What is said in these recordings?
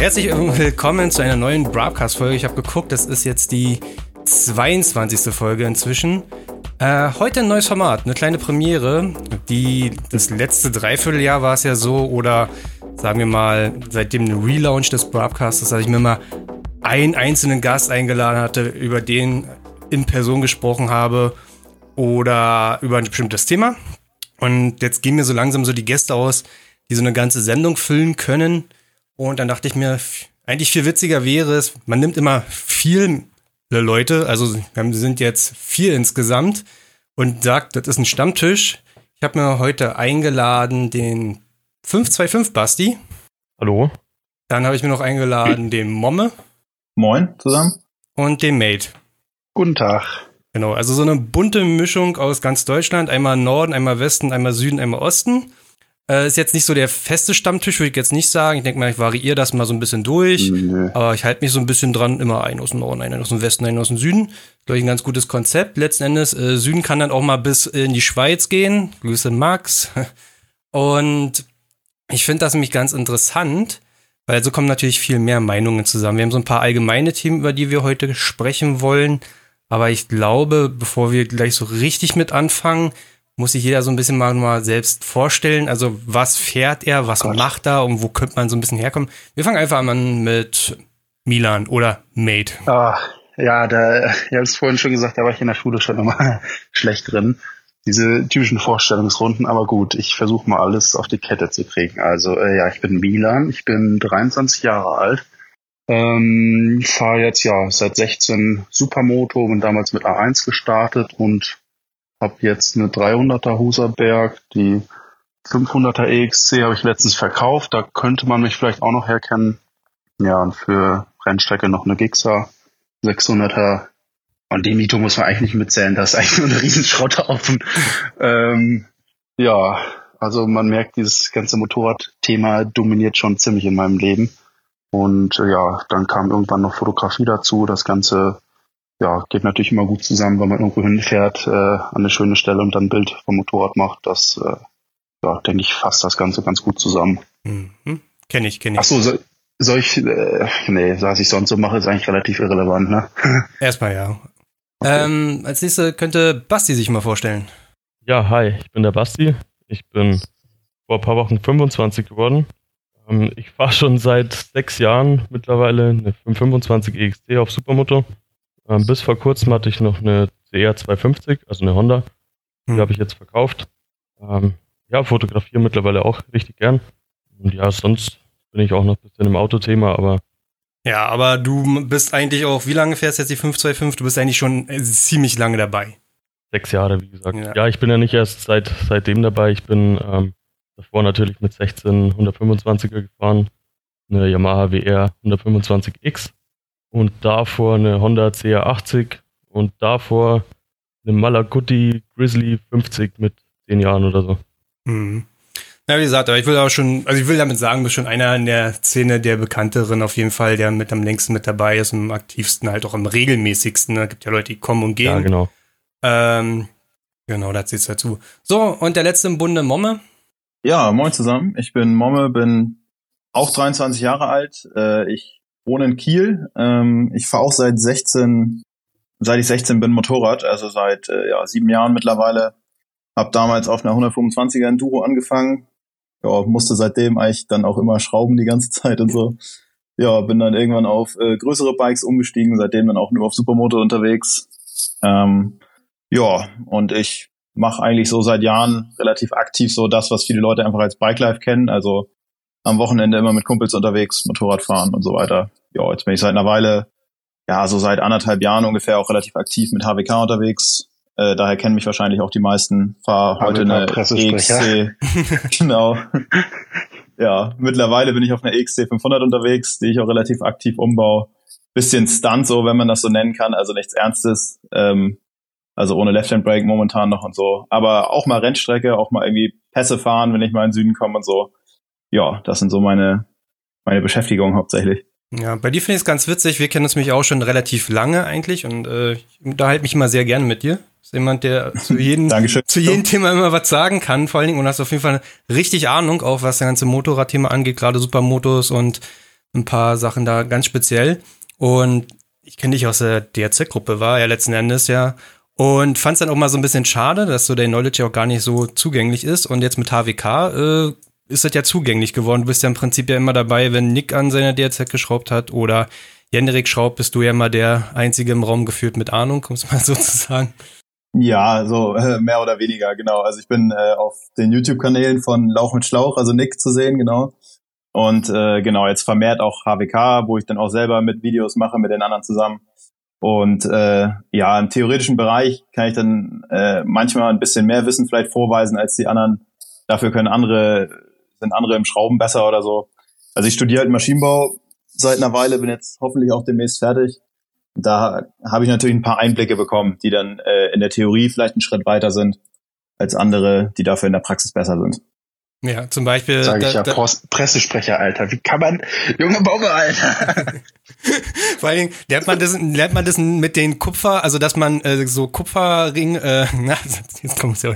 herzlich willkommen zu einer neuen Broadcast-Folge. Ich habe geguckt, das ist jetzt die 22. Folge inzwischen. Äh, heute ein neues Format, eine kleine Premiere. Die, das letzte Dreivierteljahr war es ja so, oder sagen wir mal, seit dem Relaunch des Broadcasts, dass ich mir mal einen einzelnen Gast eingeladen hatte, über den in Person gesprochen habe oder über ein bestimmtes Thema. Und jetzt gehen mir so langsam so die Gäste aus, die so eine ganze Sendung füllen können. Und dann dachte ich mir, eigentlich viel witziger wäre es, man nimmt immer viele Leute, also wir sind jetzt vier insgesamt und sagt, das ist ein Stammtisch. Ich habe mir heute eingeladen den 525 Basti. Hallo. Dann habe ich mir noch eingeladen den Momme. Moin zusammen. Und den Mate. Guten Tag. Genau, also so eine bunte Mischung aus ganz Deutschland. Einmal Norden, einmal Westen, einmal Süden, einmal Osten. Äh, ist jetzt nicht so der feste Stammtisch, würde ich jetzt nicht sagen. Ich denke mal, ich variiere das mal so ein bisschen durch. Nee. Aber ich halte mich so ein bisschen dran, immer einen aus dem Norden, einen aus dem Westen, einen aus dem Süden. Glaube ich, ein ganz gutes Konzept. Letzten Endes, äh, Süden kann dann auch mal bis in die Schweiz gehen. Grüße Max. Und ich finde das nämlich ganz interessant, weil so kommen natürlich viel mehr Meinungen zusammen. Wir haben so ein paar allgemeine Themen, über die wir heute sprechen wollen. Aber ich glaube, bevor wir gleich so richtig mit anfangen, muss sich jeder so ein bisschen mal, mal selbst vorstellen. Also, was fährt er, was Gott. macht er und wo könnte man so ein bisschen herkommen? Wir fangen einfach an mit Milan oder Mate. Ah, ja, da, ihr habt es vorhin schon gesagt, da war ich in der Schule schon immer schlecht drin. Diese typischen Vorstellungsrunden, aber gut, ich versuche mal alles auf die Kette zu kriegen. Also, äh, ja, ich bin Milan, ich bin 23 Jahre alt ähm, fahre jetzt ja seit 16 Supermoto, bin damals mit A1 gestartet und habe jetzt eine 300er Huserberg, die 500er EXC habe ich letztens verkauft, da könnte man mich vielleicht auch noch herkennen. Ja, und für Rennstrecke noch eine Gixxer 600er. Und die Mito muss man eigentlich nicht mitzählen, das ist eigentlich nur eine Riesenschrotthaufen. ähm, ja, also man merkt, dieses ganze Motorradthema dominiert schon ziemlich in meinem Leben. Und äh, ja, dann kam irgendwann noch Fotografie dazu. Das Ganze ja, geht natürlich immer gut zusammen, wenn man irgendwo hinfährt äh, an eine schöne Stelle und dann ein Bild vom Motorrad macht. Das, äh, ja, denke ich, fasst das Ganze ganz gut zusammen. Mhm. Kenne ich, kenne ich. Ach so, so soll ich, äh, nee, was ich sonst so mache, ist eigentlich relativ irrelevant, ne? Erstmal ja. Okay. Ähm, als nächstes könnte Basti sich mal vorstellen. Ja, hi, ich bin der Basti. Ich bin vor ein paar Wochen 25 geworden. Ähm, ich fahre schon seit sechs Jahren mittlerweile eine 525 EXT auf Supermoto. Ähm, bis vor kurzem hatte ich noch eine CR 250, also eine Honda. Die hm. habe ich jetzt verkauft. Ähm, ja, fotografiere mittlerweile auch richtig gern. Und ja, sonst bin ich auch noch ein bisschen im Autothema, aber. Ja, aber du bist eigentlich auch, wie lange fährst du jetzt die 525? Du bist eigentlich schon äh, ziemlich lange dabei. Sechs Jahre, wie gesagt. Ja, ja ich bin ja nicht erst seit seitdem dabei. Ich bin ähm, Davor natürlich mit 16 125er gefahren, eine Yamaha WR 125X und davor eine Honda CR80 und davor eine Malaguti Grizzly 50 mit 10 Jahren oder so. Mhm. Ja, wie gesagt, aber ich will auch schon, also ich will damit sagen, du bist schon einer in der Szene der bekannteren auf jeden Fall, der mit am längsten mit dabei ist, am aktivsten, halt auch am regelmäßigsten. Da gibt ja Leute, die kommen und gehen. Ja, genau. Ähm, genau, da zählt dazu. So, und der letzte im Bunde, Momme. Ja, moin zusammen. Ich bin Momme, bin auch 23 Jahre alt. Äh, ich wohne in Kiel. Ähm, ich fahre auch seit 16, seit ich 16 bin Motorrad, also seit äh, ja, sieben Jahren mittlerweile. Hab damals auf einer 125er Enduro angefangen. Ja, musste seitdem eigentlich dann auch immer schrauben die ganze Zeit und so. Ja, bin dann irgendwann auf äh, größere Bikes umgestiegen, seitdem dann auch nur auf Supermoto unterwegs. Ähm, ja, und ich mache eigentlich so seit Jahren relativ aktiv so das, was viele Leute einfach als Bike Life kennen. Also am Wochenende immer mit Kumpels unterwegs, Motorrad fahren und so weiter. Ja, jetzt bin ich seit einer Weile, ja, so seit anderthalb Jahren ungefähr auch relativ aktiv mit HWK unterwegs. Äh, daher kennen mich wahrscheinlich auch die meisten. Fahr heute eine EXC. genau. ja, mittlerweile bin ich auf einer EXC 500 unterwegs, die ich auch relativ aktiv umbaue. Bisschen Stunt, so wenn man das so nennen kann, also nichts Ernstes. Ähm, also ohne Left-Hand-Brake momentan noch und so. Aber auch mal Rennstrecke, auch mal irgendwie Pässe fahren, wenn ich mal in den Süden komme und so. Ja, das sind so meine, meine Beschäftigungen hauptsächlich. Ja, bei dir finde ich es ganz witzig. Wir kennen uns mich auch schon relativ lange eigentlich und äh, ich unterhalte mich immer sehr gerne mit dir. Du bist jemand, der zu jedem, zu jedem Thema immer was sagen kann, vor allen Dingen und hast auf jeden Fall richtig Ahnung, auch was das ganze Motorradthema angeht, gerade Supermotos und ein paar Sachen da ganz speziell. Und ich kenne dich aus der DRZ-Gruppe, war ja letzten Endes ja. Und fand es dann auch mal so ein bisschen schade, dass so der Knowledge ja auch gar nicht so zugänglich ist. Und jetzt mit HWK äh, ist das ja zugänglich geworden. Du bist ja im Prinzip ja immer dabei, wenn Nick an seiner DRZ geschraubt hat oder Jenrik schraubt, bist du ja mal der Einzige im Raum geführt mit Ahnung, es mal so zu sagen. Ja, so äh, mehr oder weniger, genau. Also ich bin äh, auf den YouTube-Kanälen von Lauch mit Schlauch, also Nick zu sehen, genau. Und äh, genau, jetzt vermehrt auch HWK, wo ich dann auch selber mit Videos mache mit den anderen zusammen. Und äh, ja, im theoretischen Bereich kann ich dann äh, manchmal ein bisschen mehr Wissen vielleicht vorweisen als die anderen. Dafür können andere, sind andere im Schrauben besser oder so. Also ich studiere halt Maschinenbau seit einer Weile, bin jetzt hoffentlich auch demnächst fertig da habe ich natürlich ein paar Einblicke bekommen, die dann äh, in der Theorie vielleicht einen Schritt weiter sind als andere, die dafür in der Praxis besser sind. Ja, zum Beispiel. Sag ich da, ja, da, Pressesprecher, Alter. Wie kann man, junge Baume, Alter. Vor allen Dingen lernt man das, lernt man das mit den Kupfer, also dass man äh, so Kupferring, äh, na, jetzt kommt's ja,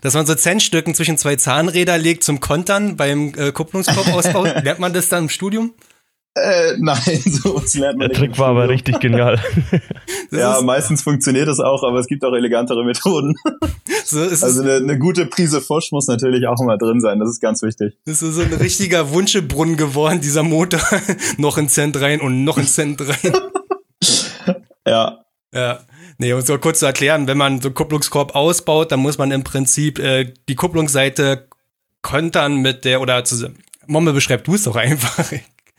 dass man so Zentstücken zwischen zwei Zahnräder legt zum Kontern beim äh, Kupplungskopfausbau. lernt man das dann im Studium? Äh, nein, so lernt man Der Trick war aber richtig genial. ja, meistens funktioniert das auch, aber es gibt auch elegantere Methoden. So also eine, eine, gute Prise Fosch muss natürlich auch immer drin sein, das ist ganz wichtig. Das ist so ein richtiger Wunschebrunnen geworden, dieser Motor. noch ein Cent rein und noch ein Cent rein. ja. Ja. Nee, um es so kurz zu erklären, wenn man so Kupplungskorb ausbaut, dann muss man im Prinzip äh, die Kupplungsseite kontern mit der, oder zusammen. Momme beschreibt du es doch einfach.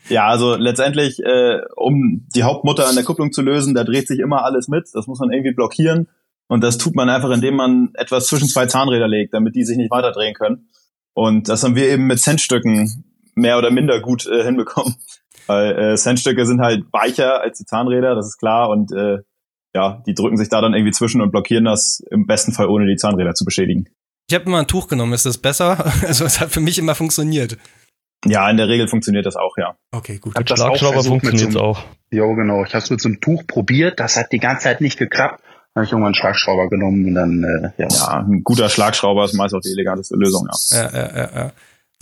Ja, also letztendlich, äh, um die Hauptmutter an der Kupplung zu lösen, da dreht sich immer alles mit. Das muss man irgendwie blockieren. Und das tut man einfach, indem man etwas zwischen zwei Zahnräder legt, damit die sich nicht weiter drehen können. Und das haben wir eben mit Centstücken mehr oder minder gut äh, hinbekommen. Weil äh, Centstücke sind halt weicher als die Zahnräder, das ist klar. Und äh, ja, die drücken sich da dann irgendwie zwischen und blockieren das im besten Fall ohne die Zahnräder zu beschädigen. Ich habe immer ein Tuch genommen, ist das besser? Also es hat für mich immer funktioniert. Ja, in der Regel funktioniert das auch, ja. Okay, gut. Mit Schlagschrauber funktioniert so auch. Ja, genau. Ich habe es mit so einem Tuch probiert, das hat die ganze Zeit nicht geklappt. Dann habe ich irgendwann einen Schlagschrauber genommen und dann, äh, ja. Ja, ein guter Schlagschrauber ist meist auch die eleganteste Lösung, ja. Ja, ja, ja, ja.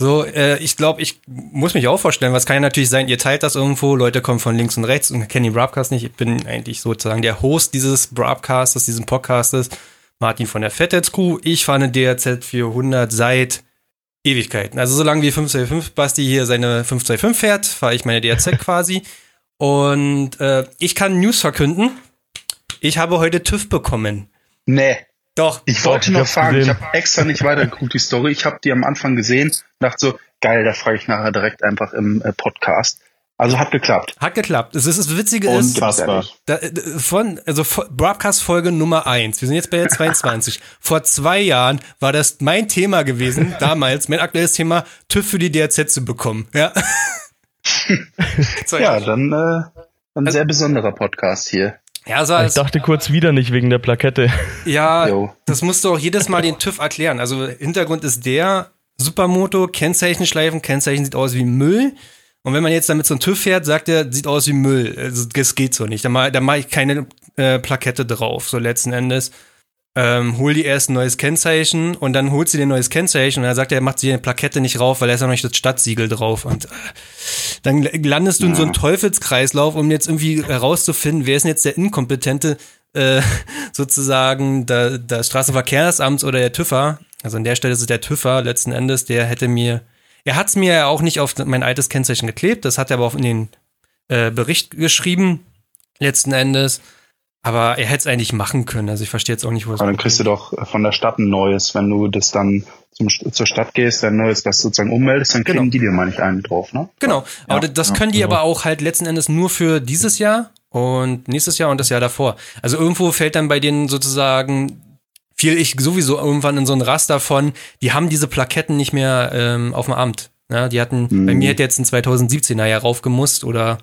So, äh, ich glaube, ich muss mich auch vorstellen, was kann ja natürlich sein, ihr teilt das irgendwo, Leute kommen von links und rechts und kennen den Broadcast nicht. Ich bin eigentlich sozusagen der Host dieses Broadcastes, dieses Podcastes, Martin von der Fettets Crew. Ich fahre eine DRZ 400 seit Ewigkeiten. Also solange wie 525 Basti hier seine 525 fährt, fahre ich meine DRZ quasi. Und äh, ich kann News verkünden. Ich habe heute TÜV bekommen. Nee. Doch. Ich wollte noch fragen, gesehen. ich habe extra nicht weitergeguckt, die Story. Ich habe die am Anfang gesehen, dachte so, geil, da frage ich nachher direkt einfach im äh, Podcast. Also hat geklappt. Hat geklappt. Das, ist, das Witzige ist, da, äh, von, also Broadcast-Folge Nummer eins. Wir sind jetzt bei der 22. Vor zwei Jahren war das mein Thema gewesen, damals, mein aktuelles Thema, TÜV für die DRZ zu bekommen. Ja, ja. dann äh, ein also, sehr besonderer Podcast hier. Ja, also ich dachte kurz wieder nicht wegen der Plakette. Ja, jo. das musst du auch jedes Mal den TÜV erklären. Also Hintergrund ist der, Supermoto, Kennzeichenschleifen, Kennzeichen sieht aus wie Müll. Und wenn man jetzt damit so ein TÜV fährt, sagt er, sieht aus wie Müll. Also, das geht so nicht. Da mache mach ich keine äh, Plakette drauf, so letzten Endes. Ähm, hol die erst ein neues Kennzeichen und dann holt sie dir ein neues Kennzeichen und dann sagt er, er macht sie eine Plakette nicht rauf, weil da ist ja noch nicht das Stadtsiegel drauf. Und äh, dann landest du in so einem Teufelskreislauf, um jetzt irgendwie herauszufinden, wer ist denn jetzt der Inkompetente, äh, sozusagen, da, das Straßenverkehrsamt oder der TÜVer. Also an der Stelle ist es der TÜVer letzten Endes, der hätte mir er hat es mir ja auch nicht auf mein altes Kennzeichen geklebt, das hat er aber auch in den äh, Bericht geschrieben, letzten Endes. Aber er hätte es eigentlich machen können. Also ich verstehe jetzt auch nicht, wo es Aber dann kriegst du doch von der Stadt ein neues, wenn du das dann zum, zur Stadt gehst, ein neues, das sozusagen ummeldest, dann kriegen genau. die dir mal nicht einen drauf, ne? Genau. Ja. Aber das können die ja. aber auch halt letzten Endes nur für dieses Jahr und nächstes Jahr und das Jahr davor. Also irgendwo fällt dann bei denen sozusagen fiel ich sowieso irgendwann in so ein Raster von, die haben diese Plaketten nicht mehr ähm, auf dem Amt. Ja, die hatten, mhm. bei mir hätte jetzt ein 2017er ja raufgemusst oder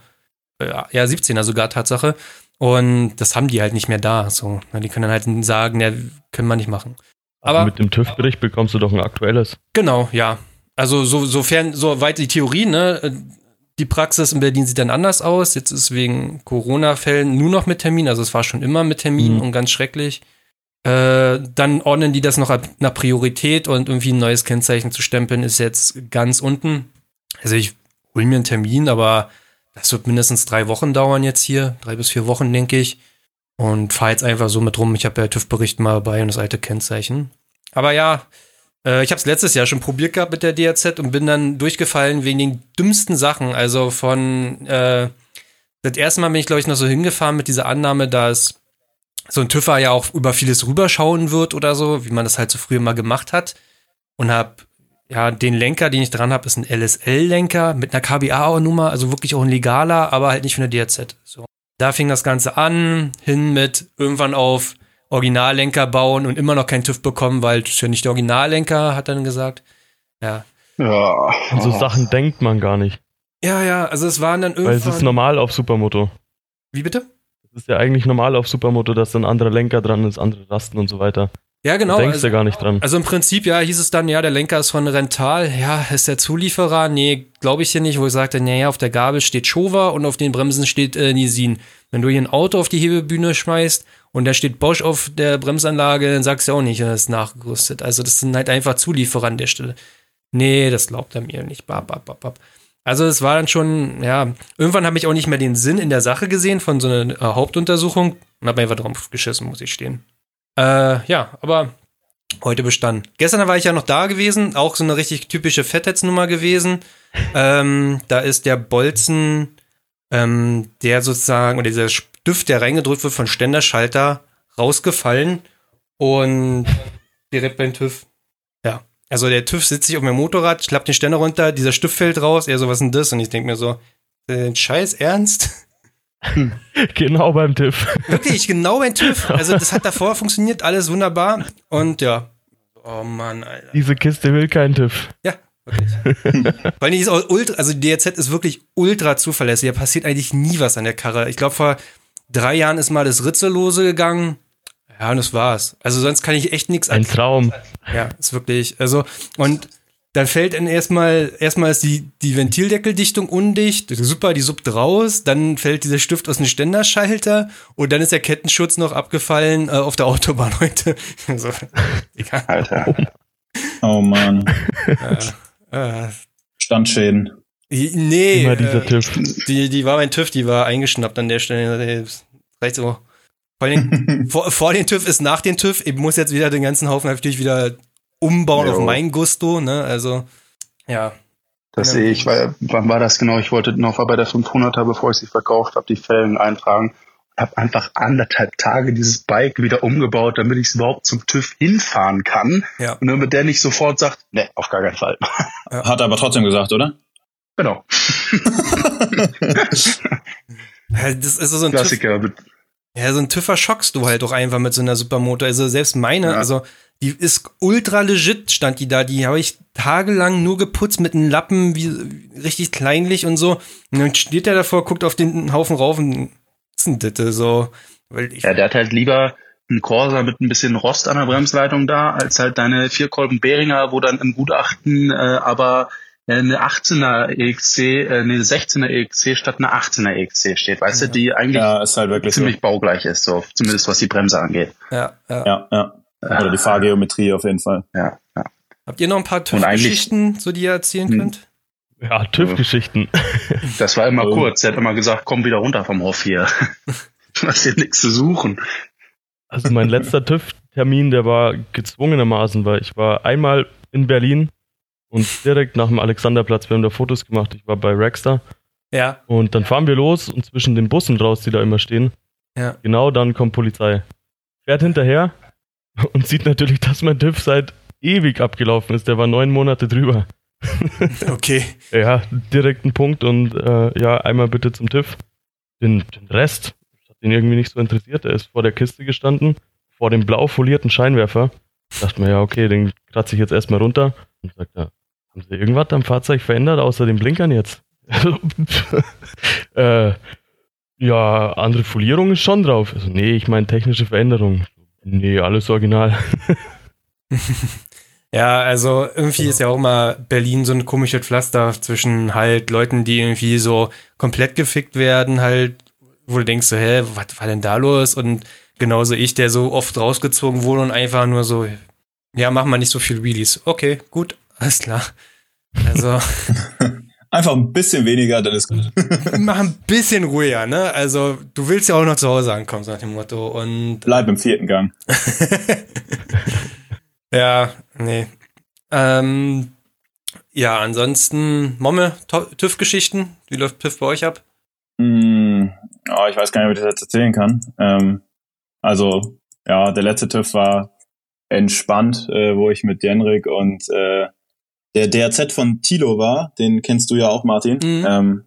äh, ja, 17er sogar Tatsache. Und das haben die halt nicht mehr da. So, ja, die können dann halt sagen, ja, können wir nicht machen. Aber, Aber mit dem TÜV-Bericht bekommst du doch ein aktuelles. Genau, ja. Also so, sofern, soweit die Theorie, ne, die Praxis in Berlin sieht dann anders aus. Jetzt ist wegen Corona-Fällen nur noch mit Termin. Also es war schon immer mit Termin mhm. und ganz schrecklich. Äh, dann ordnen die das noch nach Priorität und irgendwie ein neues Kennzeichen zu stempeln ist jetzt ganz unten. Also ich hole mir einen Termin, aber das wird mindestens drei Wochen dauern jetzt hier, drei bis vier Wochen, denke ich. Und fahre jetzt einfach so mit rum. Ich habe ja TÜV-Bericht mal dabei und das alte Kennzeichen. Aber ja, äh, ich habe es letztes Jahr schon probiert gehabt mit der DRZ und bin dann durchgefallen wegen den dümmsten Sachen. Also von äh, das erste Mal bin ich, glaube ich, noch so hingefahren mit dieser Annahme, dass so ein TÜVer ja auch über vieles rüberschauen wird oder so, wie man das halt so früher mal gemacht hat. Und hab ja, den Lenker, den ich dran habe, ist ein LSL-Lenker mit einer KBA-Nummer, also wirklich auch ein legaler, aber halt nicht für eine DRZ. So. Da fing das Ganze an, hin mit irgendwann auf Originallenker bauen und immer noch keinen TÜV bekommen, weil es ja nicht der Originallenker, hat er dann gesagt. Ja. Ja. An so Sachen denkt man gar nicht. Ja, ja, also es waren dann irgendwann. Weil es ist normal auf Supermoto. Wie bitte? Ist ja eigentlich normal auf Supermoto, dass dann andere Lenker dran ist, andere Rasten und so weiter. Ja, genau. Da denkst also, du gar nicht dran. Also im Prinzip, ja, hieß es dann, ja, der Lenker ist von Rental. Ja, ist der Zulieferer? Nee, glaube ich hier nicht, wo ich sagte, naja, auf der Gabel steht Showa und auf den Bremsen steht äh, Nisin. Wenn du hier ein Auto auf die Hebebühne schmeißt und da steht Bosch auf der Bremsanlage, dann sagst du auch nicht, das ist nachgerüstet. Also das sind halt einfach Zulieferer an der Stelle. Nee, das glaubt er mir nicht. Bap, bap, bap, bap. Also es war dann schon, ja, irgendwann habe ich auch nicht mehr den Sinn in der Sache gesehen von so einer äh, Hauptuntersuchung und habe einfach drauf geschissen, muss ich stehen. Äh, ja, aber heute bestanden. Gestern war ich ja noch da gewesen, auch so eine richtig typische Fettheitsnummer gewesen. Ähm, da ist der Bolzen, ähm, der sozusagen, oder dieser Stift, der reingedrückt wird von Ständerschalter, rausgefallen und direkt beim TÜV. Ja. Also der TÜV sitzt sich auf meinem Motorrad, klappt den Ständer runter, dieser Stift fällt raus, er so, was ist denn das? Und ich denke mir so, äh, Scheiß Ernst? genau beim TÜV. Wirklich, genau beim TÜV. Also das hat davor funktioniert, alles wunderbar. Und ja. Oh Mann, Alter. Diese Kiste will keinen TÜV. Ja, wirklich. Vor allem ist auch ultra, also die DRZ ist wirklich ultra zuverlässig. Da passiert eigentlich nie was an der Karre. Ich glaube, vor drei Jahren ist mal das Ritzellose gegangen. Ja, und das war's. Also sonst kann ich echt nichts Ein Traum. Ja, ist wirklich. Also, und dann fällt dann erstmal, erstmal ist die, die Ventildeckeldichtung undicht, super, die suppt raus, dann fällt dieser Stift aus dem Ständerschalter und dann ist der Kettenschutz noch abgefallen äh, auf der Autobahn heute. so, egal. Alter. Oh Mann. Äh, äh, Standschäden. nee, Immer dieser äh, TÜV. die, die war mein TÜV, die war eingeschnappt an der Stelle. Das Reicht so. Vor, allem, vor, vor den TÜV ist nach den TÜV. Ich muss jetzt wieder den ganzen Haufen natürlich wieder umbauen Jo. auf mein Gusto, ne? Also, ja. Das sehe ich, weil, wann war das genau? Ich wollte noch bei der 500er, bevor ich sie verkauft habe, die Felgen eintragen. Habe einfach anderthalb Tage dieses Bike wieder umgebaut, damit ich es überhaupt zum TÜV hinfahren kann. Ja. Und damit der nicht sofort sagt, ne, auf gar keinen Fall. Hat er aber trotzdem gesagt, oder? genau. Ja, Das ist so ein TÜV, Klassiker. Ja, so ein TÜVer schockst du halt auch einfach mit so einer Supermoto. Also selbst meine, Ja. also die ist ultra legit, stand die da. Die habe ich tagelang nur geputzt mit einem Lappen, wie richtig kleinlich und so. Und dann steht der davor, guckt auf den Haufen rauf und ist denn das so? Ja, der hat halt lieber einen Corsa mit ein bisschen Rost an der Bremsleitung da, als halt deine Vierkolben Behringer, wo dann im Gutachten äh, aber eine 18er EXC, äh, eine 16er EXC statt einer 18er EXC steht, weißt du, die eigentlich Ja, ist halt wirklich ziemlich baugleich ist, so zumindest was die Bremse angeht. ja, ja. so. Ja, ja. Oder die Fahrgeometrie auf jeden Fall. Ja, ja. Habt ihr noch ein paar TÜV-Geschichten, so die ihr erzählen Hm. könnt? Ja, TÜV-Geschichten. Das war immer Oh. kurz. Er hat immer gesagt, komm wieder runter vom Hof hier. Du hast hier nichts zu suchen. Also mein letzter TÜV-Termin, der war gezwungenermaßen, weil ich war einmal in Berlin und direkt nach dem Alexanderplatz, wir haben da Fotos gemacht, ich war bei Rackstar Ja, und dann fahren wir los und zwischen den Bussen raus, die da immer stehen, ja. genau dann kommt Polizei. Fährt hinterher und sieht natürlich, dass mein TÜV seit ewig abgelaufen ist, der war neun Monate drüber. Okay. Ja, direkt ein Punkt und äh, ja, einmal bitte zum TÜV. Den, den Rest das hat ihn irgendwie nicht so interessiert. Er ist vor der Kiste gestanden, vor dem blau folierten Scheinwerfer. Dachte mir, ja, okay, den kratze ich jetzt erstmal runter. Und sagt er, haben Sie irgendwas am Fahrzeug verändert, außer den Blinkern jetzt? äh, ja, andere Folierung ist schon drauf. Also, nee, ich meine technische Veränderung. Nee, alles original. Ja, also irgendwie ist ja auch mal Berlin so ein komisches Pflaster zwischen halt Leuten, die irgendwie so komplett gefickt werden, halt, wo du denkst so, hä, was war denn da los? Und genauso ich, der so oft rausgezogen wurde und einfach nur so, ja, mach mal nicht so viel Wheelies. Okay, gut, alles klar. Also, Einfach ein bisschen weniger, dann ist gut. Mach ein bisschen ruhiger, ne? Also, du willst ja auch noch zu Hause ankommen, so nach dem Motto. Und Bleib im vierten Gang. ja, nee. Ähm, ja, ansonsten, Momme, TÜV-Geschichten. Wie läuft TÜV bei euch ab? Hm, oh, ich weiß gar nicht, ob ich das jetzt erzählen kann. Ähm, also, ja, der letzte TÜV war entspannt, äh, wo ich mit Jenrik und äh, der DRZ von Tilo war, den kennst du ja auch, Martin. Mhm. Ähm,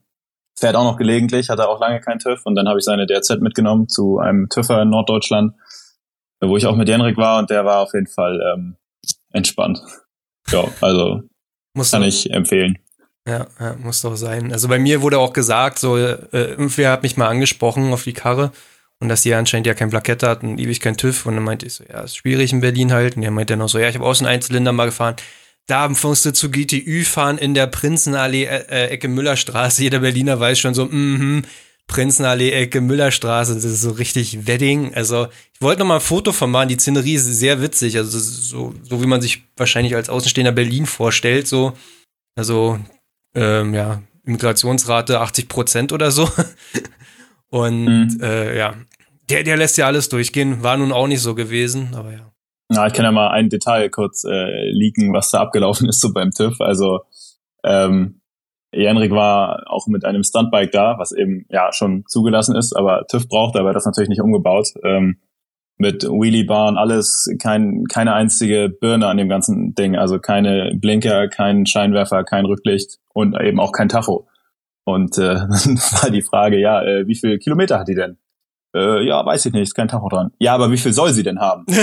fährt auch noch gelegentlich, hat er auch lange keinen TÜV und dann habe ich seine DRZ mitgenommen zu einem TÜVer in Norddeutschland, wo ich auch mit Jenrik war und der war auf jeden Fall ähm, entspannt. Ja, also Muss kann doch- ich empfehlen. Ja, ja, muss doch sein. Also bei mir wurde auch gesagt, so, äh, irgendwer hat mich mal angesprochen auf die Karre und dass die anscheinend ja kein Plakette hat und ewig kein TÜV. Und dann meinte ich so, ja, ist schwierig in Berlin halt. Und er meinte dann auch so, ja, ich habe so einen Einzylinder mal gefahren. Da musst du zu GTÜ fahren in der Prinzenallee, äh, äh, Ecke Müllerstraße. Jeder Berliner weiß schon so, mhm, Prinzenallee, Ecke Müllerstraße. Das ist so richtig Wedding. Also ich wollte noch mal ein Foto von machen. Die Szenerie ist sehr witzig. Also so, so wie man sich wahrscheinlich als Außenstehender Berlin vorstellt. So, also ähm, ja, Immigrationsrate 80 Prozent oder so. Und Mhm. äh, ja, der, der lässt ja alles durchgehen. War nun auch nicht so gewesen, aber ja. Na, ich kann ja mal ein Detail kurz äh, leaken, was da abgelaufen ist so beim TÜV. Also ähm, Jenrik war auch mit einem Stuntbike da, was eben ja schon zugelassen ist, aber TÜV braucht, aber das natürlich nicht umgebaut. Ähm, mit Wheelie-Bahn, alles, kein, keine einzige Birne an dem ganzen Ding. Also keine Blinker, kein Scheinwerfer, kein Rücklicht und eben auch kein Tacho. Und äh, dann war die Frage, ja, äh, wie viel Kilometer hat die denn? Äh, ja, weiß ich nicht, ist kein Tacho dran. Ja, aber wie viel soll sie denn haben?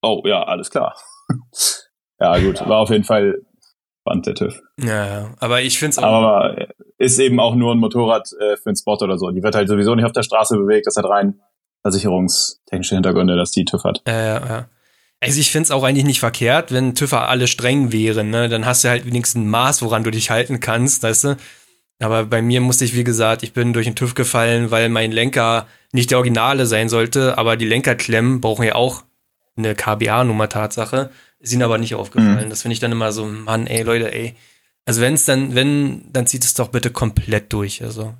Oh, ja, alles klar. ja, gut, war auf jeden Fall spannend, der TÜV. ja, ja. aber ich finde es auch. Aber äh, ist eben auch nur ein Motorrad äh, für einen Spot oder so. Die wird halt sowieso nicht auf der Straße bewegt. Das hat rein versicherungstechnische Hintergründe, dass die TÜV hat. Äh, ja. Also ich finde es auch eigentlich nicht verkehrt, wenn TÜVer alle streng wären, ne? Dann hast du halt wenigstens ein Maß, woran du dich halten kannst, weißt du? Aber bei mir musste ich, wie gesagt, ich bin durch den TÜV gefallen, weil mein Lenker nicht der Originale sein sollte, aber die Lenkerklemmen brauchen ja auch eine KBA-Nummer Tatsache. Ist ihnen aber nicht aufgefallen. Das finde ich dann immer so, Mann, ey, Leute, ey. Also wenn es dann, wenn, dann zieht es doch bitte komplett durch. Also.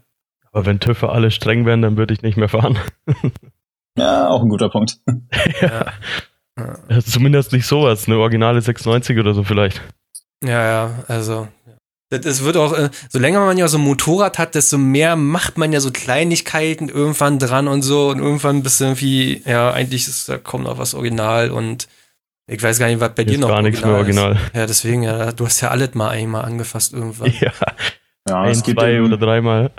Aber wenn TÜV alle streng wären, dann würde ich nicht mehr fahren. Ja, auch ein guter Punkt. Ja, Ja, Zumindest nicht sowas, eine originale 690 oder so vielleicht. ja, ja also. Das, das wird auch, äh, so länger man ja so ein Motorrad hat, desto mehr macht man ja so Kleinigkeiten irgendwann dran und so und irgendwann bist du irgendwie, ja, eigentlich ist da kaum noch was original und ich weiß gar nicht, was bei Hier dir noch gar nichts mehr original. Ist. Ja, deswegen, ja, du hast ja alles mal einmal angefasst irgendwann. Ja, Ja, ein, es gibt zwei eben, oder dreimal.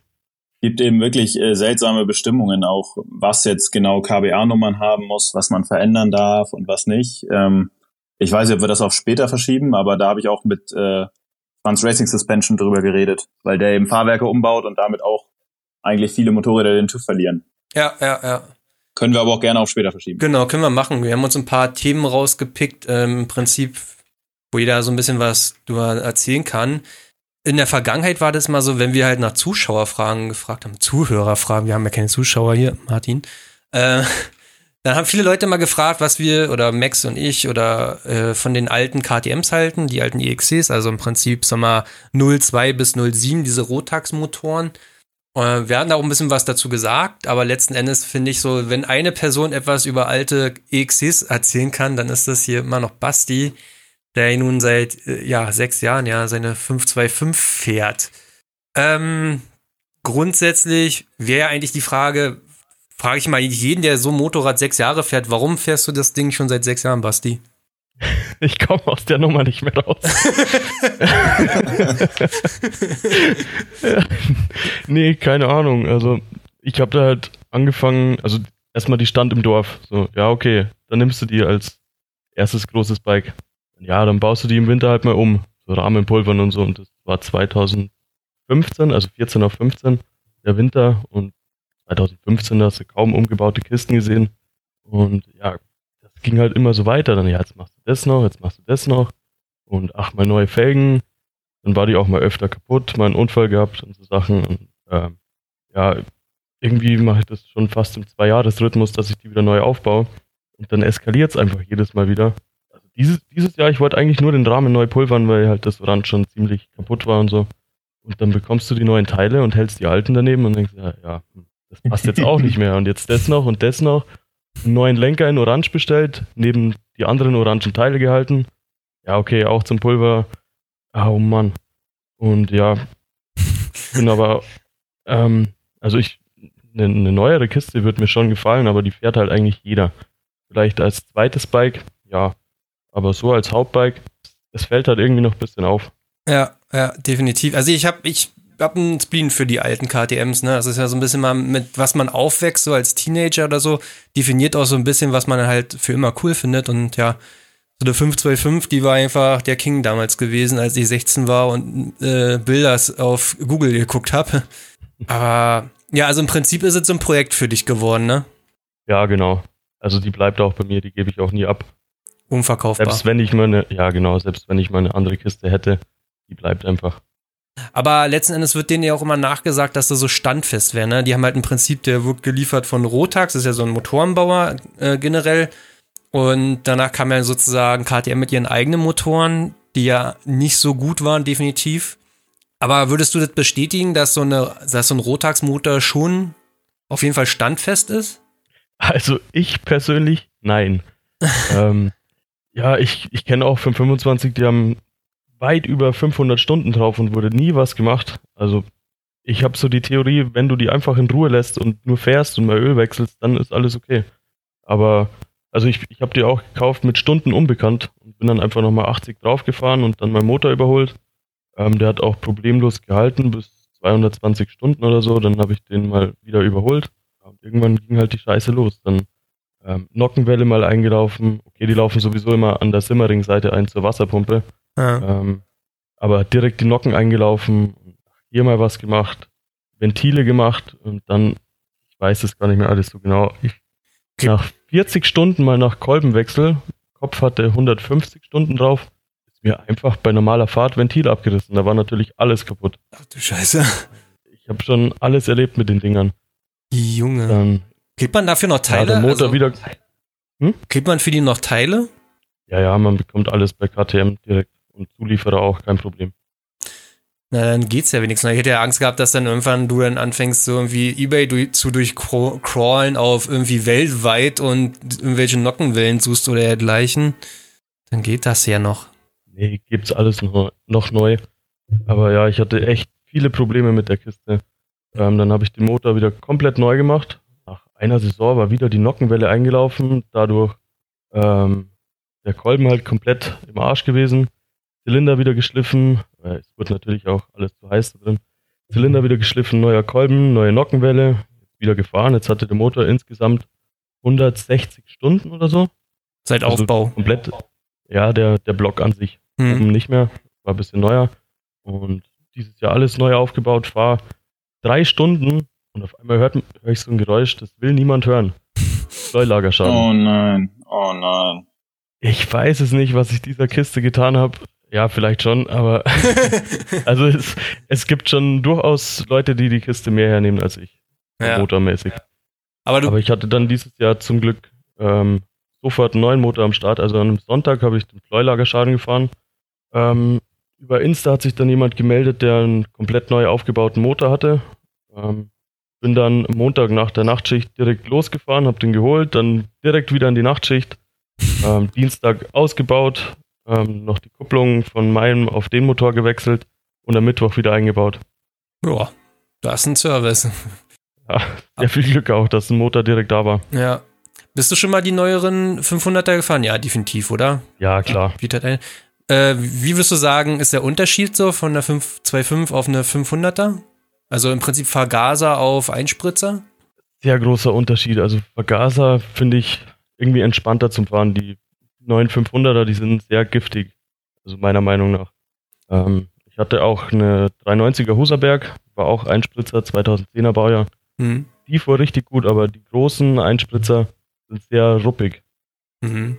gibt eben wirklich äh, seltsame Bestimmungen auch, was jetzt genau KBA-Nummern haben muss, was man verändern darf und was nicht. Ähm, ich weiß nicht, ob wir das auf später verschieben, aber da habe ich auch mit äh, Franz Racing Suspension drüber geredet, weil der eben Fahrwerke umbaut und damit auch eigentlich viele Motorräder den TÜV verlieren. Ja, ja, ja. Können wir aber auch gerne auf später verschieben. Genau, können wir machen. Wir haben uns ein paar Themen rausgepickt, ähm, im Prinzip, wo jeder so ein bisschen was drüber erzählen kann. In der Vergangenheit war das mal so, wenn wir halt nach Zuschauerfragen gefragt haben, Zuhörerfragen, wir haben ja keine Zuschauer hier, Martin, äh, dann haben viele Leute mal gefragt, was wir oder Max und ich oder äh, von den alten KTMs halten, die alten EXCs, also im Prinzip, sag mal, 02 bis 07, diese Rotax-Motoren. Äh, Wir hatten auch ein bisschen was dazu gesagt, aber letzten Endes finde ich so, wenn eine Person etwas über alte EXCs erzählen kann, dann ist das hier immer noch Basti, der nun seit äh, ja, sechs Jahren ja seine 525 fährt. Ähm, grundsätzlich wäre eigentlich die Frage, frage ich mal jeden, der so ein Motorrad sechs Jahre fährt, warum fährst du das Ding schon seit sechs Jahren, Basti? Ich komme aus der Nummer nicht mehr raus. Nee, keine Ahnung. Also, ich habe da halt angefangen, also erstmal die stand im Dorf. So, ja, okay, dann nimmst du die als erstes großes Bike. Ja, dann baust du die im Winter halt mal um. So Rahmenpulvern und so. Und das war 2015, also 14 auf 15, der Winter. Und 2015 hast du kaum umgebaute Kisten gesehen. Und ja, das ging halt immer so weiter. Dann, ja, jetzt machst du das noch, jetzt machst du das noch. Und ach, mal neue Felgen. Dann war die auch mal öfter kaputt, mal einen Unfall gehabt und so Sachen. Und ähm, ja, irgendwie mache ich das schon fast im Zwei-Jahres-Rhythmus, dass ich die wieder neu aufbaue. Und dann eskaliert es einfach jedes Mal wieder. Also dieses, dieses Jahr, ich wollte eigentlich nur den Rahmen neu pulvern, weil halt das Rand schon ziemlich kaputt war und so. Und dann bekommst du die neuen Teile und hältst die alten daneben und denkst, ja, ja das passt jetzt auch nicht mehr. Und jetzt das noch und das noch. Einen neuen Lenker in Orange bestellt, neben die anderen orangen Teile gehalten. Ja, okay, auch zum Pulver. Oh Mann. Und ja, bin aber, ähm, also ich, eine, eine neuere Kiste wird mir schon gefallen, aber die fährt halt eigentlich jeder. Vielleicht als zweites Bike, ja. Aber so als Hauptbike, es fällt halt irgendwie noch ein bisschen auf. Ja, ja, definitiv. Also ich habe ich hab einen Spleen für die alten KTMs, ne? Das ist ja so ein bisschen mal mit, was man aufwächst, so als Teenager oder so, definiert auch so ein bisschen, was man halt für immer cool findet. Und ja, so eine 525, die war einfach der King damals gewesen, als ich 16 war und äh, Bilder auf Google geguckt habe. Aber ja, also im Prinzip ist es so ein Projekt für dich geworden, ne? Ja, genau. Also die bleibt auch bei mir, die gebe ich auch nie ab. Unverkaufbar. Selbst wenn ich mal eine, ja genau, selbst wenn ich mal eine andere Kiste hätte, die bleibt einfach. Aber letzten Endes wird denen ja auch immer nachgesagt, dass das so standfest wäre. Ne? Die haben halt im Prinzip, der wird geliefert von Rotax, das ist ja so ein Motorenbauer äh, generell. Und danach kam ja sozusagen KTM mit ihren eigenen Motoren, die ja nicht so gut waren, definitiv. Aber würdest du das bestätigen, dass so, eine, dass so ein Rotax-Motor schon auf jeden Fall standfest ist? Also ich persönlich, nein. ähm, ja, ich, ich kenne auch 525, die haben weit über 500 Stunden drauf und wurde nie was gemacht. Also ich habe so die Theorie, wenn du die einfach in Ruhe lässt und nur fährst und mal Öl wechselst, dann ist alles okay. Aber also ich, ich habe die auch gekauft mit Stunden unbekannt und bin dann einfach nochmal 80 draufgefahren und dann meinen Motor überholt. Ähm, der hat auch problemlos gehalten bis 220 Stunden oder so. Dann habe ich den mal wieder überholt. Und irgendwann ging halt die Scheiße los. Dann ähm, Nockenwelle mal eingelaufen. Okay, die laufen sowieso immer an der Simmering-Seite ein zur Wasserpumpe. Ja. Ähm, aber direkt die Nocken eingelaufen, hier mal was gemacht, Ventile gemacht und dann, ich weiß es gar nicht mehr alles so genau. Ich, nach 40 Stunden mal nach Kolbenwechsel, Kopf hatte 150 Stunden drauf, ist mir einfach bei normaler Fahrt Ventil abgerissen. Da war natürlich alles kaputt. Ach du Scheiße. Ich habe schon alles erlebt mit den Dingern. Junge. Dann, Kriegt man dafür noch Teile? Ja, der Motor also, wieder. Hm? Kriegt man für die noch Teile? Ja, ja, man bekommt alles bei KTM direkt und Zulieferer auch, kein Problem. Na, dann geht's ja wenigstens. Ich hätte ja Angst gehabt, dass dann irgendwann du dann anfängst, so irgendwie Ebay durch, zu durchcrawlen auf irgendwie weltweit und irgendwelche Nockenwellen suchst oder dergleichen. Dann geht das ja noch. Nee, gibt's alles noch, noch neu. Aber ja, ich hatte echt viele Probleme mit der Kiste. Ähm, dann habe ich den Motor wieder komplett neu gemacht. Nach einer Saison war wieder die Nockenwelle eingelaufen. Dadurch ähm, der Kolben halt komplett im Arsch gewesen. Zylinder wieder geschliffen. Äh, es wird natürlich auch alles zu heiß da drin. Zylinder wieder geschliffen, neuer Kolben, neue Nockenwelle, wieder gefahren. Jetzt hatte der Motor insgesamt 160 Stunden oder so. Seit also Aufbau. Komplett. Ja, der, der Block an sich. Hm. Oben nicht mehr. War ein bisschen neuer. Und dieses Jahr alles neu aufgebaut. Fahr drei Stunden und auf einmal hört, höre ich so ein Geräusch, das will niemand hören. Steuerlagerschaden. Oh nein, oh nein. Ich weiß es nicht, was ich dieser Kiste getan habe. Ja, vielleicht schon, aber also es, es gibt schon durchaus Leute, die die Kiste mehr hernehmen als ich. Ja. Motormäßig. Aber, aber, ich hatte dann dieses Jahr zum Glück ähm, sofort einen neuen Motor am Start. Also am Sonntag habe ich den Pleulagerschaden gefahren. Ähm, über Insta hat sich dann jemand gemeldet, der einen komplett neu aufgebauten Motor hatte. Ähm, bin dann Montag nach der Nachtschicht direkt losgefahren, habe den geholt, dann direkt wieder in die Nachtschicht. Ähm, Dienstag ausgebaut, ähm, noch die Kupplung von meinem auf den Motor gewechselt und am Mittwoch wieder eingebaut. Ja, das ist ein Service. Ja, sehr viel Glück auch, dass ein Motor direkt da war. Ja. Bist du schon mal die neueren 500er gefahren? Ja, definitiv, oder? Ja, klar. Äh, wie würdest du sagen, ist der Unterschied so von der 525 auf eine 500er? Also im Prinzip Vergaser auf Einspritzer? Sehr großer Unterschied. Also Vergaser finde ich irgendwie entspannter zum Fahren. Die 9500er, die sind sehr giftig, also meiner Meinung nach. Ähm, ich hatte auch eine 390er Huserberg, war auch Einspritzer, 2010er Baujahr. Mhm. Die fuhr richtig gut, aber die großen Einspritzer sind sehr ruppig. Mhm.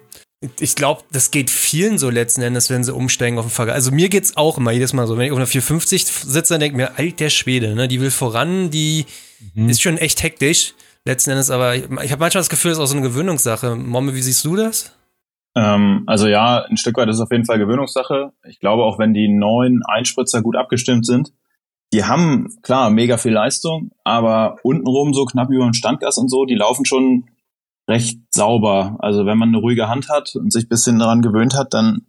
Ich glaube, das geht vielen so letzten Endes, wenn sie umsteigen auf den Fahrrad. Also mir geht's auch immer jedes Mal so. Wenn ich auf einer 450 sitze, dann denke ich mir, alter Schwede, ne? Die will voran, die mhm. ist schon echt hektisch. Letzten Endes, aber ich, ich habe manchmal das Gefühl, es ist auch so eine Gewöhnungssache. Momme, wie siehst du das? Ähm, also ja, ein Stück weit ist es auf jeden Fall Gewöhnungssache. Ich glaube, auch wenn die neuen Einspritzer gut abgestimmt sind, die haben, klar, mega viel Leistung, aber untenrum so knapp über dem Standgas und so, die laufen schon recht sauber. Also wenn man eine ruhige Hand hat und sich bisschen daran gewöhnt hat, dann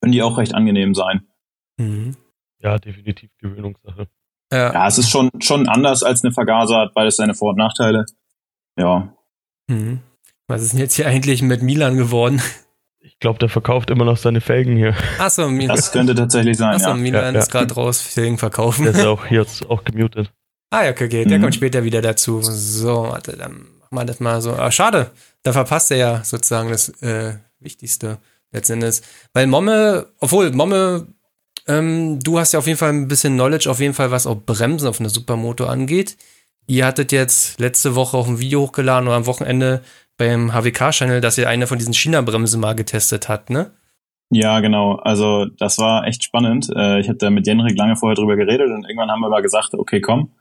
können die auch recht angenehm sein. Mhm. Ja, definitiv Gewöhnungssache. Ja. ja, es ist schon, schon anders als eine Vergaser, hat beides seine Vor- und Nachteile. Ja. Mhm. Was ist denn jetzt hier eigentlich mit Milan geworden? Ich glaube, der verkauft immer noch seine Felgen hier. Achso, Milan. Das könnte tatsächlich sein. Achso, ja. Milan ja, ist gerade raus, Felgen verkaufen. Der ist auch jetzt auch gemutet. Ah, ja, okay, okay. Der mhm. kommt später wieder dazu. So, warte, dann machen wir das mal so. Ah, schade. Da verpasst er ja sozusagen das äh, Wichtigste letztendlich. Weil Momme, obwohl Momme, ähm, du hast ja auf jeden Fall ein bisschen Knowledge, auf jeden Fall, was auch Bremsen auf einer Supermoto angeht. Ihr hattet jetzt letzte Woche auch ein Video hochgeladen oder am Wochenende beim HWK-Channel, dass ihr eine von diesen China-Bremsen mal getestet habt, ne? Ja, genau. Also das war echt spannend. Äh, ich habe da mit Jenrik lange vorher drüber geredet und irgendwann haben wir mal gesagt, okay, komm,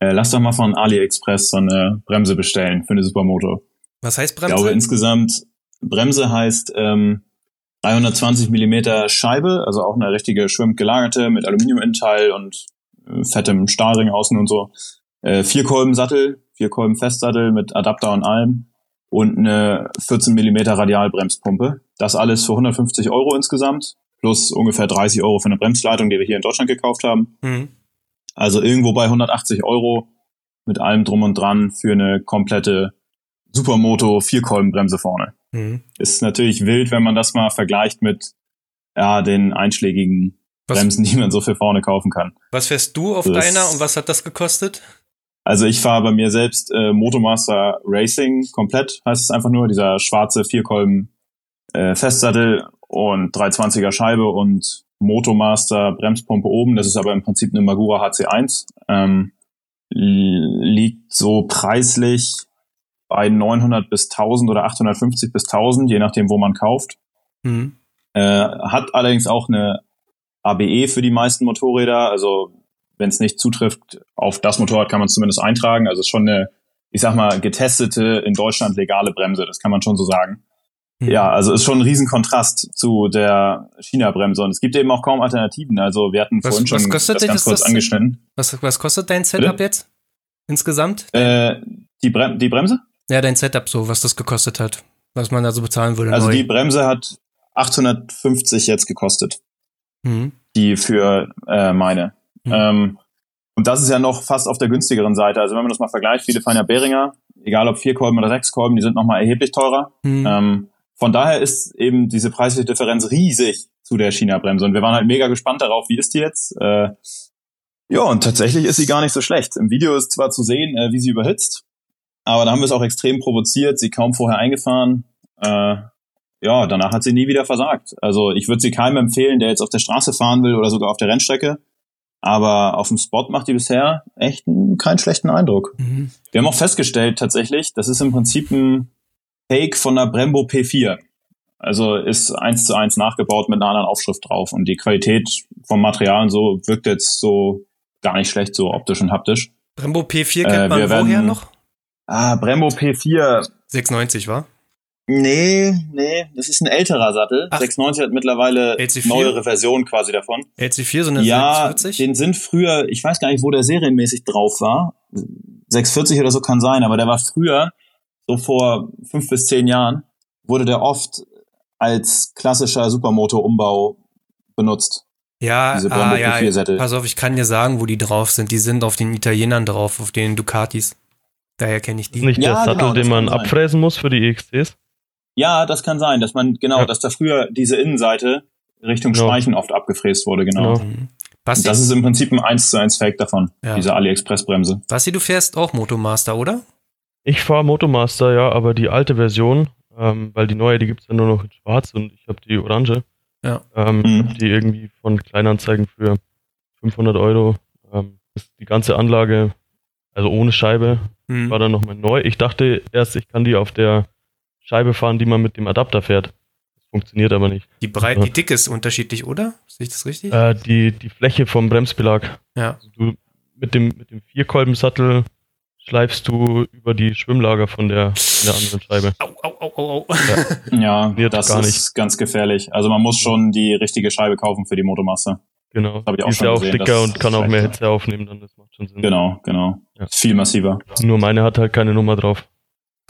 äh, lass doch mal von AliExpress so eine Bremse bestellen für eine Supermoto. Was heißt Bremse? Ich glaube insgesamt, Bremse heißt ähm, 320 Millimeter Scheibe, also auch eine richtige schwimmt gelagerte mit Aluminiuminteil und äh, fettem Stahlring außen und so. Äh, vier Kolben Sattel, vier Kolben Festsattel mit Adapter und allem und eine 14 Millimeter Radialbremspumpe. Das alles für 150 Euro insgesamt, plus ungefähr 30 Euro für eine Bremsleitung, die wir hier in Deutschland gekauft haben. Mhm. Also irgendwo bei 180 Euro mit allem drum und dran für eine komplette Supermoto Vierkolbenbremse vorne. Mhm. Ist natürlich wild, wenn man das mal vergleicht mit ja, den einschlägigen was, Bremsen, die man so für vorne kaufen kann. Was fährst du auf das, deiner und was hat das gekostet? Also ich fahre bei mir selbst äh, Motomaster Racing komplett, heißt es einfach nur, dieser schwarze Vierkolben äh, Festsattel und 320er Scheibe und Motomaster Bremspumpe oben. Das ist aber im Prinzip eine Magura HC1. Ähm, liegt so preislich bei 900 bis 1000 oder 850 bis 1000, je nachdem, wo man kauft. Mhm. Äh, hat allerdings auch eine ABE für die meisten Motorräder. Also wenn es nicht zutrifft, auf das Motorrad kann man es zumindest eintragen. Also es ist schon eine, ich sag mal, getestete, in Deutschland legale Bremse. Das kann man schon so sagen. Mhm. Ja, also ist schon ein Riesenkontrast zu der China-Bremse. Und es gibt eben auch kaum Alternativen. Also wir hatten was, vorhin schon das ganz kurz das angeschnitten. Was, was kostet dein Setup Bitte? jetzt insgesamt? Äh, die, Brem die Bremse? Ja, dein Setup so, was das gekostet hat. Was man da so bezahlen würde. Also neu. die Bremse hat 850 jetzt gekostet. Mhm. Die für äh, meine. Mhm. Ähm, und das ist ja noch fast auf der günstigeren Seite. Also wenn man das mal vergleicht, viele fahren ja Beringer, egal ob vier Kolben oder sechs Kolben, die sind nochmal erheblich teurer. Mhm. Ähm, von daher ist eben diese preisliche Differenz riesig zu der China-Bremse. Und wir waren halt mega gespannt darauf, wie ist die jetzt? Äh, ja, und tatsächlich ist sie gar nicht so schlecht. Im Video ist zwar zu sehen, äh, wie sie überhitzt, aber da haben wir es auch extrem provoziert, sie kaum vorher eingefahren. Äh, ja, danach hat sie nie wieder versagt. Also ich würde sie keinem empfehlen, der jetzt auf der Straße fahren will oder sogar auf der Rennstrecke. Aber auf dem Spot macht die bisher echt keinen schlechten Eindruck. Mhm. Wir haben auch festgestellt tatsächlich, das ist im Prinzip ein Fake von der Brembo P4. Also ist eins zu eins nachgebaut mit einer anderen Aufschrift drauf. Und die Qualität vom Material und so wirkt jetzt so gar nicht schlecht, so optisch und haptisch. Brembo P4 kennt äh, man werden, woher noch? Ah, Brembo P4. 690, war? Nee, nee, das ist ein älterer Sattel. Ach. 690 hat mittlerweile LC4? neuere Version quasi davon. LC4, so eine ja, 640? den sind früher, ich weiß gar nicht, wo der serienmäßig drauf war. 640 oder so kann sein, aber der war früher, so vor fünf bis zehn Jahren, wurde der oft als klassischer Supermoto-Umbau benutzt. Ja, ah, ja, pass auf, ich kann dir sagen, wo die drauf sind. Die sind auf den Italienern drauf, auf den Ducatis. Daher kenne ich die. Ist nicht ja, der Sattel, genau, den man abfräsen muss für die EXTs? Ja, das kann sein, dass man, genau, ja. dass da früher diese Innenseite Richtung genau. Speichen oft abgefräst wurde, genau. genau. Mhm. Basti, das ist im Prinzip ein 1 zu 1 Fake davon, ja. diese AliExpress-Bremse. Basti, du fährst auch Motomaster, oder? Ich fahre Motomaster, ja, aber die alte Version, ähm, weil die neue, die gibt es ja nur noch in schwarz und ich habe die orange. Ja. Ähm, mhm. Die irgendwie von Kleinanzeigen für 500 Euro. Ähm, die ganze Anlage, also ohne Scheibe, mhm. war dann nochmal neu. Ich dachte erst, ich kann die auf der Scheibe fahren, die man mit dem Adapter fährt. Das funktioniert aber nicht. Die Breite, ja. die Dicke ist unterschiedlich, oder? Sehe ich das richtig? Äh, die, die Fläche vom Bremsbelag. Ja. Also du mit dem, mit dem Vierkolbensattel schleifst du über die Schwimmlager von der, von der anderen Scheibe. Au, au, au, au, au. Ja, Wird das gar ist nicht. ganz gefährlich. Also man muss schon die richtige Scheibe kaufen für die Motomasse. Genau. hab ich auch die ist schon ja auch gesehen, dicker das und kann ist auch mehr. Hitze aufnehmen, dann das macht schon Sinn. Genau, genau. Ja. Ist viel massiver. Nur meine hat halt keine Nummer drauf.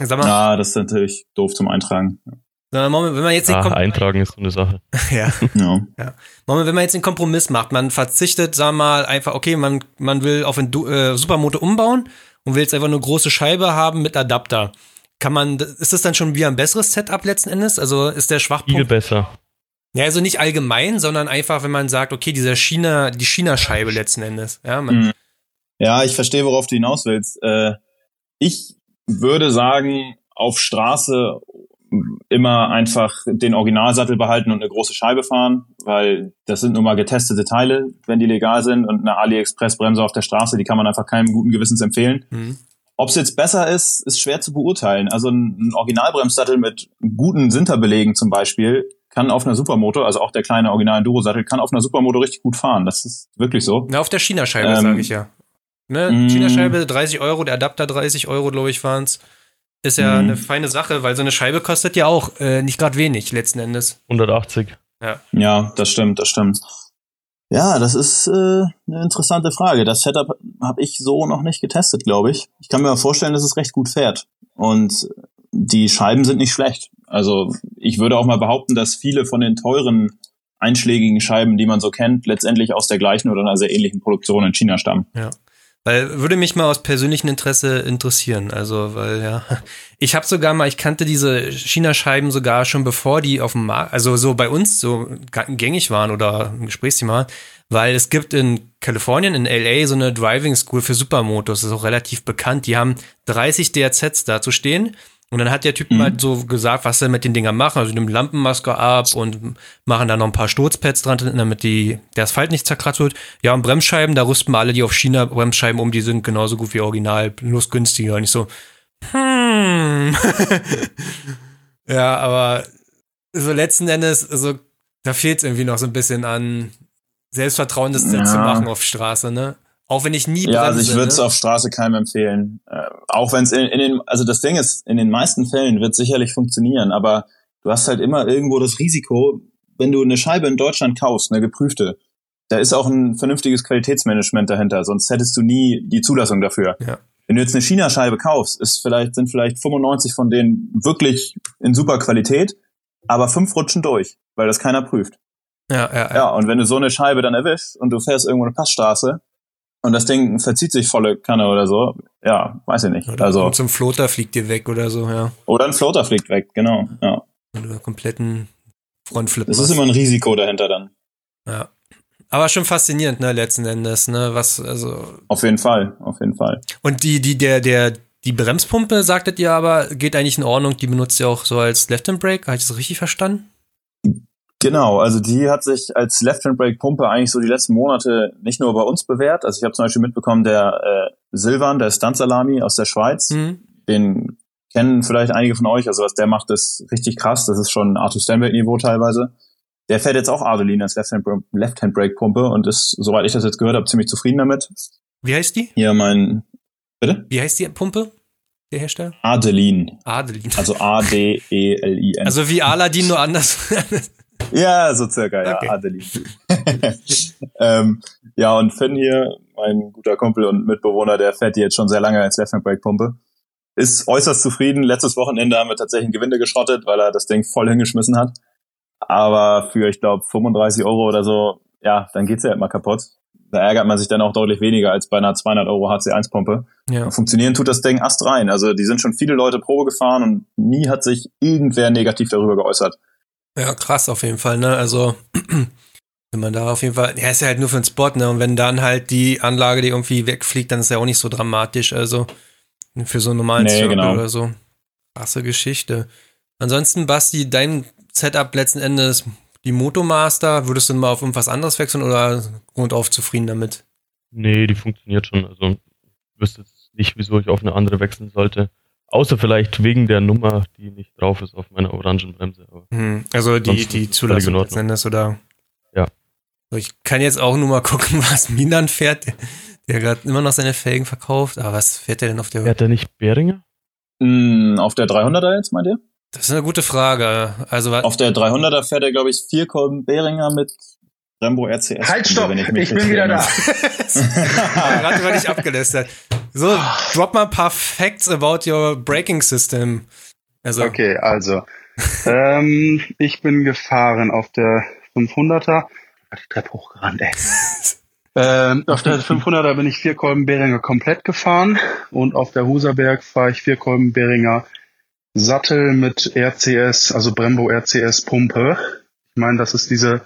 Sag mal, Ja, das ist natürlich doof zum Eintragen. sag mal, Moment, wenn man jetzt den, Ah, Kom eintragen ist so eine Sache. ja. Ja. Moment, wenn man jetzt den Kompromiss macht, man verzichtet, sag mal, einfach, okay, man, man will auf ein Du- äh, Supermoto umbauen und will jetzt einfach eine große Scheibe haben mit Adapter. Kann man, ist das dann schon wieder ein besseres Setup letzten Endes? Also ist der Viel Schwachpunkt? besser. Ja, also nicht allgemein, sondern einfach, wenn man sagt, okay, dieser China, die China-Scheibe letzten Endes. Ja, man, Mhm. Ja, ich verstehe, worauf du hinaus willst. Äh, ich würde sagen, auf Straße immer einfach den Originalsattel behalten und eine große Scheibe fahren, weil das sind nun mal getestete Teile, wenn die legal sind und eine AliExpress-Bremse auf der Straße, die kann man einfach keinem guten Gewissens empfehlen. Mhm. Ob es jetzt besser ist, ist schwer zu beurteilen. Also ein, Originalbremssattel mit guten Sinterbelegen zum Beispiel kann auf einer Supermoto, also auch der kleine original Enduro-Sattel, kann auf einer Supermoto richtig gut fahren. Das ist wirklich so. Na, auf der China-Scheibe, Ähm, sage ich ja. Ne? mm. China-Scheibe 30 Euro, der Adapter 30 Euro, glaube ich, waren's. Ist ja Mm. eine feine Sache, weil so eine Scheibe kostet ja auch äh, nicht gerade wenig, letzten Endes. 180. Ja, das stimmt, das stimmt. Ja, das ist äh, eine interessante Frage. Das Setup habe ich so noch nicht getestet, glaube ich. Ich kann mir aber vorstellen, dass es recht gut fährt. Und die Scheiben sind nicht schlecht. Also ich würde auch mal behaupten, dass viele von den teuren einschlägigen Scheiben, die man so kennt, letztendlich aus der gleichen oder einer sehr ähnlichen Produktion in China stammen. Weil würde mich mal aus persönlichem Interesse interessieren. Also, weil ja, ich habe sogar mal, ich kannte diese China-Scheiben sogar schon bevor die auf dem Markt, also so bei uns so gängig waren oder ein Gesprächsthema, weil es gibt in Kalifornien, in LA, so eine Driving School für Supermotos, das ist auch relativ bekannt. Die haben 30 DRZs da zu stehen. Und dann hat der Typ Mhm. mal so gesagt, was sie mit den Dingern machen. Also die nehmen Lampenmaske ab und machen da noch ein paar Sturzpads dran, damit die, der Asphalt nicht zerkratzt wird. Ja, und Bremsscheiben, da rüsten wir alle die auf China Bremsscheiben um, die sind genauso gut wie original, bloß günstiger. Und ich so, hm. ja, aber so letzten Endes, also da fehlt es irgendwie noch so ein bisschen an Selbstvertrauen, das Ja. zu machen auf Straße, ne? Auch wenn ich nie Ja, also ich bremse, würde es ne? auf Straße keinem empfehlen. Äh, auch wenn es in, in den, also das Ding ist, in den meisten Fällen wird sicherlich funktionieren, aber du hast halt immer irgendwo das Risiko, wenn du eine Scheibe in Deutschland kaufst, eine geprüfte, da ist auch ein vernünftiges Qualitätsmanagement dahinter, sonst hättest du nie die Zulassung dafür. Ja. Wenn du jetzt eine China-Scheibe kaufst, ist vielleicht, sind vielleicht 95 von denen wirklich in super Qualität, aber fünf rutschen durch, weil das keiner prüft. Ja, ja, ja. Ja, und wenn du so eine Scheibe dann erwischst und du fährst irgendwo eine Passstraße und das Ding verzieht sich volle Kanne oder so, ja, weiß ich nicht. Oder also, zum Floater fliegt dir weg oder so, ja. oder ein Floater fliegt weg, genau. Ja. Oder kompletten Frontflip. Das ist immer ein Risiko dahinter dann. ja. Aber schon faszinierend, ne, letzten Endes, ne, was, also. Auf jeden Fall, auf jeden Fall. Und die, die, der, der, die Bremspumpe, sagtet ihr aber, geht eigentlich in Ordnung, die benutzt ihr auch so als Left-Hand-Brake, habe ich das richtig verstanden? Genau, also die hat sich als Left-Hand-Brake-Pumpe eigentlich so die letzten Monate nicht nur bei uns bewährt. Also ich habe zum Beispiel mitbekommen, der äh, Silvan, der Stunt-Salami aus der Schweiz, Mhm. den kennen vielleicht einige von euch. Also was der macht, ist richtig krass. Das ist schon Arthur Stanberg-Niveau teilweise. Der fährt jetzt auch Adelin als Left-Hand- Left-Hand-Brake-Pumpe und ist, soweit ich das jetzt gehört habe, ziemlich zufrieden damit. Wie heißt die? Hier mein, bitte? Wie heißt die Pumpe? Der Hersteller? Adelin. Adelin. Also A-D-E-L-I-N. Also wie Aladdin, nur anders. Ja, so circa, ja, Okay. Adeline. ähm, ja, und Finn hier, mein guter Kumpel und Mitbewohner, der fährt die jetzt schon sehr lange als Left-Hand-Brake-Pumpe. Ist äußerst zufrieden. Letztes Wochenende haben wir tatsächlich ein Gewinde geschrottet, weil er das Ding voll hingeschmissen hat. Aber für, ich glaube, 35 Euro oder so, ja, dann geht's ja halt mal kaputt. Da ärgert man sich dann auch deutlich weniger als bei einer 200 Euro HC1-Pumpe. ja. Funktionieren tut das Ding ast rein. Also die sind schon viele Leute Probe gefahren und nie hat sich irgendwer negativ darüber geäußert. Ja, krass auf jeden Fall, ne? Also, wenn man da auf jeden Fall, ja, ist ja halt nur für den Spot, ne? Und wenn dann halt die Anlage, die irgendwie wegfliegt, dann ist ja auch nicht so dramatisch, also für so einen normalen Nee, genau. oder so. Krasse Geschichte. Ansonsten, Basti, dein Setup letzten Endes, die Motomaster, würdest du mal auf irgendwas anderes wechseln oder grundauf zufrieden damit? Nee, die funktioniert schon. Also ich wüsste jetzt nicht, wieso ich auf eine andere wechseln sollte. Außer vielleicht wegen der Nummer, die nicht drauf ist auf meiner Orangenbremse. Aber Hm, also die, die Zulassung letzten Endes, oder? Ja. So, Ich kann jetzt auch nur mal gucken, was Milan fährt. Der gerade immer noch seine Felgen verkauft. Aber was fährt der denn auf der? Fährt der nicht Beringer? Mm, auf der 300er jetzt, meint ihr? Das ist eine gute Frage. Also Auf der 300er fährt er, glaube ich, vier Kolben Beringer mit Rambo RCS. Halt, stopp! wenn Ich, mich bin wieder da. gerade über dich abgelästert. So, drop mal ein paar Facts about your braking system. Also, Okay, also. ähm, ich bin gefahren auf der 500er. Hat die Treppe hochgerannt, ey. ähm, auf der 500er bin ich vier Kolben Beringer komplett gefahren und auf der Huserberg fahre ich vier Kolben Beringer Sattel mit RCS, also Brembo RCS Pumpe. Ich meine, das ist diese,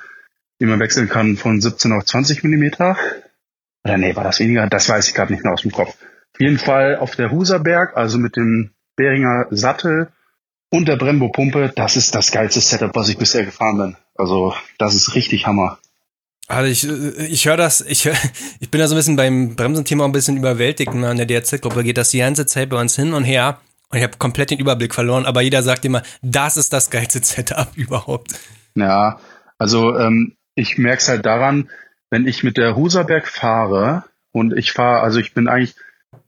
die man wechseln kann von 17 auf 20 Millimeter. Oder nee, war das weniger? Das weiß ich gerade nicht mehr aus dem Kopf. Auf jeden Fall auf der Huserberg, also mit dem Beringer Sattel und der Brembo Pumpe, das ist das geilste Setup, was ich bisher gefahren bin. Also, das ist richtig Hammer. also ich, ich höre das, ich, hör, ich bin da so ein bisschen beim Bremsenthema ein bisschen überwältigt. Ne? An der DRZ-Gruppe geht das die ganze Zeit bei uns hin und her. Und ich habe komplett den Überblick verloren, aber jeder sagt immer, das ist das geilste Setup überhaupt. Ja, also ähm, ich merke es halt daran, wenn ich mit der Huserberg fahre und ich fahre, also ich bin eigentlich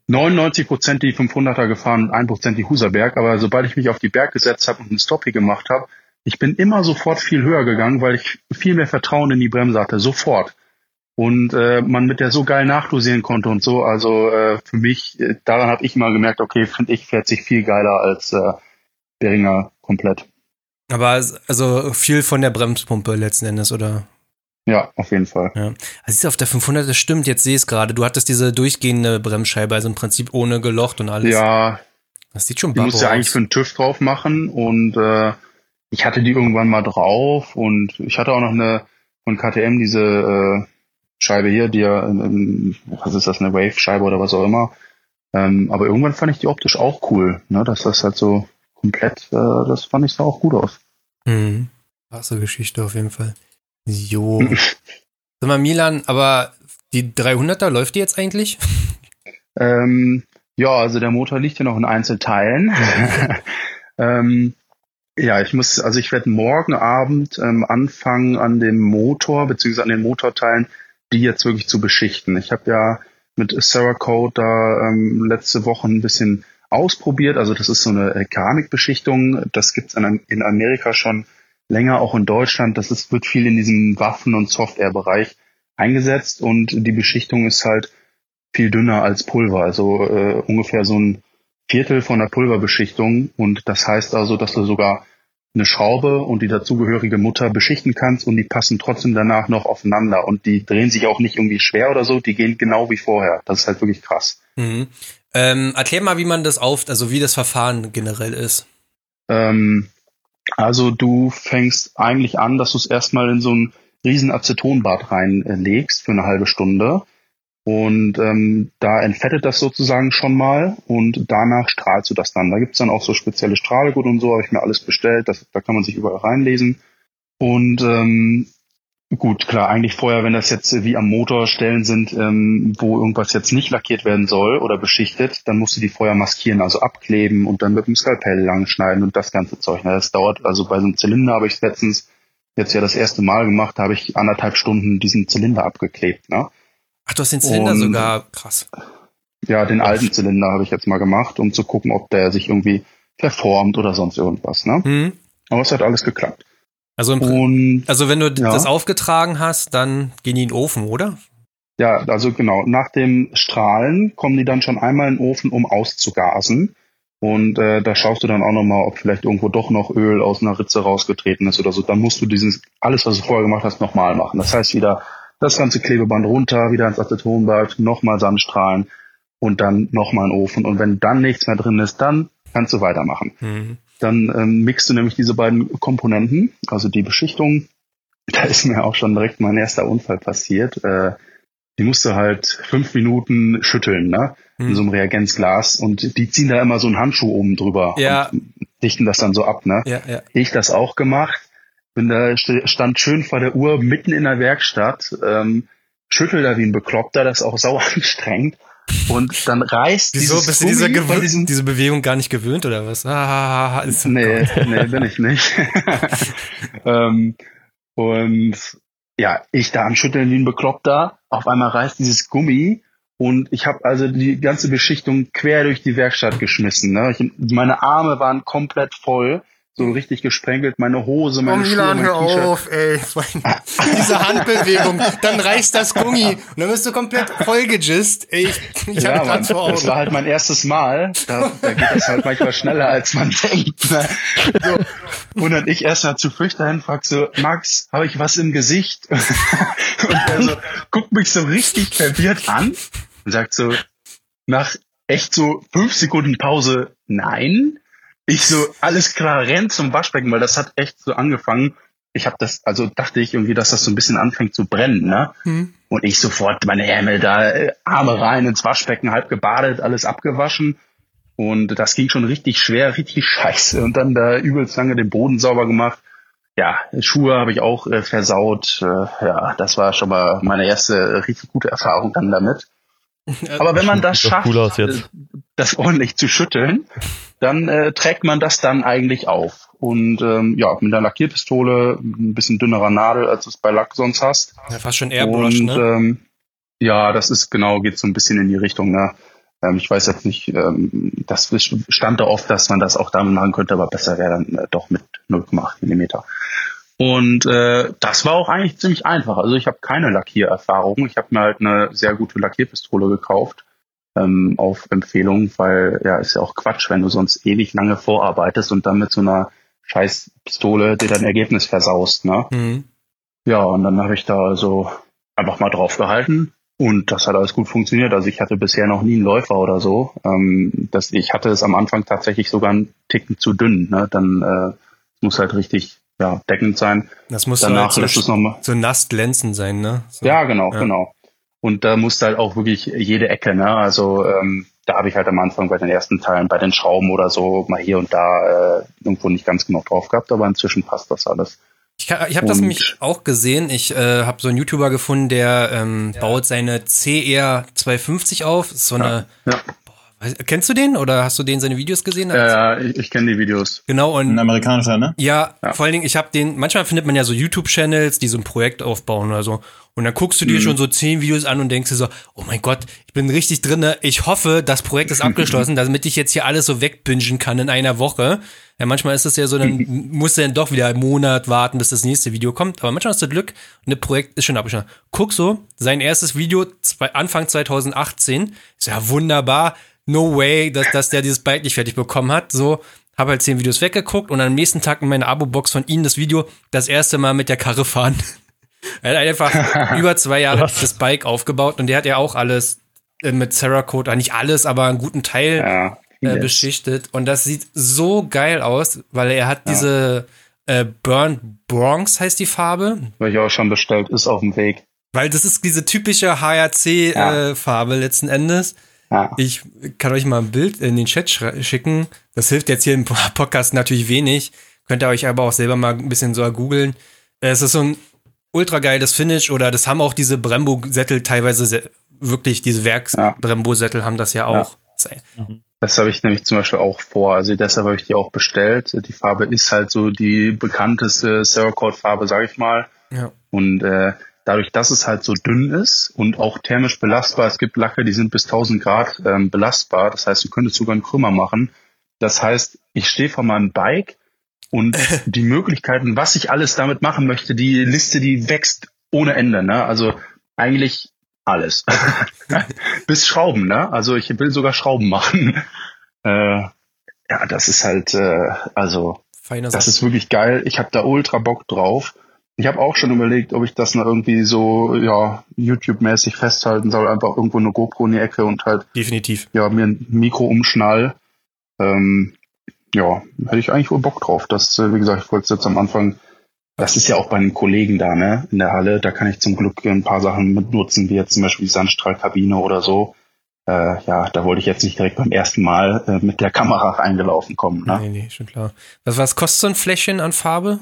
99 Prozent die 500er gefahren und 1 Prozent die Huserberg, aber sobald ich mich auf die Berg gesetzt habe und einen Stoppie gemacht habe, ich bin immer sofort viel höher gegangen, weil ich viel mehr Vertrauen in die Bremse hatte, sofort. Und äh, man mit der so geil nachdosieren konnte und so, also äh, für mich, äh, daran habe ich immer gemerkt, okay, finde ich, fährt sich viel geiler als äh, Beringer komplett. Aber also viel von der Bremspumpe letzten Endes, oder? Ja, auf jeden Fall. Ja. Also du, auf der 500, das stimmt, jetzt sehe ich es gerade. Du hattest diese durchgehende Bremsscheibe, also im Prinzip ohne gelocht und alles. Ja, Das sieht schon Die musst du ja eigentlich für einen TÜV drauf machen und äh, ich hatte die irgendwann mal drauf und ich hatte auch noch eine von KTM diese äh, Scheibe hier, die ja, in, was ist das, eine Wave-Scheibe oder was auch immer. Ähm, aber irgendwann fand ich die optisch auch cool, ne, dass das halt so komplett, äh, das fand ich sah auch gut aus. Mhm. Krasse Geschichte auf jeden Fall. Jo. Sag mal, Milan, aber die 300er läuft die jetzt eigentlich? Ähm, ja, also der Motor liegt ja noch in Einzelteilen. ähm, ja, ich muss, also ich werde morgen Abend ähm, anfangen an dem Motor beziehungsweise an den Motorteilen, die jetzt wirklich zu beschichten. Ich habe ja mit Cerakote da ähm, letzte Woche ein bisschen ausprobiert. Also das ist so eine Keramikbeschichtung. Das gibt's in, in Amerika schon länger, auch in Deutschland. Das ist, wird viel in diesem Waffen- und Softwarebereich eingesetzt und die Beschichtung ist halt viel dünner als Pulver, also äh, ungefähr so ein Viertel von der Pulverbeschichtung. Und das heißt also, dass du sogar eine Schraube und die dazugehörige Mutter beschichten kannst und die passen trotzdem danach noch aufeinander und die drehen sich auch nicht irgendwie schwer oder so, die gehen genau wie vorher. Das ist halt wirklich krass. Mhm. Ähm, erklär mal, wie man das auf, also wie das Verfahren generell ist. Ähm, also du fängst eigentlich an, dass du es erstmal in so ein riesen Acetonbad reinlegst für eine halbe Stunde. Und ähm, da entfettet das sozusagen schon mal und danach strahlst du das dann. Da gibt's dann auch so spezielle Strahlgut und so, habe ich mir alles bestellt. Das, da kann man sich überall reinlesen. Und ähm, gut, klar, eigentlich vorher, wenn das jetzt wie am Motor Stellen sind, ähm, wo irgendwas jetzt nicht lackiert werden soll oder beschichtet, dann musst du die vorher maskieren, also abkleben und dann mit dem Skalpell langschneiden und das ganze Zeug. Na, Das dauert, also bei so einem Zylinder habe ich letztens jetzt ja das erste Mal gemacht, da habe ich anderthalb Stunden diesen Zylinder abgeklebt. Ne? Ach, du hast den Zylinder Und- sogar. Krass. Ja, den alten Zylinder habe ich jetzt mal gemacht, um zu gucken, ob der sich irgendwie verformt oder sonst irgendwas. Ne? Mhm. Aber es hat alles geklappt. Also, Und also wenn du Ja. das aufgetragen hast, dann gehen die in den Ofen, oder? ja, also genau, nach dem Strahlen kommen die dann schon einmal in den Ofen, um auszugasen. Und äh, da schaust du dann auch nochmal, ob vielleicht irgendwo doch noch Öl aus einer Ritze rausgetreten ist oder so. Dann musst du dieses, alles, was du vorher gemacht hast, nochmal machen. Das heißt wieder das ganze Klebeband runter, wieder ins Acetonbad, nochmal Sandstrahlen und dann nochmal in den Ofen. Und wenn dann nichts mehr drin ist, dann kannst du weitermachen. Mhm. Dann ähm, mixt du nämlich diese beiden Komponenten, also die Beschichtung. Da ist mir auch schon direkt mein erster Unfall passiert. Äh, die musste halt fünf Minuten schütteln, ne? In so Mhm. einem Reagenzglas. Und die ziehen da immer so einen Handschuh oben drüber Ja. und dichten das dann so ab, ne? Ja, ja. Ich das auch gemacht. Bin da, st- stand schön vor der Uhr mitten in der Werkstatt, ähm, schüttel da wie ein Bekloppter, das ist auch sauer anstrengend. Und dann reißt Wieso dieses bist du diese, Gummi Gewö- diesem diese Bewegung gar nicht gewöhnt oder was? Ah, ist Nee, Gott. nee, bin ich nicht. ähm, und ja, ich da am Schütteln wie ein Bekloppter. Auf einmal reißt dieses Gummi Und ich habe also die ganze Beschichtung quer durch die Werkstatt geschmissen. Ne? Ich, meine Arme waren komplett voll so richtig gesprenkelt, meine Hose, meine oh, Milan, Schuhe, mein hör auf, ey. Diese Handbewegung, dann reißt das Gummi und dann bist du komplett vollgejist. Ey, ich, ich ja, Mann, vor Augen. Das war halt mein erstes Mal. Da, da geht das halt manchmal schneller, als man denkt. Ne? So. Und dann ich erst mal zu Flüchter hin, frag so, Max, habe ich was im Gesicht? und er so, guckt mich so richtig verwirrt an und sagt so, nach echt so fünf Sekunden Pause, nein. Ich so, alles klar, renn zum Waschbecken, weil das hat echt so angefangen. Ich habe das, also dachte ich irgendwie, dass das so ein bisschen anfängt zu brennen, ne? Mhm. Und ich sofort meine Ärmel da, äh, Arme rein ins Waschbecken, halb gebadet, alles abgewaschen. Und das ging schon richtig schwer, richtig scheiße. Und dann da übelst lange den Boden sauber gemacht. Ja, Schuhe habe ich auch äh, versaut. Äh, ja, das war schon mal meine erste äh, richtig gute Erfahrung dann damit. Aber wenn man das schafft, cool das ordentlich zu schütteln, dann äh, trägt man das dann eigentlich auf. Und ähm, ja, mit einer Lackierpistole, ein bisschen dünnerer Nadel, als du es bei Lack sonst hast. Ja, fast schon Airbrush, Und, ne? Ähm, ja, das ist genau, geht so ein bisschen in die Richtung, ne? Ähm, ich weiß jetzt nicht, ähm, das stand da oft, dass man das auch damit machen könnte, aber besser wäre dann äh, doch mit 0,8 Millimeter. Und äh, das war auch eigentlich ziemlich einfach. Also ich habe keine Lackiererfahrung. Ich habe mir halt eine sehr gute Lackierpistole gekauft ähm, auf Empfehlung, weil ja ist ja auch Quatsch, wenn du sonst ewig lange vorarbeitest und dann mit so einer scheiß Pistole dir dein Ergebnis versaust. Ne? Mhm. Ja, und dann habe ich da also einfach mal drauf gehalten und das hat alles gut funktioniert. Also ich hatte bisher noch nie einen Läufer oder so. Ähm, das, ich hatte es am Anfang tatsächlich sogar einen Ticken zu dünn. Ne? Dann äh, muss halt richtig ja, deckend sein. Das muss Danach halt so, so nass glänzen sein, ne? So, ja, genau, ja. genau. Und da musste halt auch wirklich jede Ecke, ne? Also ähm, da habe ich halt am Anfang bei den ersten Teilen, bei den Schrauben oder so, mal hier und da äh, irgendwo nicht ganz genau drauf gehabt, aber inzwischen passt das alles. Ich, ich habe das nämlich auch gesehen. Ich äh, habe so einen YouTuber gefunden, der ähm, ja. baut seine CR 250 auf. So eine, ja. Ja. Kennst du den oder hast du den seine Videos gesehen? Ja, ja ich, ich kenne die Videos. Genau und ein amerikanischer, ne? Ja, ja. vor allen Dingen, ich habe den. Manchmal findet man ja so YouTube-Channels, die so ein Projekt aufbauen oder so. Und dann guckst du dir mhm. schon so zehn Videos an und denkst dir so, oh mein Gott, ich bin richtig drinne. Ich hoffe, das Projekt ist abgeschlossen, damit ich jetzt hier alles so wegbingen kann in einer Woche. Ja, manchmal ist es ja so, dann musst du dann doch wieder einen Monat warten, bis das nächste Video kommt. Aber manchmal hast du Glück und das Projekt ist schon abgeschlossen. Guck so, sein erstes Video Anfang 2018 ist ja wunderbar no way, dass, dass der dieses Bike nicht fertig bekommen hat. So, habe halt zehn Videos weggeguckt und am nächsten Tag in meiner Abo-Box von ihm das Video das erste Mal mit der Karre fahren. er hat einfach über zwei Jahre Was? das Bike aufgebaut und der hat ja auch alles äh, mit Cerakote, nicht alles, aber einen guten Teil ja, äh, beschichtet. Und das sieht so geil aus, weil er hat ja. diese äh, Burnt Bronx heißt die Farbe. Weil ich auch schon bestellt, ist auf dem Weg. Weil das ist diese typische HRC-Farbe ja. äh, letzten Endes. Ja. Ich kann euch mal ein Bild in den Chat schicken. Das hilft jetzt hier im Podcast natürlich wenig. Könnt ihr euch aber auch selber mal ein bisschen so googeln. Es ist so ein ultra geiles Finish oder das haben auch diese Brembo-Sättel teilweise wirklich, diese Werks-Brembo-Sättel haben das ja auch. Ja. Das habe ich nämlich zum Beispiel auch vor. Also deshalb habe ich die auch bestellt. Die Farbe ist halt so die bekannteste Cerakote-Farbe, sage ich mal. Ja. Und äh, dadurch, dass es halt so dünn ist und auch thermisch belastbar, es gibt Lacke, die sind bis 1000 Grad ähm, belastbar, das heißt, du könntest sogar einen Krümmer machen. Das heißt, ich stehe vor meinem Bike und die Möglichkeiten, was ich alles damit machen möchte, die Liste, die wächst ohne Ende. Ne? Also eigentlich alles. bis Schrauben, ne? Also ich will sogar Schrauben machen. Äh, ja, das ist halt, äh, also Feine das ist wirklich geil. Ich habe da ultra Bock drauf. Ich habe auch schon überlegt, ob ich das noch irgendwie so, ja, YouTube-mäßig festhalten soll, einfach irgendwo eine GoPro in die Ecke und halt. Definitiv. Ja, mir ein Mikro umschnall. Ähm, ja, hätte ich eigentlich wohl Bock drauf. Das, äh, wie gesagt, ich wollte es jetzt am Anfang, das ist ja auch bei den Kollegen da, ne, in der Halle, da kann ich zum Glück ein paar Sachen mit nutzen, wie jetzt zum Beispiel die Sandstrahlkabine oder so. Äh, ja, da wollte ich jetzt nicht direkt beim ersten Mal äh, mit der Kamera reingelaufen kommen. Ne? Nee, nee, schon klar. Was, was kostet so ein Fläschchen an Farbe?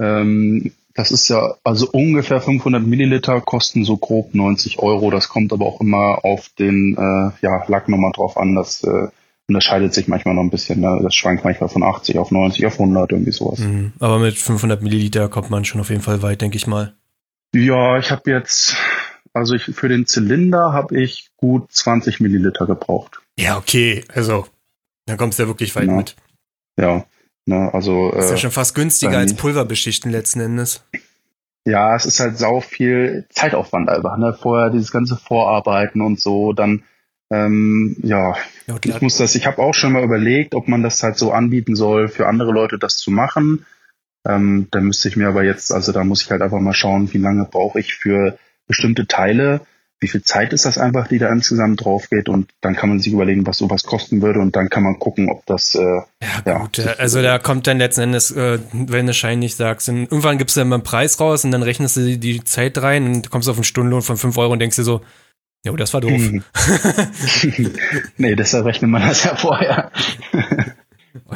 Ähm, das ist ja, also ungefähr 500 Milliliter kosten so grob 90 Euro. Das kommt aber auch immer auf den äh, ja, Lack nochmal drauf an. Das äh, unterscheidet sich manchmal noch ein bisschen. Ne? Das schwankt manchmal von 80 auf 90 auf 100, irgendwie sowas. Mhm. Aber mit 500 Milliliter kommt man schon auf jeden Fall weit, denke ich mal. Ja, ich habe jetzt also ich, für den Zylinder habe ich gut 20 Milliliter gebraucht. Ja, okay. Also, dann kommst du ja wirklich weit Ja. mit. Ja, ne, also Ist ja äh, schon fast günstiger als. Pulverbeschichten letzten Endes. ja, es ist halt sau viel Zeitaufwand einfach. Ne? Vorher dieses ganze Vorarbeiten und so, dann ähm, ja, Ja, ich muss das, ich habe auch schon mal überlegt, ob man das halt so anbieten soll, für andere Leute das zu machen. Ähm, da müsste ich mir aber jetzt, also da muss ich halt einfach mal schauen, wie lange brauche ich für bestimmte Teile, wie viel Zeit ist das einfach, die da insgesamt drauf geht und dann kann man sich überlegen, was sowas kosten würde und dann kann man gucken, ob das äh, Ja, Ja. gut. äh, Also da kommt dann letzten Endes, äh, wenn du Schein nicht sagst, und irgendwann gibst du dann mal einen Preis raus und dann rechnest du die- Zeit rein und kommst auf einen Stundenlohn von 5 Euro und denkst dir so, jo, das war doof. Hm. nee, deshalb rechnet man das ja vorher.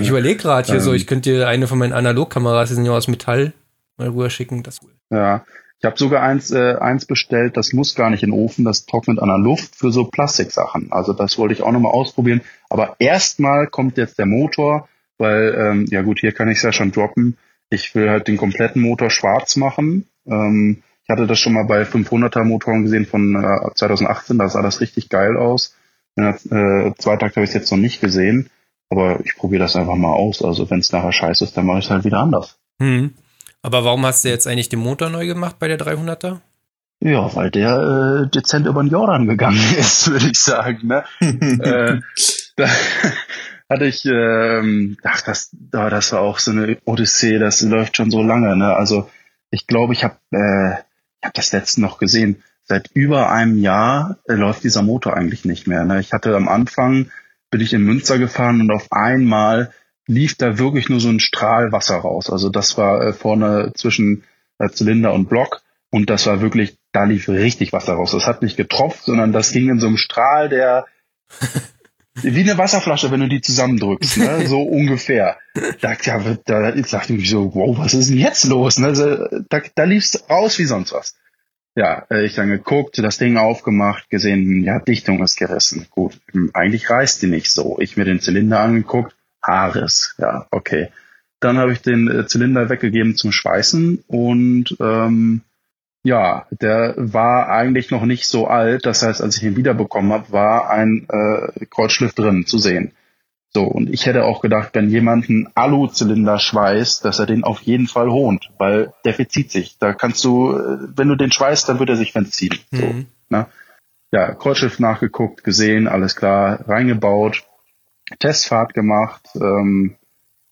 Ich überlege gerade hier Ähm. so, ich könnte dir eine von meinen Analogkameras, die sind ja aus Metall, mal rüber schicken. Das Ja, ich habe sogar eins, äh, eins bestellt, das muss gar nicht in den Ofen, das trocknet an der Luft für so Plastiksachen. Also das wollte ich auch nochmal ausprobieren. Aber erstmal kommt jetzt der Motor, weil, ähm, ja gut, hier kann ich es ja schon droppen. Ich will halt den kompletten Motor schwarz machen. Ähm, ich hatte das schon mal bei 500er Motoren gesehen von äh, 2018, da sah das richtig geil aus. In der äh, Zweitakt habe ich es jetzt noch nicht gesehen, aber ich probiere das einfach mal aus. Also wenn es nachher scheiße ist, dann mache ich es halt wieder anders. hm. Aber warum hast du jetzt eigentlich den Motor neu gemacht bei der 300er? Ja, weil der äh, dezent über den Jordan gegangen ist, würde ich sagen. Ne? äh, da hatte ich, ähm, ach, das, da, das war auch so eine Odyssee, das läuft schon so lange. Ne? Also ich glaube, ich habe äh, ich hab das letzte noch gesehen. Seit über einem Jahr äh, läuft dieser Motor eigentlich nicht mehr. Ne? Ich hatte am Anfang, bin ich in Münster gefahren und auf einmal lief da wirklich nur so ein Strahl Wasser raus. Also das war äh, vorne zwischen äh, Zylinder und Block und das war wirklich, da lief richtig Wasser raus. Das hat nicht getropft, sondern das ging in so einem Strahl, der wie eine Wasserflasche, wenn du die zusammendrückst, ne? so ungefähr. Da, ja, da dachte ich so, wow, was ist denn jetzt los? Ne? So, Da, da lief's raus wie sonst was. Ja, äh, ich dann geguckt, das Ding aufgemacht, gesehen, ja, Dichtung ist gerissen. Gut, hm, eigentlich reißt die nicht so. Ich mir den Zylinder angeguckt, Haarriss. Ja, okay. Dann habe ich den äh, Zylinder weggegeben zum Schweißen und ähm, ja, der war eigentlich noch nicht so alt. Das heißt, als ich ihn wiederbekommen habe, war ein äh, Kreuzschliff drin zu sehen. So, und ich hätte auch gedacht, wenn jemand einen Alu-Zylinder schweißt, dass er den auf jeden Fall hohnt, weil der verzieht sich. Da kannst du, äh, wenn du den schweißt, dann wird er sich verziehen. So, Mhm. ne? Ja, Kreuzschiff nachgeguckt, gesehen, alles klar, reingebaut, Testfahrt gemacht, ähm,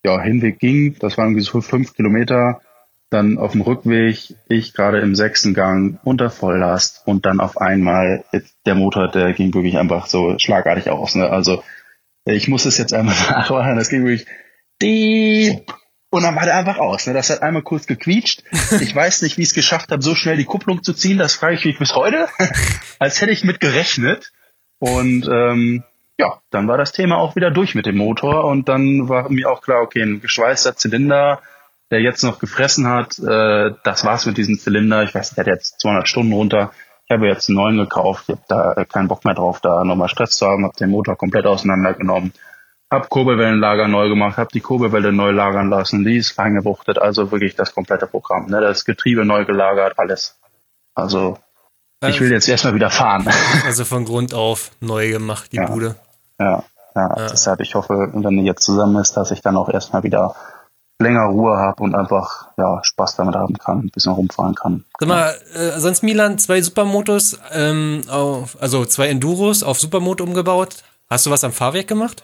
ja, Hinweg ging, das waren so fünf Kilometer, dann auf dem Rückweg, ich gerade im sechsten Gang unter Volllast und dann auf einmal der Motor, der ging wirklich einfach so schlagartig aus. Ne? Also ich muss es jetzt einmal nachmachen, das ging wirklich diep und dann war der einfach aus. Ne? Das hat einmal kurz gequietscht. Ich weiß nicht, wie ich es geschafft habe, so schnell die Kupplung zu ziehen. Das frage ich mich bis heute, als hätte ich mit gerechnet. Und ähm, ja, dann war das Thema auch wieder durch mit dem Motor und dann war mir auch klar, okay, ein geschweißter Zylinder, der jetzt noch gefressen hat, äh, das war's mit diesem Zylinder. Ich weiß, der hat jetzt 200 Stunden runter. Ich habe jetzt einen neuen gekauft. Ich habe da äh, keinen Bock mehr drauf, da nochmal Stress zu haben. Habe den Motor komplett auseinandergenommen. Hab Kurbelwellenlager neu gemacht, habe die Kurbelwelle neu lagern lassen, die ist feingewuchtet, also wirklich das komplette Programm. Ne? Das Getriebe neu gelagert, alles. Also ich will jetzt erstmal wieder fahren. Also von Grund auf neu gemacht, die Ja. Bude. Ja, ja, Ja. deshalb, ich hoffe, wenn die jetzt zusammen ist, dass ich dann auch erstmal wieder länger Ruhe habe und einfach ja Spaß damit haben kann, ein bisschen rumfahren kann. Sag mal, äh, sonst Milan, zwei Supermotos, ähm, auf, also zwei Enduros auf Supermoto umgebaut. Hast du was am Fahrwerk gemacht?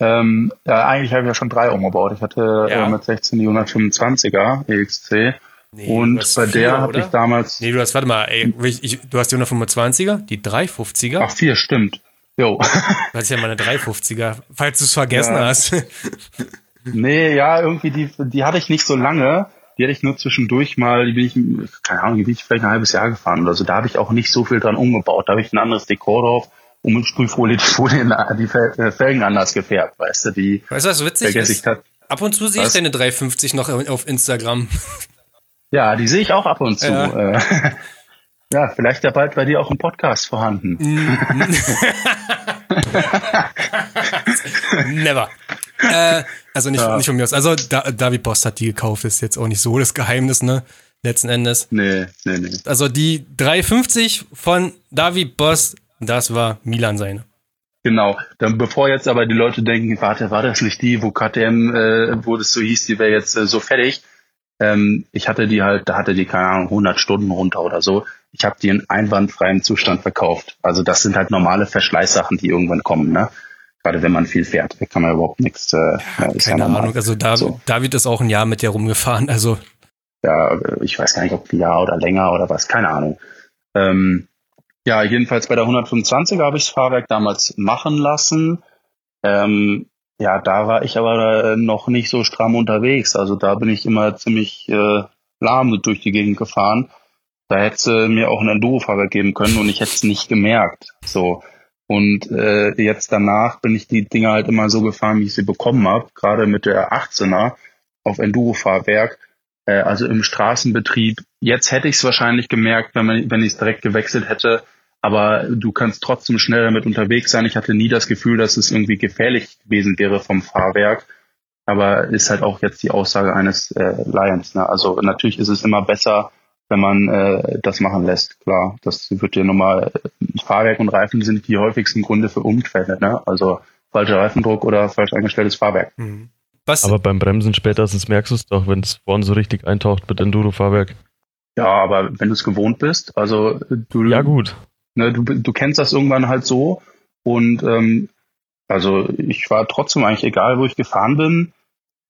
Ähm, ja, eigentlich habe ich ja schon drei umgebaut. Ich hatte Ja. äh, mit 16 die 125er EXC Nee, und bei vier, der habe ich damals Nee, du hast, warte mal, ey, ich, ich, du hast die 125er, die 350er. ach vier, stimmt. Jo. Das ist ja mal eine 350er, falls du es vergessen Ja. hast. nee, ja, irgendwie die, die hatte ich nicht so lange. Die hatte ich nur zwischendurch mal, die bin ich, keine Ahnung, die bin ich vielleicht ein halbes Jahr gefahren oder so. Da habe ich auch nicht so viel dran umgebaut. Da habe ich ein anderes Dekor drauf und mit Sprühfolie die, Folien, die äh, Felgen anders gefärbt, weißt du, die Weißt du, was witzig ist? Ab und zu sehe ich deine 350 noch auf Instagram. Ja, die sehe ich auch ab und zu. Ja. Ja, vielleicht ja bald bei dir auch ein Podcast vorhanden. Never. äh, also nicht, Ja. nicht von mir aus. Also da, David Post hat die gekauft, ist jetzt auch nicht so das Geheimnis, ne? letzten Endes. Nee, nee, nee. Also die 350 von David Boss, das war Milan seine. Genau. Dann bevor jetzt aber die Leute denken, warte, war das nicht die, wo KTM, äh, wo das so hieß, die wäre jetzt äh, so fertig. Ähm, ich hatte die halt, da hatte die keine Ahnung 100 Stunden runter oder so. Ich habe die in einwandfreiem Zustand verkauft. Also das sind halt normale Verschleißsachen, die irgendwann kommen, ne? Gerade wenn man viel fährt, da kann man überhaupt nichts. Äh, ja, keine ja Ahnung. Also da, so. David ist auch ein Jahr mit der rumgefahren. Also ja, ich weiß gar nicht, ob ein Jahr oder länger oder was, keine Ahnung. Ähm, ja, jedenfalls bei der 125er habe ich das Fahrwerk damals machen lassen. Ähm, ja, da war ich aber noch nicht so stramm unterwegs. Also da bin ich immer ziemlich äh, lahm durch die Gegend gefahren. Da hätte mir auch ein Enduro-Fahrwerk geben können und ich hätte es nicht gemerkt. So. Und äh, jetzt danach bin ich die Dinger halt immer so gefahren, wie ich sie bekommen habe, gerade mit der 18er auf Enduro-Fahrwerk. Äh, also im Straßenbetrieb. Jetzt hätte ich es wahrscheinlich gemerkt, wenn, man, wenn ich es direkt gewechselt hätte. Aber du kannst trotzdem schnell damit unterwegs sein. Ich hatte nie das Gefühl, dass es irgendwie gefährlich gewesen wäre vom Fahrwerk. Aber ist halt auch jetzt die Aussage eines äh, Lions. Ne? Also natürlich ist es immer besser, wenn man äh, das machen lässt. Klar, das wird ja nochmal, Fahrwerk und Reifen sind die häufigsten Gründe für Unfälle. Ne? Also falscher Reifendruck oder falsch eingestelltes Fahrwerk. Mhm. Was? Aber beim Bremsen spätestens merkst du es doch, wenn es vorne so richtig eintaucht mit Enduro-Fahrwerk. Ja, aber wenn du es gewohnt bist, also du. Ja, gut. Ne, du, du kennst das irgendwann halt so. Und ähm, also ich war trotzdem eigentlich egal, wo ich gefahren bin,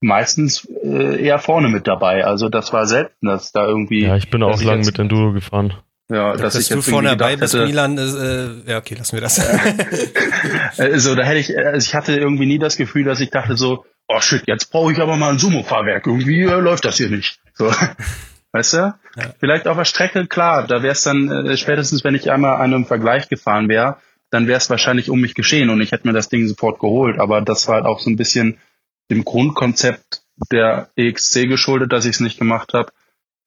meistens äh, eher vorne mit dabei. Also das war selten, dass da irgendwie. Ja, ich bin auch lang mit Enduro gefahren. Ja, dass, dass ich jetzt du vorne dabei bist, hätte, Milan, ist, äh, ja, okay, lassen wir das. also da hätte ich, also ich hatte irgendwie nie das Gefühl, dass ich dachte so, oh shit, jetzt brauche ich aber mal ein Sumo-Fahrwerk. Irgendwie äh, läuft das hier nicht. So. Weißt du? Ja. Vielleicht auf der Strecke, klar, da wäre es dann äh, spätestens, wenn ich einmal an einem Vergleich gefahren wäre, dann wäre es wahrscheinlich um mich geschehen und ich hätte mir das Ding sofort geholt. Aber das war halt auch so ein bisschen dem Grundkonzept der EXC geschuldet, dass ich es nicht gemacht habe.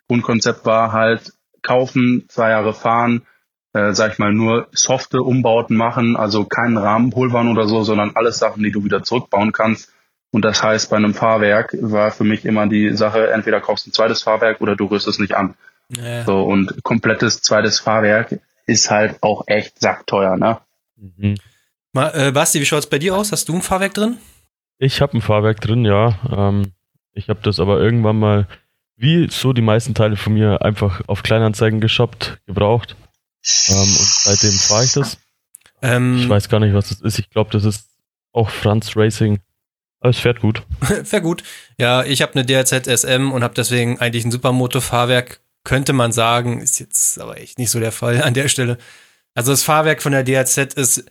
Grundkonzept war halt kaufen, zwei Jahre fahren, äh, sag ich mal, nur softe Umbauten machen, also keinen Rahmenpulvern oder so, sondern alles Sachen, die du wieder zurückbauen kannst. Und das heißt, bei einem Fahrwerk war für mich immer die Sache, entweder kaufst du ein zweites Fahrwerk oder du rührst es nicht an. Ja. So, und komplettes zweites Fahrwerk ist halt auch echt sackteuer, ne? Mhm. Mal, äh, Basti, wie schaut's bei dir aus? Hast du ein Fahrwerk drin? Ich habe ein Fahrwerk drin, ja. Ähm, ich habe das aber irgendwann mal wie so die meisten Teile von mir einfach auf Kleinanzeigen geshoppt, gebraucht. Ähm, und seitdem fahre ich das. Ähm, ich weiß gar nicht, was das ist. Ich glaube, das ist auch Franz Racing. Aber es fährt gut. fährt gut. Ja, ich habe eine DRZ SM und habe deswegen eigentlich ein Supermoto-Fahrwerk. Könnte man sagen, ist jetzt aber echt nicht so der Fall an der Stelle. Also das Fahrwerk von der DRZ ist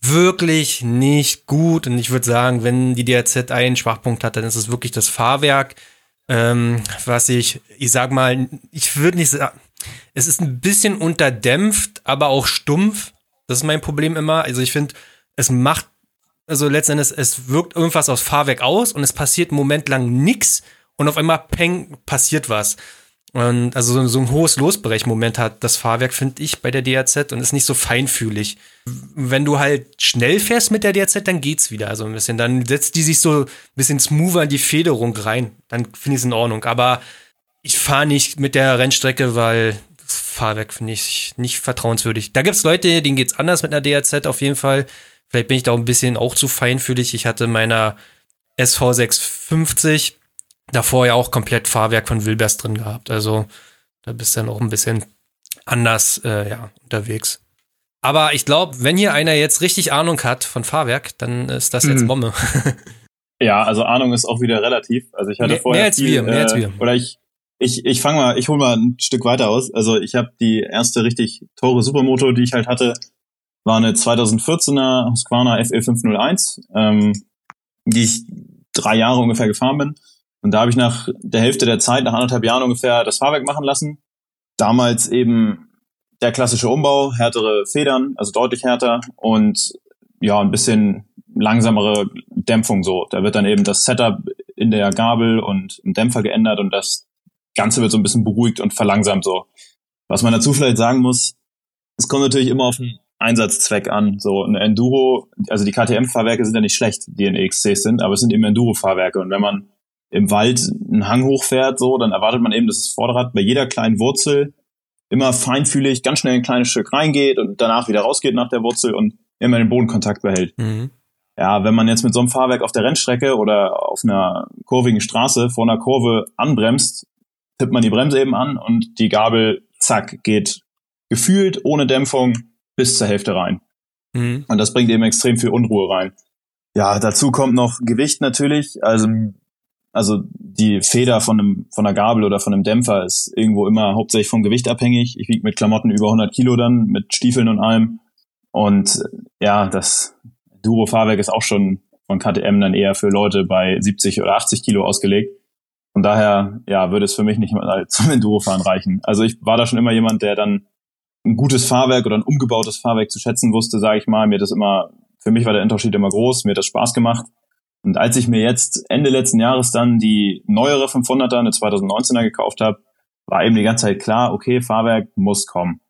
wirklich nicht gut und ich würde sagen, wenn die DRZ einen Schwachpunkt hat, dann ist es wirklich das Fahrwerk ähm, was ich, ich sag mal, ich würde nicht sagen, es ist ein bisschen unterdämpft, aber auch stumpf. Das ist mein Problem immer. Also ich finde, es macht, also letztendlich, es wirkt irgendwas aus Fahrwerk aus und es passiert einen Moment nichts und auf einmal peng, passiert was. Und also so, so ein hohes Losbrechmoment hat das Fahrwerk, finde ich, bei der DRZ und ist nicht so feinfühlig. Wenn du halt schnell fährst mit der DRZ, dann geht's wieder. Also ein bisschen. Dann setzt die sich so ein bisschen smoother in die Federung rein. Dann finde ich es in Ordnung. Aber ich fahre nicht mit der Rennstrecke, weil das Fahrwerk finde ich nicht vertrauenswürdig. Da gibt's Leute, denen geht's anders mit einer DRZ auf jeden Fall. Vielleicht bin ich da auch ein bisschen auch zu feinfühlig. Ich hatte meiner SV650 davor ja auch komplett Fahrwerk von Wilbers drin gehabt. Also da bist du dann auch ein bisschen anders äh, ja, unterwegs. Aber ich glaube, wenn hier einer jetzt richtig Ahnung hat von Fahrwerk, dann ist das jetzt Bombe. ja, also Ahnung ist auch wieder relativ. Also ich hatte mehr, vorher mehr als viel, wir, mehr äh, als wir. Oder ich ich ich fange mal, ich hole mal ein Stück weiter aus. Also ich habe die erste richtig teure Supermoto, die ich halt hatte, war eine 2014er Husqvarna FL501, ähm, die ich drei Jahre ungefähr gefahren bin. Und da habe ich nach der Hälfte der Zeit, nach anderthalb Jahren ungefähr, das Fahrwerk machen lassen. Damals eben der klassische Umbau, härtere Federn, also deutlich härter und ja, ein bisschen langsamere Dämpfung so. Da wird dann eben das Setup in der Gabel und im Dämpfer geändert und das Ganze wird so ein bisschen beruhigt und verlangsamt so. Was man dazu vielleicht sagen muss, es kommt natürlich immer auf den Einsatzzweck an. So ein Enduro, also die KTM-Fahrwerke sind ja nicht schlecht, die in EXCs sind, aber es sind eben Enduro-Fahrwerke. Und wenn man im Wald einen Hang hochfährt, so, dann erwartet man eben, dass das Vorderrad bei jeder kleinen Wurzel immer feinfühlig ganz schnell ein kleines Stück reingeht und danach wieder rausgeht nach der Wurzel und immer den Bodenkontakt behält. Mhm. Ja, wenn man jetzt mit so einem Fahrwerk auf der Rennstrecke oder auf einer kurvigen Straße vor einer Kurve anbremst, tippt man die Bremse eben an und die Gabel, zack, geht gefühlt ohne Dämpfung bis zur Hälfte rein. Mhm. Und das bringt eben extrem viel Unruhe rein. Ja, dazu kommt noch Gewicht natürlich. Also, also die Feder von einem, von einer Gabel oder von einem Dämpfer ist irgendwo immer hauptsächlich vom Gewicht abhängig. Ich wiege mit Klamotten über 100 Kilo dann, mit Stiefeln und allem. Und ja, das Duro-Fahrwerk ist auch schon von KTM dann eher für Leute bei 70 oder 80 Kilo ausgelegt. Von daher, ja, würde es für mich nicht mal zum Enduro-Fahren reichen. Also ich war da schon immer jemand, der dann ein gutes Fahrwerk oder ein umgebautes Fahrwerk zu schätzen wusste, sage ich mal. Mir das immer, für mich war der Unterschied immer groß, mir hat das Spaß gemacht. Und als ich mir jetzt Ende letzten Jahres dann die neuere 500er, eine 2019er gekauft habe, war eben die ganze Zeit klar, okay, Fahrwerk muss kommen.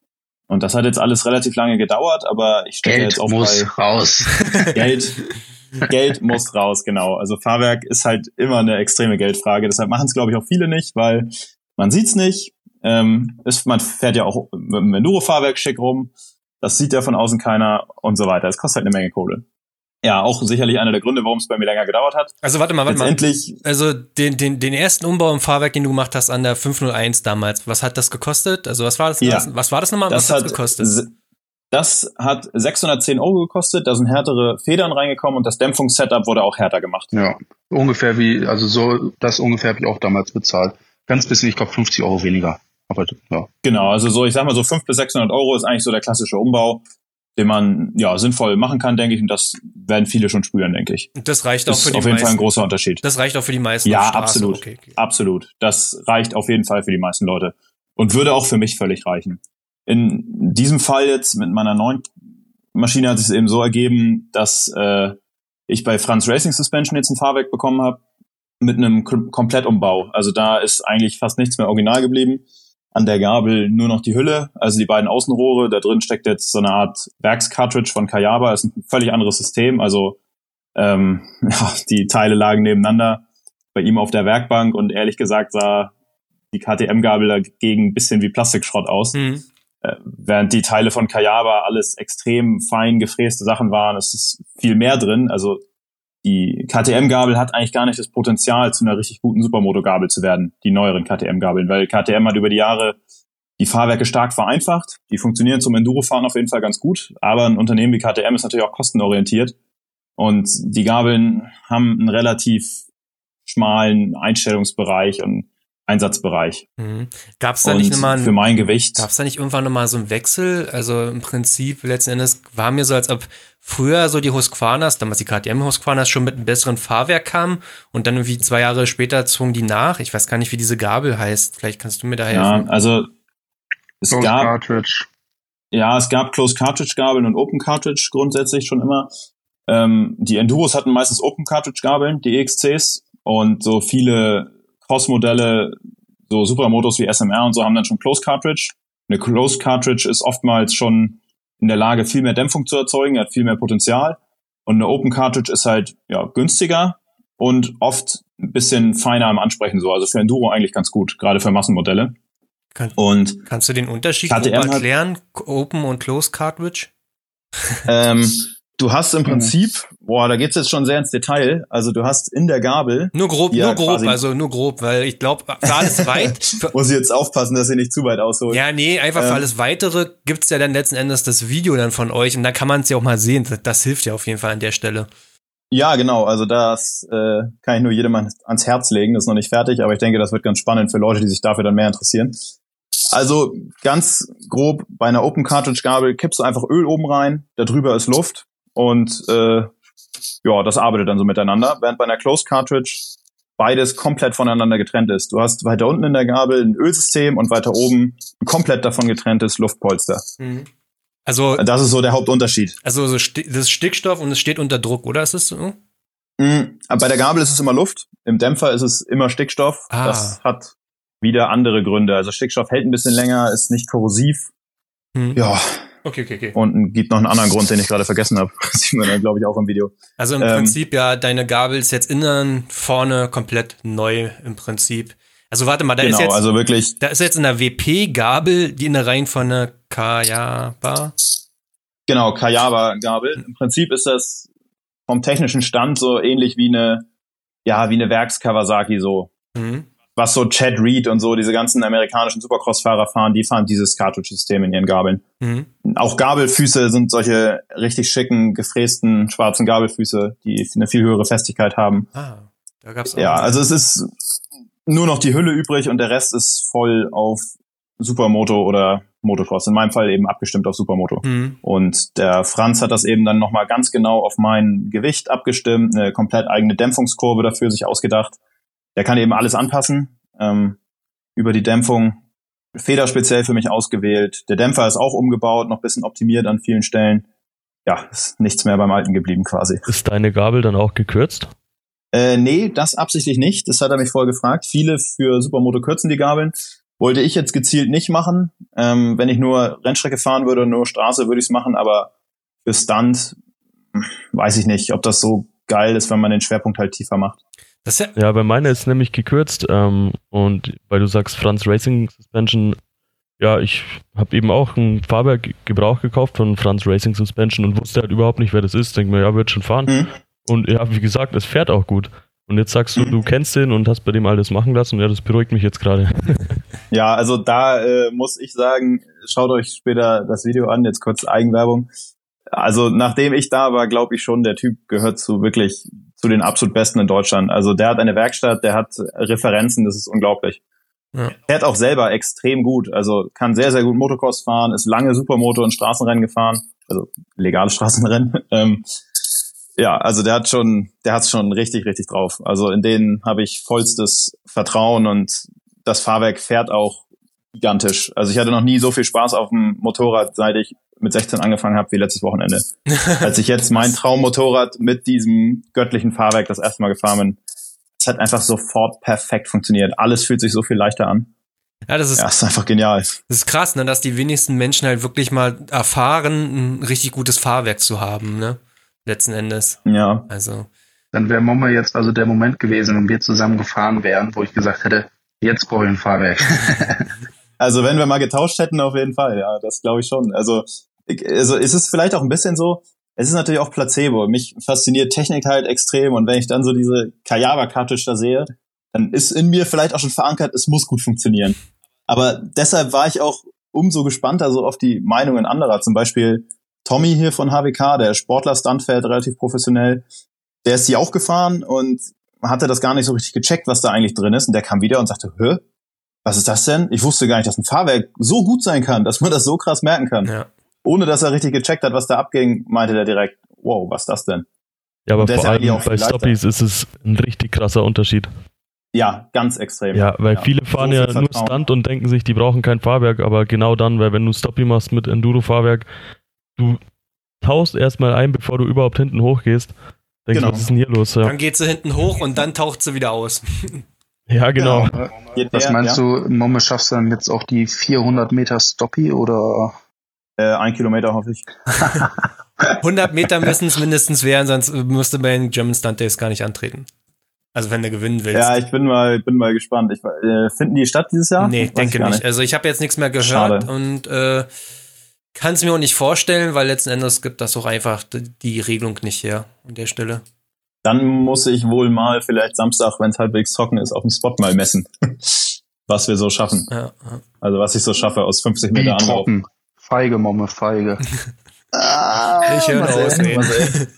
Und das hat jetzt alles relativ lange gedauert, aber ich stelle jetzt auch muss bei raus. Geld, Geld muss raus, genau. Also Fahrwerk ist halt immer eine extreme Geldfrage. Deshalb machen es, glaube ich, auch viele nicht, weil man sieht's nicht. Ähm, ist, man fährt ja auch mit einem Enduro-Fahrwerk schick rum. Das sieht ja von außen keiner und so weiter. Es kostet halt eine Menge Kohle ja, auch sicherlich einer der Gründe, warum es bei mir länger gedauert hat. Also warte mal, warte mal. Also den, den, den ersten Umbau im Fahrwerk, den du gemacht hast an der 501 damals, was hat das gekostet? Also was war das? Ja. Was war das nochmal? Das was hat gekostet? Das hat 610 Euro gekostet, da sind härtere Federn reingekommen und das Dämpfungssetup wurde auch härter gemacht. Ja, ungefähr wie, also so, das ungefähr habe ich auch damals bezahlt. Ganz bisschen, ich glaube 50 Euro weniger. Aber, ja. Genau, also so, ich sag mal so 500 bis 600 Euro ist eigentlich so der klassische Umbau den man ja sinnvoll machen kann, denke ich. Und das werden viele schon spüren, denke ich. Das reicht auch das für die meisten. auf jeden Fall ein großer Unterschied. Das reicht auch für die meisten. Ja, absolut, okay, okay. absolut. Das reicht auf jeden Fall für die meisten Leute und würde auch für mich völlig reichen. In diesem Fall jetzt mit meiner neuen Maschine hat sich eben so ergeben, dass äh, ich bei Franz Racing Suspension jetzt ein Fahrwerk bekommen habe mit einem Komplettumbau. Also da ist eigentlich fast nichts mehr original geblieben an der Gabel nur noch die Hülle, also die beiden Außenrohre. Da drin steckt jetzt so eine Art Werkscartridge von Kayaba. Das ist ein völlig anderes System. Also ähm, ja, die Teile lagen nebeneinander bei ihm auf der Werkbank und ehrlich gesagt sah die KTM-Gabel dagegen ein bisschen wie Plastikschrott aus. Mhm. Äh, während die Teile von Kayaba alles extrem fein gefräste Sachen waren, es ist viel mehr drin. Also die KTM-Gabel hat eigentlich gar nicht das Potenzial, zu einer richtig guten Supermoto-Gabel zu werden, die neueren KTM-Gabeln, weil KTM hat über die Jahre die Fahrwerke stark vereinfacht. Die funktionieren zum Enduro-Fahren auf jeden Fall ganz gut, aber ein Unternehmen wie KTM ist natürlich auch kostenorientiert und die Gabeln haben einen relativ schmalen Einstellungsbereich und Einsatzbereich. Mhm. Gab es da nicht nochmal für mein Gewicht? Gab es da nicht irgendwann nochmal so einen Wechsel? Also im Prinzip letzten Endes war mir so, als ob früher so die Husqvarnas, damals die KTM Husqvarnas schon mit einem besseren Fahrwerk kamen und dann irgendwie zwei Jahre später zogen die nach. Ich weiß gar nicht, wie diese Gabel heißt. Vielleicht kannst du mir da helfen. Ja, also es Close gab Cartridge. Ja, es gab Close Cartridge Gabeln und Open Cartridge grundsätzlich schon immer. Ähm, die Enduros hatten meistens Open Cartridge Gabeln, die EXCs und so viele Cross-Modelle, so Supermotos wie SMR und so haben dann schon Close Cartridge. Eine Close Cartridge ist oftmals schon in der Lage, viel mehr Dämpfung zu erzeugen, hat viel mehr Potenzial. Und eine Open Cartridge ist halt ja günstiger und oft ein bisschen feiner am Ansprechen so. Also für Enduro eigentlich ganz gut, gerade für Massenmodelle. Kann, und kannst du den Unterschied erklären, Open und Close Cartridge? Ähm, Du hast im. Prinzip, boah, da geht's jetzt schon sehr ins Detail. Also du hast in der Gabel. Nur grob, nur grob, also nur grob, weil ich glaube, für alles weit. Für Muss ich jetzt aufpassen, dass ihr nicht zu weit ausholt. Ja, nee, einfach ähm, für alles weitere gibt's ja dann letzten Endes das Video dann von euch und da kann man es ja auch mal sehen. Das, das, hilft ja auf jeden Fall an der Stelle. Ja, genau. Also das äh, kann ich nur jedem ans Herz legen. Das ist noch nicht fertig, aber ich denke, das wird ganz spannend für Leute, die sich dafür dann mehr interessieren. Also ganz grob, bei einer Open Cartridge Gabel kippst du einfach Öl oben rein, da drüber ist Luft und äh, ja, das arbeitet dann so miteinander. Während bei einer Closed Cartridge beides komplett voneinander getrennt ist. Du hast weiter unten in der Gabel ein Ölsystem und weiter oben ein komplett davon getrenntes Luftpolster. Mhm. Also das ist so der Hauptunterschied. Also so das ist Stickstoff und es steht unter Druck, oder ist es so? Mhm. Bei der Gabel ist es immer Luft, im Dämpfer ist es immer Stickstoff. Ah. Das hat wieder andere Gründe. Also Stickstoff hält ein bisschen länger, ist nicht korrosiv. Mhm. Ja, Okay, okay, okay. Und gibt noch einen anderen Grund, den ich gerade vergessen habe. Sieht man dann, glaube ich, auch im Video. Also im ähm, Prinzip, ja, deine Gabel ist jetzt innen, vorne komplett neu im Prinzip. Also warte mal, da genau, ist jetzt, also wirklich. Da ist jetzt in der WP-Gabel die Innereien von einer Kayaba. Genau, Kayaba-Gabel. Im Prinzip ist das vom technischen Stand so ähnlich wie eine, ja, wie eine Werks-Kawasaki so. Mhm. Was so Chad Reed und so, diese ganzen amerikanischen Supercross-Fahrer fahren, die fahren dieses Cartridge-System in ihren Gabeln. Mhm. Auch Gabelfüße sind solche richtig schicken, gefrästen, schwarzen Gabelfüße, die eine viel höhere Festigkeit haben. Ah, da gab's auch Ja, also es ist nur noch die Hülle übrig und der Rest ist voll auf Supermoto oder Motocross. In meinem Fall eben abgestimmt auf Supermoto. Mhm. Und der Franz hat das eben dann nochmal ganz genau auf mein Gewicht abgestimmt, eine komplett eigene Dämpfungskurve dafür sich ausgedacht. Der kann eben alles anpassen ähm, über die Dämpfung. Feder speziell für mich ausgewählt. Der Dämpfer ist auch umgebaut, noch bisschen optimiert an vielen Stellen. Ja, ist nichts mehr beim Alten geblieben quasi. Ist deine Gabel dann auch gekürzt? Äh, nee, das absichtlich nicht. Das hat er mich vorher gefragt. Viele für Supermoto kürzen die Gabeln. Wollte ich jetzt gezielt nicht machen. Ähm, wenn ich nur Rennstrecke fahren würde und nur Straße, würde ich es machen. Aber für Stunt hm, weiß ich nicht, ob das so geil ist, wenn man den Schwerpunkt halt tiefer macht. Ja, ja, bei meiner ist nämlich gekürzt. Ähm, und weil du sagst Franz Racing Suspension, ja, ich habe eben auch ein Fahrwerk Gebrauch gekauft von Franz Racing Suspension und wusste halt überhaupt nicht, wer das ist. Denke mir, ja, wird schon fahren. Mhm. Und ja, wie gesagt, es fährt auch gut. Und jetzt sagst du, du kennst den und hast bei dem alles machen lassen. Ja, das beruhigt mich jetzt gerade. Ja, also da äh, muss ich sagen, schaut euch später das Video an, jetzt kurz Eigenwerbung. Also nachdem ich da war, glaube ich schon, der Typ gehört zu wirklich zu den absolut Besten in Deutschland. Also der hat eine Werkstatt, der hat Referenzen, das ist unglaublich. Ja. Fährt auch selber extrem gut. Also kann sehr, sehr gut Motocross fahren, ist lange Supermoto und Straßenrennen gefahren, also legale Straßenrennen. Ähm, ja, also der hat schon, der hat's schon richtig, richtig drauf. Also in denen habe ich vollstes Vertrauen und das Fahrwerk fährt auch gigantisch. Also ich hatte noch nie so viel Spaß auf dem Motorrad, seit ich mit 16 angefangen habe, wie letztes Wochenende. Als ich jetzt mein Traummotorrad mit diesem göttlichen Fahrwerk das erste Mal gefahren bin, es hat einfach sofort perfekt funktioniert. Alles fühlt sich so viel leichter an. Ja, das ist, ja, ist einfach genial. Das ist krass, ne, dass die wenigsten Menschen halt wirklich mal erfahren, ein richtig gutes Fahrwerk zu haben, ne? letzten Endes. Ja. Also. Dann wäre Mama jetzt also der Moment gewesen, wenn wir zusammen gefahren wären, wo ich gesagt hätte, jetzt brauche ich ein Fahrwerk. also wenn wir mal getauscht hätten, auf jeden Fall, ja, das glaube ich schon. Also, also ist es vielleicht auch ein bisschen so, es ist natürlich auch Placebo. Mich fasziniert Technik halt extrem und wenn ich dann so diese Kayaba-Cartridge da sehe, dann ist in mir vielleicht auch schon verankert, es muss gut funktionieren. Aber deshalb war ich auch umso gespannter so auf die Meinungen anderer. Zum Beispiel Tommy hier von HWK, der Sportler Stunt fährt relativ professionell, der ist sie auch gefahren und hatte das gar nicht so richtig gecheckt, was da eigentlich drin ist. Und der kam wieder und sagte, hä, was ist das denn? Ich wusste gar nicht, dass ein Fahrwerk so gut sein kann, dass man das so krass merken kann. Ja. Ohne dass er richtig gecheckt hat, was da abging, meinte der direkt, wow, was ist das denn? Ja, aber vor allem bei Stoppies ist es ein richtig krasser Unterschied. Ja, ganz extrem. Ja, weil ja. viele fahren so ja nur Stunt und denken sich, die brauchen kein Fahrwerk, aber genau dann, weil wenn du Stoppie machst mit Enduro-Fahrwerk, du tauchst erstmal ein, bevor du überhaupt hinten hochgehst. Denkst, genau. was ist denn hier los? Ja. Dann geht sie hinten hoch und dann taucht sie wieder aus. ja, genau. Ja, was meinst ja. du, Momme, schaffst du dann jetzt auch die 400 Meter Stoppie oder? Äh, ein Kilometer hoffe ich. 100 Meter müssen es mindestens werden, sonst müsste bei den German Stunt Days gar nicht antreten. Also wenn du gewinnen willst. Ja, ich bin mal, bin mal gespannt. Ich, äh, finden die statt dieses Jahr? Nee, Weiß denke nicht. nicht. Also ich habe jetzt nichts mehr gehört Schade. und äh, kann es mir auch nicht vorstellen, weil letzten Endes gibt das auch einfach die Regelung nicht her an der Stelle. Dann muss ich wohl mal vielleicht Samstag, wenn es halbwegs trocken ist, auf dem Spot mal messen, was wir so schaffen. Ja, ja. Also was ich so schaffe aus 50 Meter Anlauf. Feige, Momme, feige. ah, ich höre ausreden.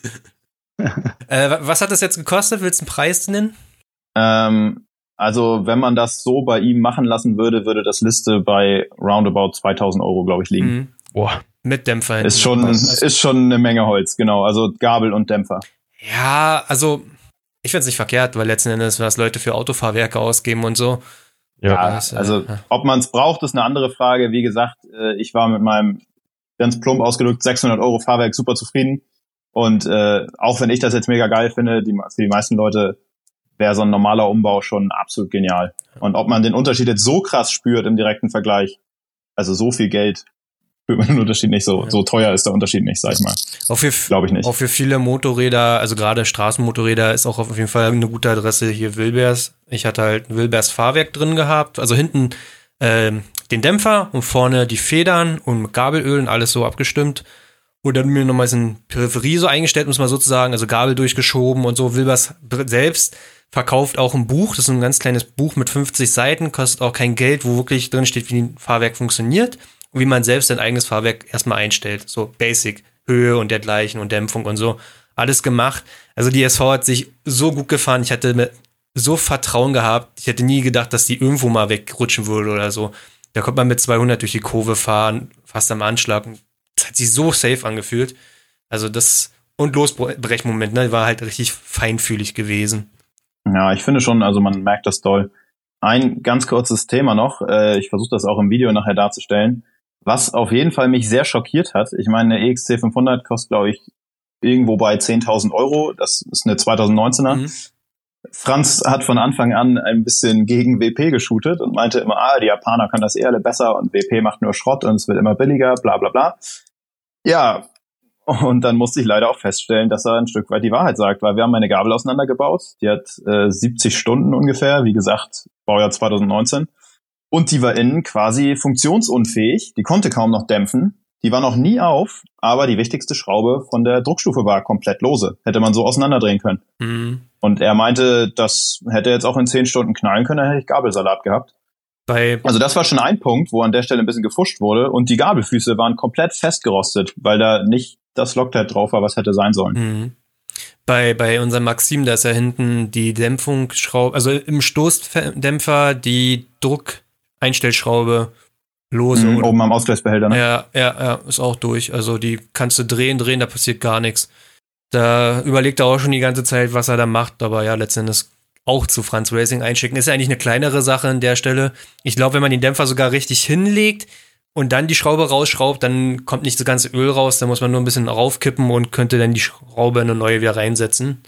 äh, was hat das jetzt gekostet? Willst du einen Preis nennen? Ähm, also wenn man das so bei ihm machen lassen würde, würde das Liste bei roundabout 2000 Euro, glaube ich, liegen. Mhm. Boah. Mit Dämpfer. Ist schon, ist schon eine Menge Holz, genau. Also Gabel und Dämpfer. Ja, also ich finde es nicht verkehrt, weil letzten Endes was Leute für Autofahrwerke ausgeben und so. Ja, das, äh, also ob man es braucht, ist eine andere Frage. Wie gesagt, äh, ich war mit meinem ganz plump ausgedrückt 600 Euro Fahrwerk super zufrieden. Und äh, auch wenn ich das jetzt mega geil finde, die, für die meisten Leute wäre so ein normaler Umbau schon absolut genial. Und ob man den Unterschied jetzt so krass spürt im direkten Vergleich, also so viel Geld, spürt man den Unterschied nicht so. So teuer ist der Unterschied nicht, sag ich mal. Auch für, Glaube ich nicht. Auch für viele Motorräder, also gerade Straßenmotorräder, ist auch auf jeden Fall eine gute Adresse hier Wilbers. Ich hatte halt ein Wilbers Fahrwerk drin gehabt, also hinten ähm, den Dämpfer und vorne die Federn und mit Gabelöl und alles so abgestimmt. Und dann mir nochmal so ein Peripherie so eingestellt, muss man sozusagen, also Gabel durchgeschoben und so. Wilbers selbst verkauft auch ein Buch, das ist ein ganz kleines Buch mit 50 Seiten, kostet auch kein Geld, wo wirklich drin steht, wie ein Fahrwerk funktioniert und wie man selbst sein eigenes Fahrwerk erstmal einstellt. So basic, Höhe und dergleichen und Dämpfung und so. Alles gemacht. Also die SV hat sich so gut gefahren. Ich hatte so Vertrauen gehabt. Ich hätte nie gedacht, dass die irgendwo mal wegrutschen würde oder so. Da konnte man mit 200 durch die Kurve fahren, fast am Anschlag. Das hat sich so safe angefühlt. Also das und Losbrechmoment, ne, war halt richtig feinfühlig gewesen. Ja, ich finde schon, also man merkt das doll. Ein ganz kurzes Thema noch, äh, ich versuche das auch im Video nachher darzustellen, was auf jeden Fall mich sehr schockiert hat. Ich meine, eine EXC 500 kostet, glaube ich, irgendwo bei 10.000 Euro. Das ist eine 2019er. Mhm. Franz hat von Anfang an ein bisschen gegen WP geshootet und meinte immer, ah, die Japaner können das eh alle besser und WP macht nur Schrott und es wird immer billiger, bla bla bla. Ja, und dann musste ich leider auch feststellen, dass er ein Stück weit die Wahrheit sagt, weil wir haben meine Gabel auseinandergebaut. Die hat äh, 70 Stunden ungefähr, wie gesagt, Baujahr 2019. Und die war innen quasi funktionsunfähig. Die konnte kaum noch dämpfen. Die war noch nie auf, aber die wichtigste Schraube von der Druckstufe war komplett lose. Hätte man so auseinanderdrehen können. Mhm. Und er meinte, das hätte jetzt auch in 10 Stunden knallen können, dann hätte ich Gabelsalat gehabt. Bei also das war schon ein Punkt, wo an der Stelle ein bisschen gefuscht wurde und die Gabelfüße waren komplett festgerostet, weil da nicht das Loctite drauf war, was hätte sein sollen. Mhm. Bei, bei unserem Maxim, da ist ja hinten die Dämpfungsschraube, also im Stoßdämpfer die Druckeinstellschraube lose. Mhm, oben am Ausgleichsbehälter, ne? Ja, ja, ja, ist auch durch. Also die kannst du drehen, drehen, da passiert gar nichts. Da überlegt er auch schon die ganze Zeit, was er da macht, aber ja, letztendlich auch zu Franz Racing einschicken. Ist ja eigentlich eine kleinere Sache an der Stelle. Ich glaube, wenn man den Dämpfer sogar richtig hinlegt, und dann die Schraube rausschraubt, dann kommt nicht das ganze Öl raus, dann muss man nur ein bisschen raufkippen und könnte dann die Schraube in eine neue wieder reinsetzen.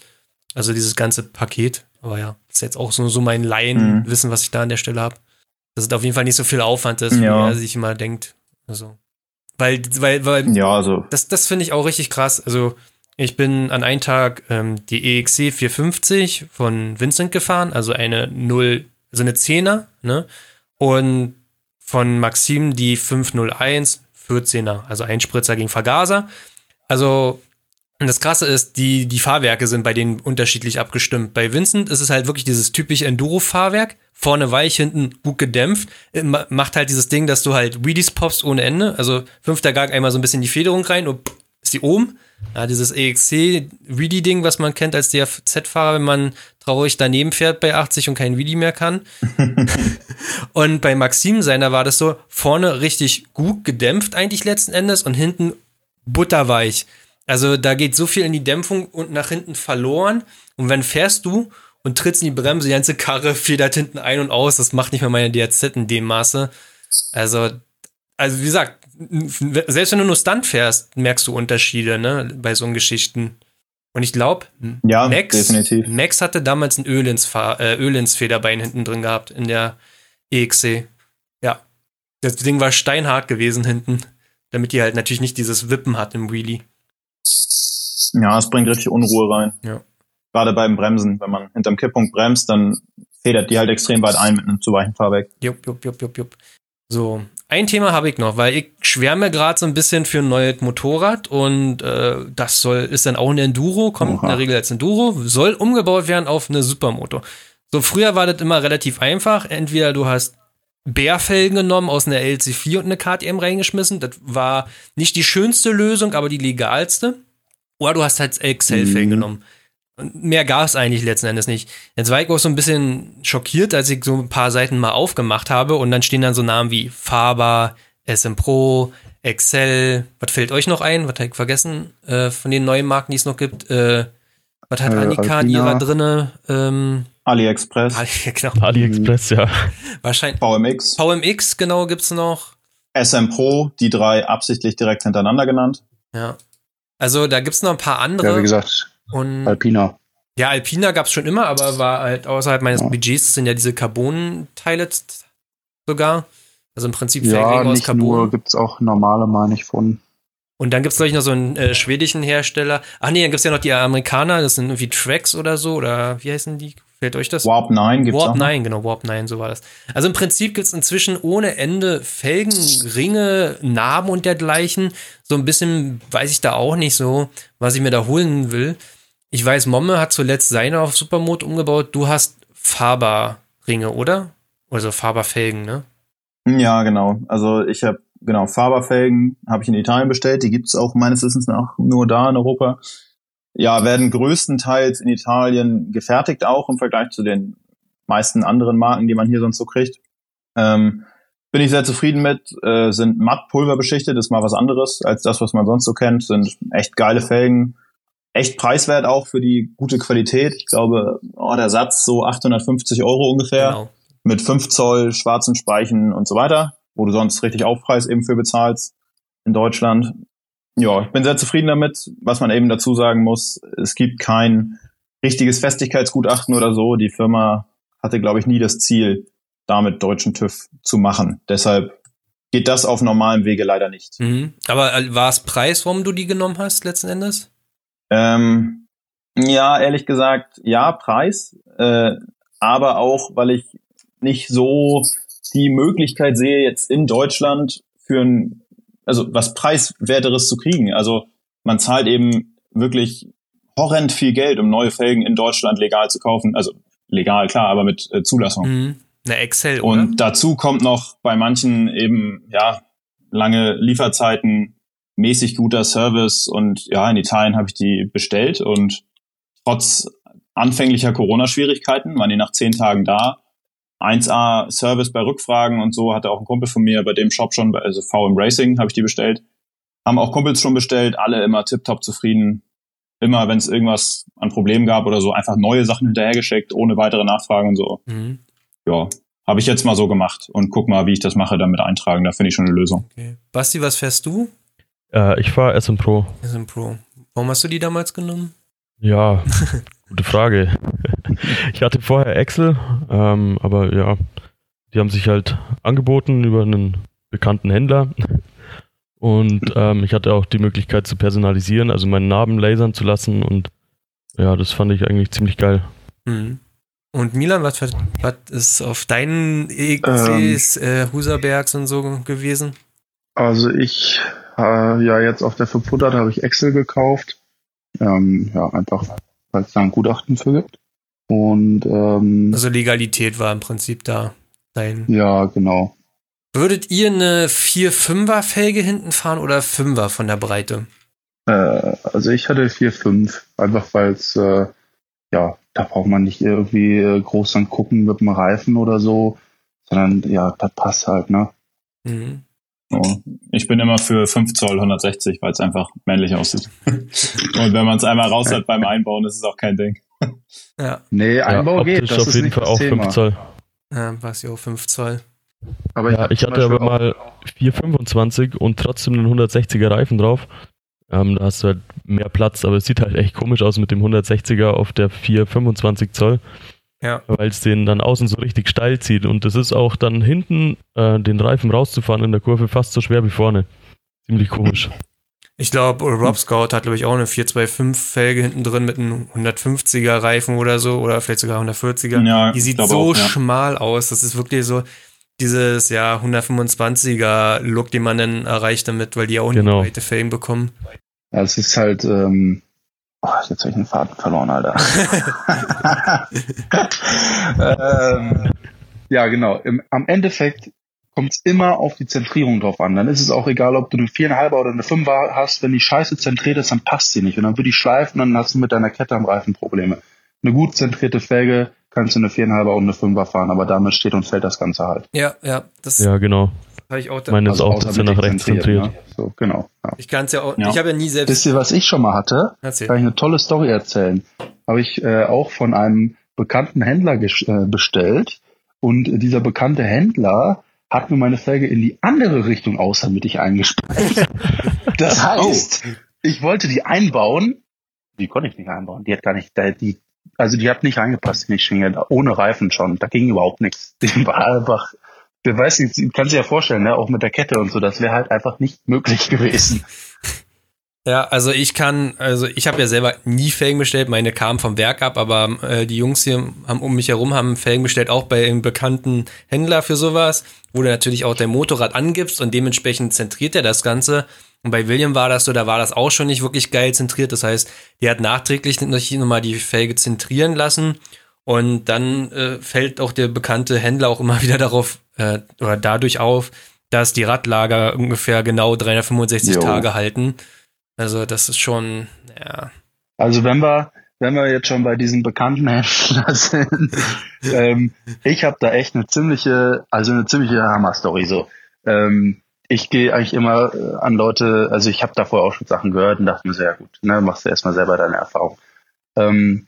Also dieses ganze Paket. Aber ja, ist jetzt auch so, so mein Laienwissen, mhm. was ich da an der Stelle habe. Dass es auf jeden Fall nicht so viel Aufwand ist, ja. wie er sich immer denkt. Also. Weil, weil, weil, ja, also. Das, das finde ich auch richtig krass. Also, ich bin an einem Tag ähm, die EXC 450 von Vincent gefahren, also eine 0, also eine 10er, ne? Und von Maxim die 501 14er, also Einspritzer gegen Vergaser. Also das Krasse ist, die, die Fahrwerke sind bei denen unterschiedlich abgestimmt. Bei Vincent ist es halt wirklich dieses typische Enduro-Fahrwerk. Vorne weich, hinten gut gedämpft. Macht halt dieses Ding, dass du halt Wheelies poppst ohne Ende. Also fünfter Gang einmal so ein bisschen die Federung rein und ist die oben. Ja, dieses EXC Wheelie-Ding, was man kennt als DFZ-Fahrer, wenn man traurig daneben fährt bei 80 und kein Wheelie mehr kann. und bei Maxim seiner war das so, vorne richtig gut gedämpft eigentlich letzten Endes und hinten butterweich. Also da geht so viel in die Dämpfung und nach hinten verloren. Und wenn fährst du und trittst in die Bremse, die ganze Karre federt hinten ein und aus. Das macht nicht mehr meine DRZ in dem Maße. Also, also wie gesagt, selbst wenn du nur Stunt fährst, merkst du Unterschiede, ne, bei so Geschichten. Und ich glaube, ja, Max, definitiv. Max hatte damals ein Öl ins, äh, Öl ins Federbein hinten drin gehabt in der EXC. Ja. Das Ding war steinhart gewesen hinten, damit die halt natürlich nicht dieses Wippen hat im Wheelie. Ja, es bringt richtig Unruhe rein. Ja. Gerade beim Bremsen, wenn man hinterm Kipppunkt bremst, dann federt die halt extrem weit ein mit einem zu weichen Fahrwerk. Jupp, jupp, jupp, jupp, jupp. So, ein Thema habe ich noch, weil ich schwärme gerade so ein bisschen für ein neues Motorrad und äh, das soll ist dann auch ein Enduro, kommt Oha. in der Regel als Enduro, soll umgebaut werden auf eine Supermoto. So früher war das immer relativ einfach. Entweder du hast Bärfelgen genommen aus einer LC4 und eine KTM reingeschmissen. Das war nicht die schönste Lösung, aber die legalste. Oder du hast halt XL-Felgen mhm. genommen. Und mehr gab es eigentlich letzten Endes nicht. Jetzt war ich auch so ein bisschen schockiert, als ich so ein paar Seiten mal aufgemacht habe und dann stehen dann so Namen wie Faber, SM Pro, Excel. Was fällt euch noch ein? Was habe ich vergessen äh, von den neuen Marken, die es noch gibt? Äh, was hat äh, Annika in ihrer drinne? Ähm, AliExpress. Ali, genau. AliExpress, ja. Wahrscheinlich. VMX. VMX, genau, gibt's noch. SM Pro, die drei absichtlich direkt hintereinander genannt. Ja. Also da gibt's noch ein paar andere. Ja, wie gesagt, und Alpina. Ja, Alpina gab es schon immer, aber war halt außerhalb meines ja. Budgets sind ja diese Carbon-Teile sogar. Also im Prinzip Ja, aus nicht nur, Carbon. gibt's auch normale, meine ich, von. Und dann gibt's es, noch so einen äh, schwedischen Hersteller. Ach nee, dann gibt's ja noch die Amerikaner, das sind irgendwie Tracks oder so, oder wie heißen die? Fällt euch das? Warp 9 gibt's Warp auch. noch. 9, genau, Warp 9, so war das. Also im Prinzip gibt's inzwischen ohne Ende Felgen, Ringe, Narben und dergleichen. So ein bisschen weiß ich da auch nicht so, was ich mir da holen will. Ich weiß, Momme hat zuletzt seine auf Supermod umgebaut. Du hast Faber-Ringe, oder? Also Faber-Felgen, ne? Ja, genau. Also ich habe genau Faberfelgen habe ich in Italien bestellt. Die gibt's auch meines Wissens nach nur da in Europa. Ja, werden größtenteils in Italien gefertigt auch im Vergleich zu den meisten anderen Marken, die man hier sonst so kriegt. Ähm, bin ich sehr zufrieden mit. Äh, sind matt pulverbeschichtet, ist mal was anderes als das, was man sonst so kennt. Sind echt geile Felgen. Echt preiswert auch für die gute Qualität. Ich glaube, oh, der Satz so 850 Euro ungefähr Genau. mit 5 Zoll schwarzen Speichen und so weiter, wo du sonst richtig Aufpreis eben für bezahlst in Deutschland. Ja, ich bin sehr zufrieden damit. Was man eben dazu sagen muss, es gibt kein richtiges Festigkeitsgutachten oder so. Die Firma hatte, glaube ich, nie das Ziel, damit deutschen TÜV zu machen. Deshalb geht das auf normalem Wege leider nicht. Mhm. Aber äh, war es Preis, warum du die genommen hast, letzten Endes? Ähm, ja, ehrlich gesagt, ja, Preis, äh, aber auch, weil ich nicht so die Möglichkeit sehe, jetzt in Deutschland für ein, also was preiswerteres zu kriegen. Also man zahlt eben wirklich horrend viel Geld, um neue Felgen in Deutschland legal zu kaufen. Also legal, klar, aber mit äh, Zulassung. Mhm. Eine Excel, oder? Und dazu kommt noch bei manchen eben, ja, lange Lieferzeiten, mäßig guter Service und ja, in Italien habe ich die bestellt und trotz anfänglicher Corona-Schwierigkeiten waren die nach zehn Tagen da. 1A Service bei Rückfragen und so hatte auch ein Kumpel von mir bei dem Shop schon, also VM Racing habe ich die bestellt. Haben auch Kumpels schon bestellt, alle immer tiptop zufrieden. Immer, wenn es irgendwas an Problemen gab oder so, einfach neue Sachen hinterhergeschickt, ohne weitere Nachfragen und so Mhm. ja, habe ich jetzt mal so gemacht und guck mal, wie ich das mache, damit eintragen. Da finde ich schon eine Lösung. Okay. Basti, was fährst du? Äh, ich fahre SM Pro. SM Pro. Warum hast du die damals genommen? Ja, gute Frage. ich hatte vorher Excel, ähm, aber ja, die haben sich halt angeboten über einen bekannten Händler. Und ähm, ich hatte auch die Möglichkeit zu personalisieren, also meinen Namen lasern zu lassen. Und ja, das fand ich eigentlich ziemlich geil. Mhm. Und Milan, was, was ist auf deinen EXCs, äh, Huserbergs und so gewesen? Also ich, äh, ja, jetzt auf der 500 habe ich Excel gekauft. Ähm, ja, einfach, weil es da ein Gutachten für gibt. Und ähm, Also Legalität war im Prinzip da dein. ja, genau. Würdet ihr eine 4-5er Felge hinten fahren oder 5er von der Breite? Äh, also ich hatte 4,5, einfach weil es, äh, ja, da braucht man nicht irgendwie äh, groß dann gucken mit dem Reifen oder so, sondern ja, das passt halt, ne? Mhm. Ich bin immer für 5 Zoll 160, weil es einfach männlich aussieht. und wenn man es einmal raus hat beim Einbauen, ist es auch kein Ding. Ja, Nee, Einbau ja, geht, das auf ist jeden nicht Fall auch Thema. 5 Zoll. ja Basti auch 5 Zoll. Aber Ja, ich zum hatte aber mal 425 und trotzdem einen 160er Reifen drauf. Ähm, da hast du halt mehr Platz, aber es sieht halt echt komisch aus mit dem 160er auf der 425 Zoll, Ja. weil es den dann außen so richtig steil zieht. Und das ist auch dann hinten äh, den Reifen rauszufahren in der Kurve fast so schwer wie vorne. Ziemlich komisch. Ich glaube, Rob Scout hat, glaube ich, auch eine 425 Felge hinten drin mit einem 150er Reifen oder so, oder vielleicht sogar 140er. Ja, Die sieht so auch, ja. schmal aus. Das ist wirklich so dieses, ja, 125er Look, den man dann erreicht damit, weil die auch Genau. nicht breite Felgen bekommen. Ja, es ist halt, ähm, oh, jetzt habe ich den Faden verloren, Alter. ähm, ja, genau. Im, am Endeffekt kommt es immer auf die Zentrierung drauf an. Dann ist es auch egal, ob du eine 4,5er oder eine 5er hast. Wenn die Scheiße zentriert ist, dann passt sie nicht. Und dann wird die schleifen und dann hast du mit deiner Kette am Reifen Probleme. Eine gut zentrierte Felge kannst du eine 4,5er und eine 5er fahren, aber damit steht und fällt das Ganze halt. Ja, ja, das Ja, genau. Habe ich auch da. Meine ist auch, dass er nach rechts zentriert. Ne? So, genau. Ja. Ich kann es ja auch, Ja. ich habe ja nie selbst. Wisst ihr, was ich schon mal hatte? Erzähl. Kann ich eine tolle Story erzählen. Habe ich äh, auch von einem bekannten Händler äh, bestellt und äh, dieser bekannte Händler hat mir meine Felge in die andere Richtung außermittig eingespeist. Das heißt, ich wollte die einbauen. Die konnte ich nicht einbauen. Die hat gar nicht, die, also die hat nicht reingepasst in die Schwinge, ohne Reifen schon. Da ging überhaupt nichts. Die war einfach du weißt, du kannst dir ja vorstellen, ne, auch mit der Kette und so, das wäre halt einfach nicht möglich gewesen. Ja, also ich kann, also ich habe ja selber nie Felgen bestellt, meine kamen vom Werk ab, aber äh, die Jungs hier haben um mich herum haben Felgen bestellt, auch bei einem bekannten Händler für sowas, wo du natürlich auch dein Motorrad angibst und dementsprechend zentriert er das Ganze. Und bei William war das so, da war das auch schon nicht wirklich geil zentriert. Das heißt, der hat nachträglich nochmal die Felge zentrieren lassen und dann äh, fällt auch der bekannte Händler auch immer wieder darauf äh, oder dadurch auf, dass die Radlager ungefähr genau 365 jo. Tage halten. Also das ist schon, ja. Also wenn wir, wenn wir jetzt schon bei diesen bekannten Händler sind, ähm, ich habe da echt eine ziemliche, also eine ziemliche Hammer-Story. So, ähm, ich gehe eigentlich immer äh, an Leute, also ich habe davor auch schon Sachen gehört und dachte mir, sehr gut, ne, machst du erstmal selber deine Erfahrung. Ähm,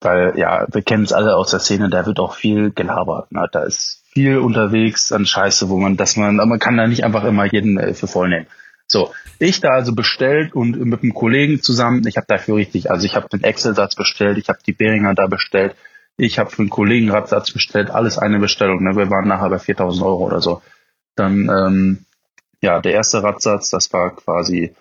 weil ja, wir kennen es alle aus der Szene, da wird auch viel gelabert. Ne? Da ist viel unterwegs an Scheiße, wo man, dass man, man kann da nicht einfach immer jeden äh, für voll nehmen. So, ich da also bestellt und mit einem Kollegen zusammen, ich habe dafür richtig, also ich habe den Excel-Satz bestellt, ich habe die Behringer da bestellt, ich habe für einen Kollegen Radsatz bestellt, alles eine Bestellung. Ne? Wir waren nachher bei 4000 Euro oder so. Dann, ähm, ja, der erste Radsatz, das war quasi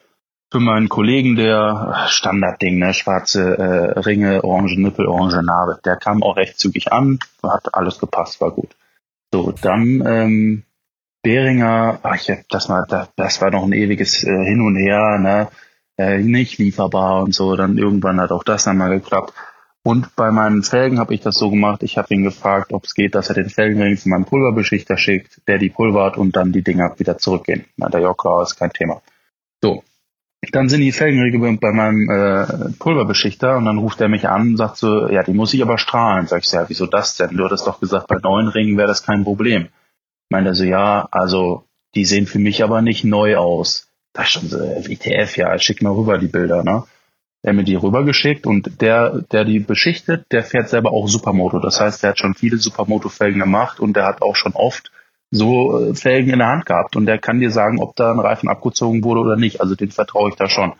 für meinen Kollegen der Standardding, ne, schwarze äh, Ringe, orange Nippel, orange Narbe. Der kam auch recht zügig an, hat alles gepasst, war gut. So, dann ähm, Beringer, ach, ich, das war, das war noch ein ewiges äh, Hin und Her, ne? Äh, nicht lieferbar und so. Dann irgendwann hat auch das einmal geklappt. Und bei meinen Felgen habe ich das so gemacht, ich habe ihn gefragt, ob es geht, dass er den Felgenring zu meinem Pulverbeschichter schickt, der die pulvert und dann die Dinger wieder zurückgehen. Na, der Jokra ist kein Thema. So. Dann sind die Felgenringe bei meinem äh, Pulverbeschichter und dann ruft er mich an und sagt so, ja, die muss ich aber strahlen. Sag ich, ja, wieso das denn? Du hattest doch gesagt, bei neuen Ringen wäre das kein Problem meinte er so, ja, also die sehen für mich aber nicht neu aus. Da schon so, WTF, ja, schick mal rüber die Bilder, ne? Er hat mir die rübergeschickt und der, der die beschichtet, der fährt selber auch Supermoto. Das heißt, der hat schon viele Supermoto-Felgen gemacht und der hat auch schon oft so äh, Felgen in der Hand gehabt und der kann dir sagen, ob da ein Reifen abgezogen wurde oder nicht. Also den vertraue ich da schon.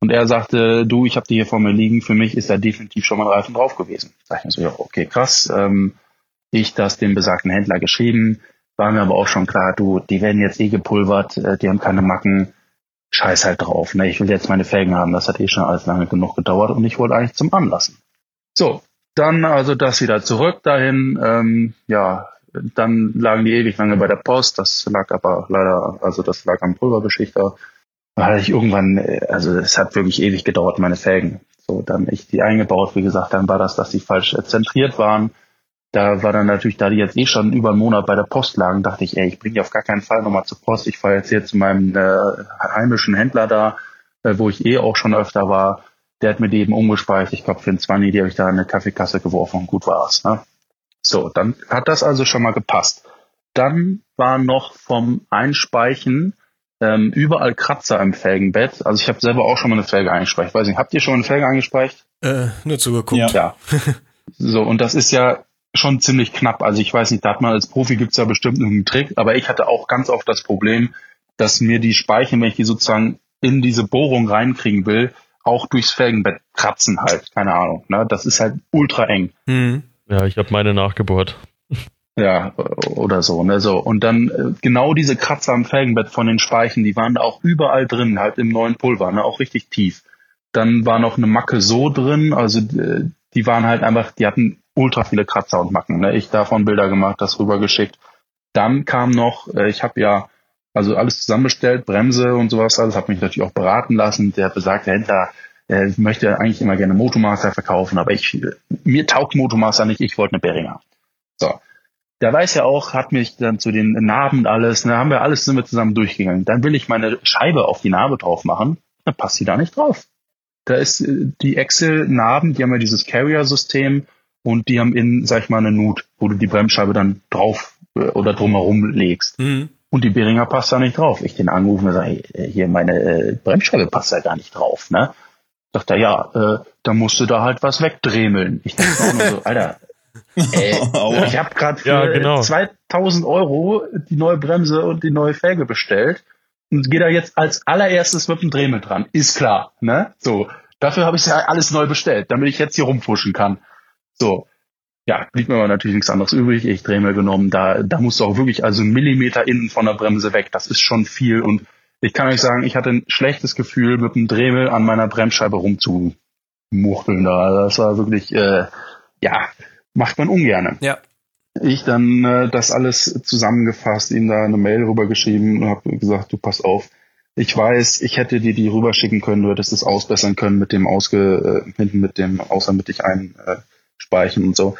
Und er sagte, du, ich habe die hier vor mir liegen, für mich ist da definitiv schon mal ein Reifen drauf gewesen. Sag ich mir so, ja, okay, krass. Ähm, ich das dem besagten Händler geschrieben, war mir aber auch schon klar, du, die werden jetzt eh gepulvert, äh, die haben keine Macken, scheiß halt drauf. Ne? Ich will jetzt meine Felgen haben, das hat eh schon alles lange genug gedauert und ich wollte eigentlich zum Anlassen. So, dann also das wieder zurück dahin. Ähm, ja, dann lagen die ewig lange bei der Post. Das lag aber leider, also das lag am Pulverbeschichter. Da hatte ich irgendwann, äh, also es hat wirklich ewig gedauert, meine Felgen. So, dann ich die eingebaut, wie gesagt, dann war das, dass die falsch zentriert waren da war dann natürlich, da die jetzt eh schon über einen Monat bei der Post lagen, dachte ich, ey, ich bringe die auf gar keinen Fall nochmal zur Post. Ich fahre jetzt hier zu meinem äh, heimischen Händler da, äh, wo ich eh auch schon öfter war. Der hat mir die eben umgespeicht. Ich glaube, für einen 20, die habe ich da in eine Kaffeekasse geworfen und gut war's. Ne? So, dann hat das also schon mal gepasst. Dann war noch vom Einspeichen ähm, überall Kratzer im Felgenbett. Also ich habe selber auch schon mal eine Felge eingespeicht. Weiß nicht, habt ihr schon eine Felge eingespeicht? Äh, nur zugeguckt. Ja. ja. so, und das ist ja schon ziemlich knapp. Also ich weiß nicht, da hat man als Profi gibt's ja bestimmt einen Trick, aber ich hatte auch ganz oft das Problem, dass mir die Speichen, wenn ich die sozusagen in diese Bohrung reinkriegen will, auch durchs Felgenbett kratzen halt. Keine Ahnung. Ne? Das ist halt ultra eng. Mhm. Ja, ich habe meine nachgebohrt. Ja, oder so, ne, so. Und dann äh, genau diese Kratzer am Felgenbett von den Speichen, die waren da auch überall drin, halt im neuen Pulver, ne, auch richtig tief. Dann war noch eine Macke so drin, also äh, die waren halt einfach, die hatten ultra viele Kratzer und Macken. Ne? Ich davon Bilder gemacht, das rübergeschickt. Dann kam noch, äh, ich habe ja also alles zusammenbestellt, Bremse und sowas, alles habe mich natürlich auch beraten lassen. Der besagte Händler äh, möchte eigentlich immer gerne Motomaster verkaufen, aber ich mir taugt Motomaster nicht, ich wollte eine Beringer. So. Der weiß ja auch, hat mich dann zu den Narben und alles, ne, haben wir alles sind wir zusammen durchgegangen. Dann will ich meine Scheibe auf die Narbe drauf machen, dann passt sie da nicht drauf. Da ist äh, die Excel-Narben, die haben ja dieses Carrier-System und die haben innen, sag ich mal, eine Nut, wo du die Bremsscheibe dann drauf äh, oder drumherum legst. Mhm. Und die Beringer passt da nicht drauf. Ich den angerufen und sage, hey, hier meine äh, Bremsscheibe passt da gar nicht drauf, ne? Sagt er, ja, äh, da musst du da halt was wegdremeln. Ich dachte auch nur so, Alter, äh, ich habe gerade für ja, genau. 2000 Euro die neue Bremse und die neue Felge bestellt und gehe da jetzt als allererstes mit dem Dremel dran. Ist klar, ne? So, dafür habe ich ja alles neu bestellt, damit ich jetzt hier rumfuschen kann. So. ja, blieb mir aber natürlich nichts anderes übrig. Ich Dremel genommen. Da, da musst du auch wirklich also einen Millimeter innen von der Bremse weg. Das ist schon viel. Und ich kann euch sagen, ich hatte ein schlechtes Gefühl, mit dem Dremel an meiner Bremsscheibe rumzumuchteln. Da. Das war wirklich, äh, ja, macht man ungerne. Ja. Ich dann äh, das alles zusammengefasst, ihm da eine Mail rübergeschrieben und habe gesagt, du pass auf, ich weiß, ich hätte dir die rüberschicken können, du hättest es ausbessern können mit dem ausge, äh, hinten mit dem außermittig einspeichen äh, und so.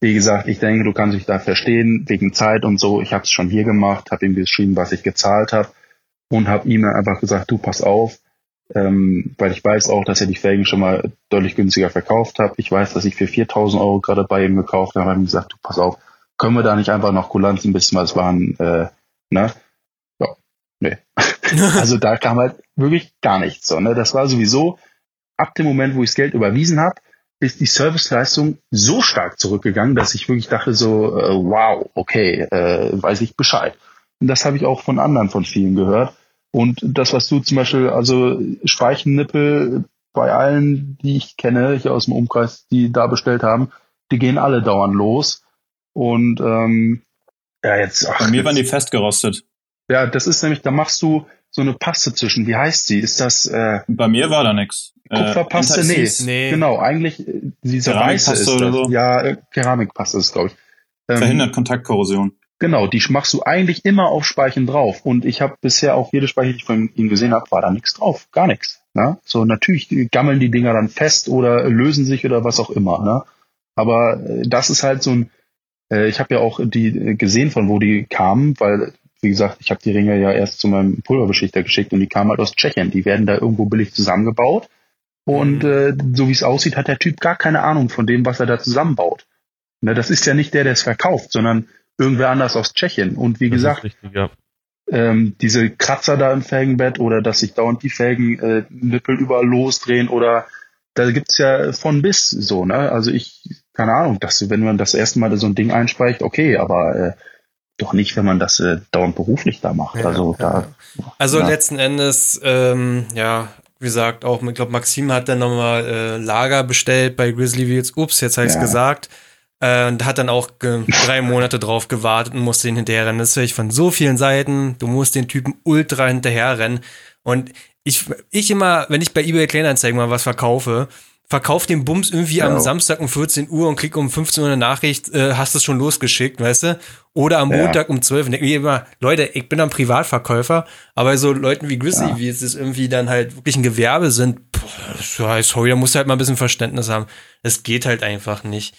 Wie gesagt, ich denke, du kannst dich da verstehen, wegen Zeit und so. Ich habe es schon hier gemacht, habe ihm geschrieben, was ich gezahlt habe und habe ihm einfach gesagt, du pass auf, ähm, weil ich weiß auch, dass er die Felgen schon mal deutlich günstiger verkauft hat. Ich weiß, dass ich für 4000 Euro gerade bei ihm gekauft habe. habe ihm gesagt, du pass auf, können wir da nicht einfach noch Kulanz ein bisschen was waren, äh, ne? Ja, nee. also da kam halt wirklich gar nichts. So, ne? Das war sowieso ab dem Moment, wo ich das Geld überwiesen habe, ist die Serviceleistung so stark zurückgegangen, dass ich wirklich dachte so, äh, wow, okay, äh, weiß ich Bescheid. Das habe ich auch von anderen, von vielen gehört. Und das, was du zum Beispiel, also Speichennippel bei allen, die ich kenne, hier aus dem Umkreis, die da bestellt haben, die gehen alle dauernd los. Und ähm, ja, jetzt. Ach, Bei mir waren die festgerostet. Ja, das ist nämlich, da machst du so eine Paste zwischen. Wie heißt sie? Ist das? Äh, Bei mir war da nix. Äh, Kupferpaste? Äh, nee. nee. Genau, eigentlich äh, dieser weiße ist oder das. So? Ja, äh, Keramikpaste ist, glaube ich. Ähm, Verhindert Kontaktkorrosion. Genau, die machst du eigentlich immer auf Speichen drauf. Und ich habe bisher auch jede Speiche, die ich von ihm gesehen habe, war da nichts drauf. Gar nichts. Ne? So, natürlich gammeln die Dinger dann fest oder lösen sich oder was auch immer. Ne? Aber äh, das ist halt so ein äh, ich habe ja auch die äh, gesehen, von wo die kamen, weil, wie gesagt, ich habe die Ringe ja erst zu meinem Pulverbeschichter geschickt und die kamen halt aus Tschechien. Die werden da irgendwo billig zusammengebaut. Und mhm. äh, so wie es aussieht, hat der Typ gar keine Ahnung von dem, was er da zusammenbaut. Ne, das ist ja nicht der, der es verkauft, sondern irgendwer anders aus Tschechien. Und wie das gesagt, richtig, ja. ähm, diese Kratzer da im Felgenbett oder dass sich dauernd die Felgen äh, Nippel überall losdrehen oder da gibt's ja von bis so, ne? Also ich, keine Ahnung, dass wenn man das erste Mal so ein Ding einspeicht, okay, aber äh, doch nicht, wenn man das äh, dauernd beruflich da macht. Ja, also da. Also ja. letzten Endes, ähm, ja, wie gesagt, auch, ich glaube, Maxim hat dann nochmal äh, Lager bestellt bei Grizzly Wheels. Ups, jetzt habe ich ja. gesagt. Äh, und hat dann auch drei Monate drauf gewartet und musste ihn hinterherrennen. Das höre ich von so vielen Seiten. Du musst den Typen ultra hinterherrennen. Und ich, ich immer, wenn ich bei eBay Kleinanzeigen mal was verkaufe, verkauf den Bums irgendwie ja. am Samstag um 14 Uhr und krieg um 15 Uhr eine Nachricht, äh, hast es schon losgeschickt, weißt du? Oder am ja. Montag um 12 Uhr. Wie immer, Leute, ich bin ein Privatverkäufer, aber so Leuten wie Grizzly, ja. wie es ist irgendwie dann halt wirklich ein Gewerbe sind, boah, sorry, da musst du halt mal ein bisschen Verständnis haben. Es geht halt einfach nicht.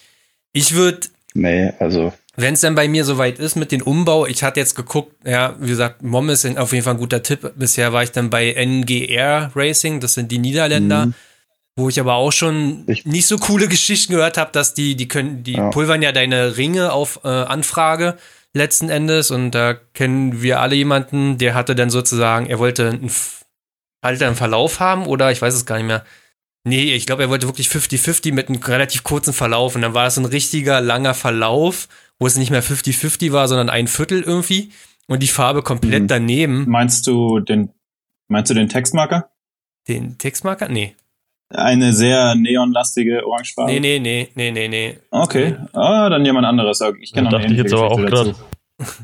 Ich würde. Nee, also wenn es dann bei mir soweit ist mit dem Umbau, ich hatte jetzt geguckt, ja, wie gesagt, Mom ist auf jeden Fall ein guter Tipp. Bisher war ich dann bei NGR Racing, das sind die Niederländer, mhm. wo ich aber auch schon ich nicht so coole Geschichten gehört habe, dass die, die können, die ja. pulvern ja deine Ringe auf äh, Anfrage letzten Endes und da kennen wir alle jemanden, der hatte dann sozusagen, er wollte einen, halt einen Verlauf haben oder ich weiß es gar nicht mehr. Nee, ich glaube, er wollte wirklich 50-50 mit einem relativ kurzen Verlauf und dann war das ein richtiger langer Verlauf wo es nicht mehr 50-50 war, sondern ein Viertel irgendwie und die Farbe komplett mhm. daneben. Meinst du den, meinst du den Textmarker? Den Textmarker? Nee. Eine sehr neonlastige Orangefarbe? Nee, nee, nee, nee, nee, nee. Okay. Ah, dann jemand anderes. Ich kenne noch eine ähnliche Geschichte auch dazu.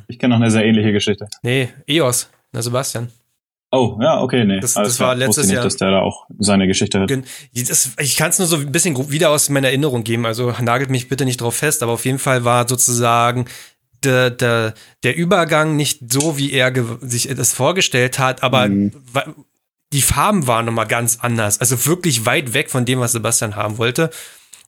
Ich kenne noch eine sehr ähnliche Geschichte. Nee, EOS. Na, Sebastian. Oh, ja, okay, nee. Das, das war letztes nicht, Jahr. dass der da auch seine Geschichte hat. Das, ich kann es nur so ein bisschen wieder aus meiner Erinnerung geben, also nagelt mich bitte nicht drauf fest, aber auf jeden Fall war sozusagen der, der, der Übergang nicht so, wie er sich das vorgestellt hat, aber mhm. die Farben waren nochmal ganz anders. Also wirklich weit weg von dem, was Sebastian haben wollte.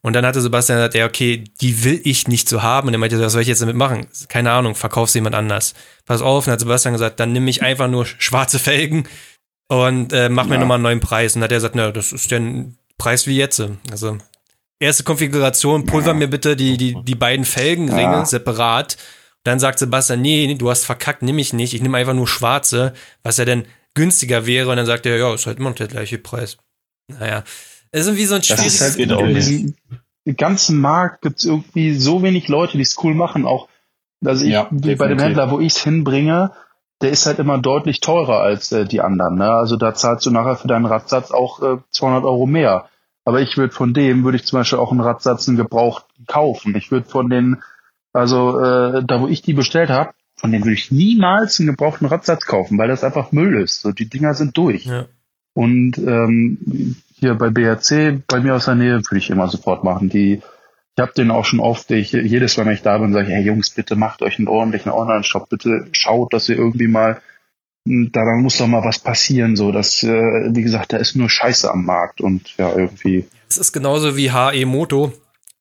Und dann hatte Sebastian gesagt, ja, okay, die will ich nicht so haben. Und er meinte, was soll ich jetzt damit machen? Keine Ahnung, verkauf's jemand anders. Pass auf, und dann hat Sebastian gesagt, dann nimm ich einfach nur schwarze Felgen und äh, mach mir nochmal einen neuen Preis. Und dann hat er gesagt, na, das ist der Preis wie jetzt. Also, erste Konfiguration, pulver mir bitte die, die, die beiden Felgenringe ja. separat. Dann sagt Sebastian, nee, du hast verkackt, nimm ich nicht. Ich nehme einfach nur schwarze, was ja denn günstiger wäre. Und dann sagt er, ja, ist halt immer noch der gleiche Preis. Naja, es ist wie so ein schwieriges das ist halt Im ganzen Markt gibt es irgendwie so wenig Leute, die es cool machen. Auch, also ich, ja, bei dem Händler, wo ich es hinbringe, der ist halt immer deutlich teurer als äh, die anderen. Ne? Also da zahlst du nachher für deinen Radsatz auch äh, 200 Euro mehr. Aber ich würde von dem, würde ich zum Beispiel auch einen Radsatz einen gebraucht kaufen. Ich würde von den, also äh, da wo ich die bestellt habe, von denen würde ich niemals einen gebrauchten Radsatz kaufen, weil das einfach Müll ist. So, die Dinger sind durch. Ja. Und ähm, hier bei BRC, bei mir aus der Nähe, würde ich immer sofort machen. Die, ich habe den auch schon oft, ich, jedes Mal, wenn ich da bin, sage ich, hey Jungs, bitte macht euch einen ordentlichen Online-Shop, bitte schaut, dass ihr irgendwie mal, hm, daran muss doch mal was passieren, so dass, äh, wie gesagt, da ist nur Scheiße am Markt und ja, irgendwie. Es ist genauso wie HE Moto,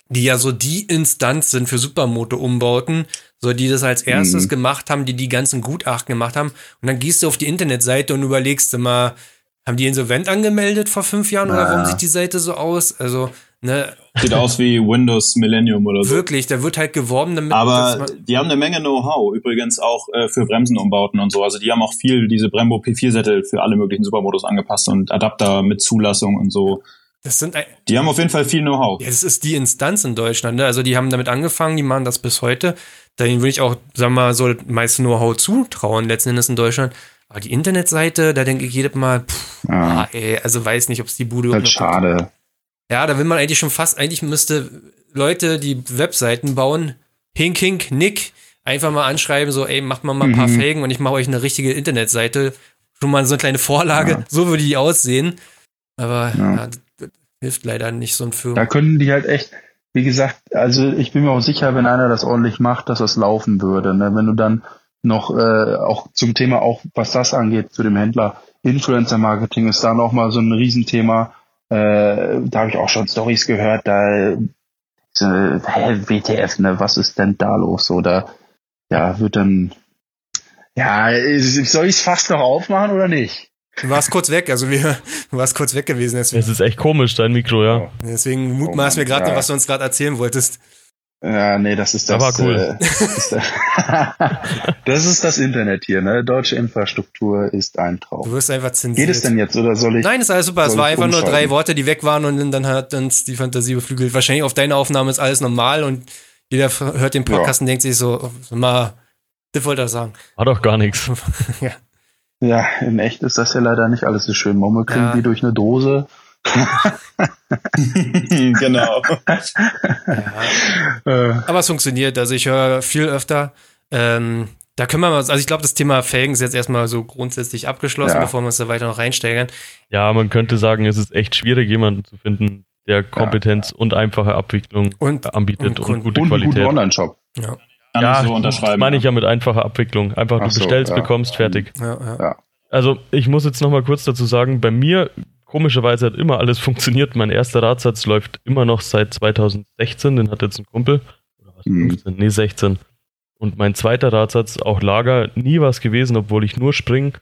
die ja so die Instanz sind für Supermoto-Umbauten, so die das als erstes Mhm. gemacht haben, die die ganzen Gutachten gemacht haben. Und dann gehst du auf die Internetseite und überlegst immer, haben die insolvent angemeldet vor fünf Jahren oder Ja. warum sieht die Seite so aus? Also, ne, Sieht aus wie Windows Millennium oder so. wirklich, da wird halt geworben damit. Aber die haben eine Menge Know-how, übrigens auch äh, für Bremsenumbauten und so. Also die haben auch viel diese Brembo P4-Sättel für alle möglichen Supermotos angepasst und Adapter mit Zulassung und so. das sind ein, Die haben auf jeden Fall viel Know-how. Ja, das ist die Instanz in Deutschland. Ne? Also die haben damit angefangen, die machen das bis heute. Dahin würde ich auch, sagen wir mal, so das meiste Know-how zutrauen, letzten Endes in Deutschland. Aber die Internetseite, da denke ich jedes Mal, pff, Ja, ah, ey, also weiß nicht, ob es die Bude halt überhaupt noch schade. Ja, da will man eigentlich schon fast, eigentlich müsste Leute, die Webseiten bauen, hink, hink, nick, einfach mal anschreiben, so, ey, macht mal mal ein paar Mhm. Felgen und ich mache euch eine richtige Internetseite. Schon mal so eine kleine Vorlage, Ja. so würde die aussehen. Aber Ja. ja. das, das hilft leider nicht so ein Film. Da können die halt echt, wie gesagt, also ich bin mir auch sicher, wenn einer das ordentlich macht, dass das laufen würde. Ne? Wenn du dann noch äh, auch zum Thema, auch was das angeht, zu dem Händler, Influencer-Marketing ist da noch mal so ein Riesenthema. Äh, da habe ich auch schon Stories gehört, da äh, hä, WTF, ne, was ist denn da los? Oder ja, wird dann ja, soll ich es fast noch aufmachen oder nicht? Du warst kurz weg, also wir, du warst kurz weg gewesen, deswegen, Es ist echt komisch, dein Mikro, ja. deswegen mutmaßen wir gerade, Oh Ja. was du uns gerade erzählen wolltest. Ja, nee, das ist das. Aber cool. Äh, das, ist das ist das Internet hier, ne? Deutsche Infrastruktur ist ein Du Traum. wirst einfach zensiert. Geht es denn jetzt oder soll ich? Nein, ist alles super. Es war einfach nur drei? Worte, die weg waren und dann hat uns die Fantasie beflügelt. Wahrscheinlich auf deiner Aufnahme ist alles normal und jeder hört den Podcast und denkt sich so, oh, sag mal, das wollte er sagen. War doch gar nichts. Ja, in echt ist das ja leider nicht alles so schön. Momme kriegen Ja. die durch eine Dose. genau. Äh, Aber es funktioniert. Also ich höre viel öfter. Ähm, da können wir mal, also ich glaube, das Thema Felgen ist jetzt erstmal so grundsätzlich abgeschlossen, Ja. bevor wir uns da weiter noch reinsteigern. Ja, man könnte sagen, es ist echt schwierig, jemanden zu finden, der Kompetenz und einfache Abwicklung Und, anbietet und- und, und- gute und einen guten Qualität. Online-Shop. ja, Kann Ja, so das meine ich ja mit einfacher Abwicklung. Einfach, Ach du so, bestellst, ja. bekommst, fertig. ja, ja. Also, ich muss jetzt nochmal kurz dazu sagen, bei mir, komischerweise hat immer alles funktioniert. Mein erster Radsatz läuft immer noch seit 2016, den hat jetzt ein Kumpel. Oder was, Hm. 15? Nee, 16. Und mein zweiter Radsatz, auch Lager, nie was gewesen, obwohl ich nur spring.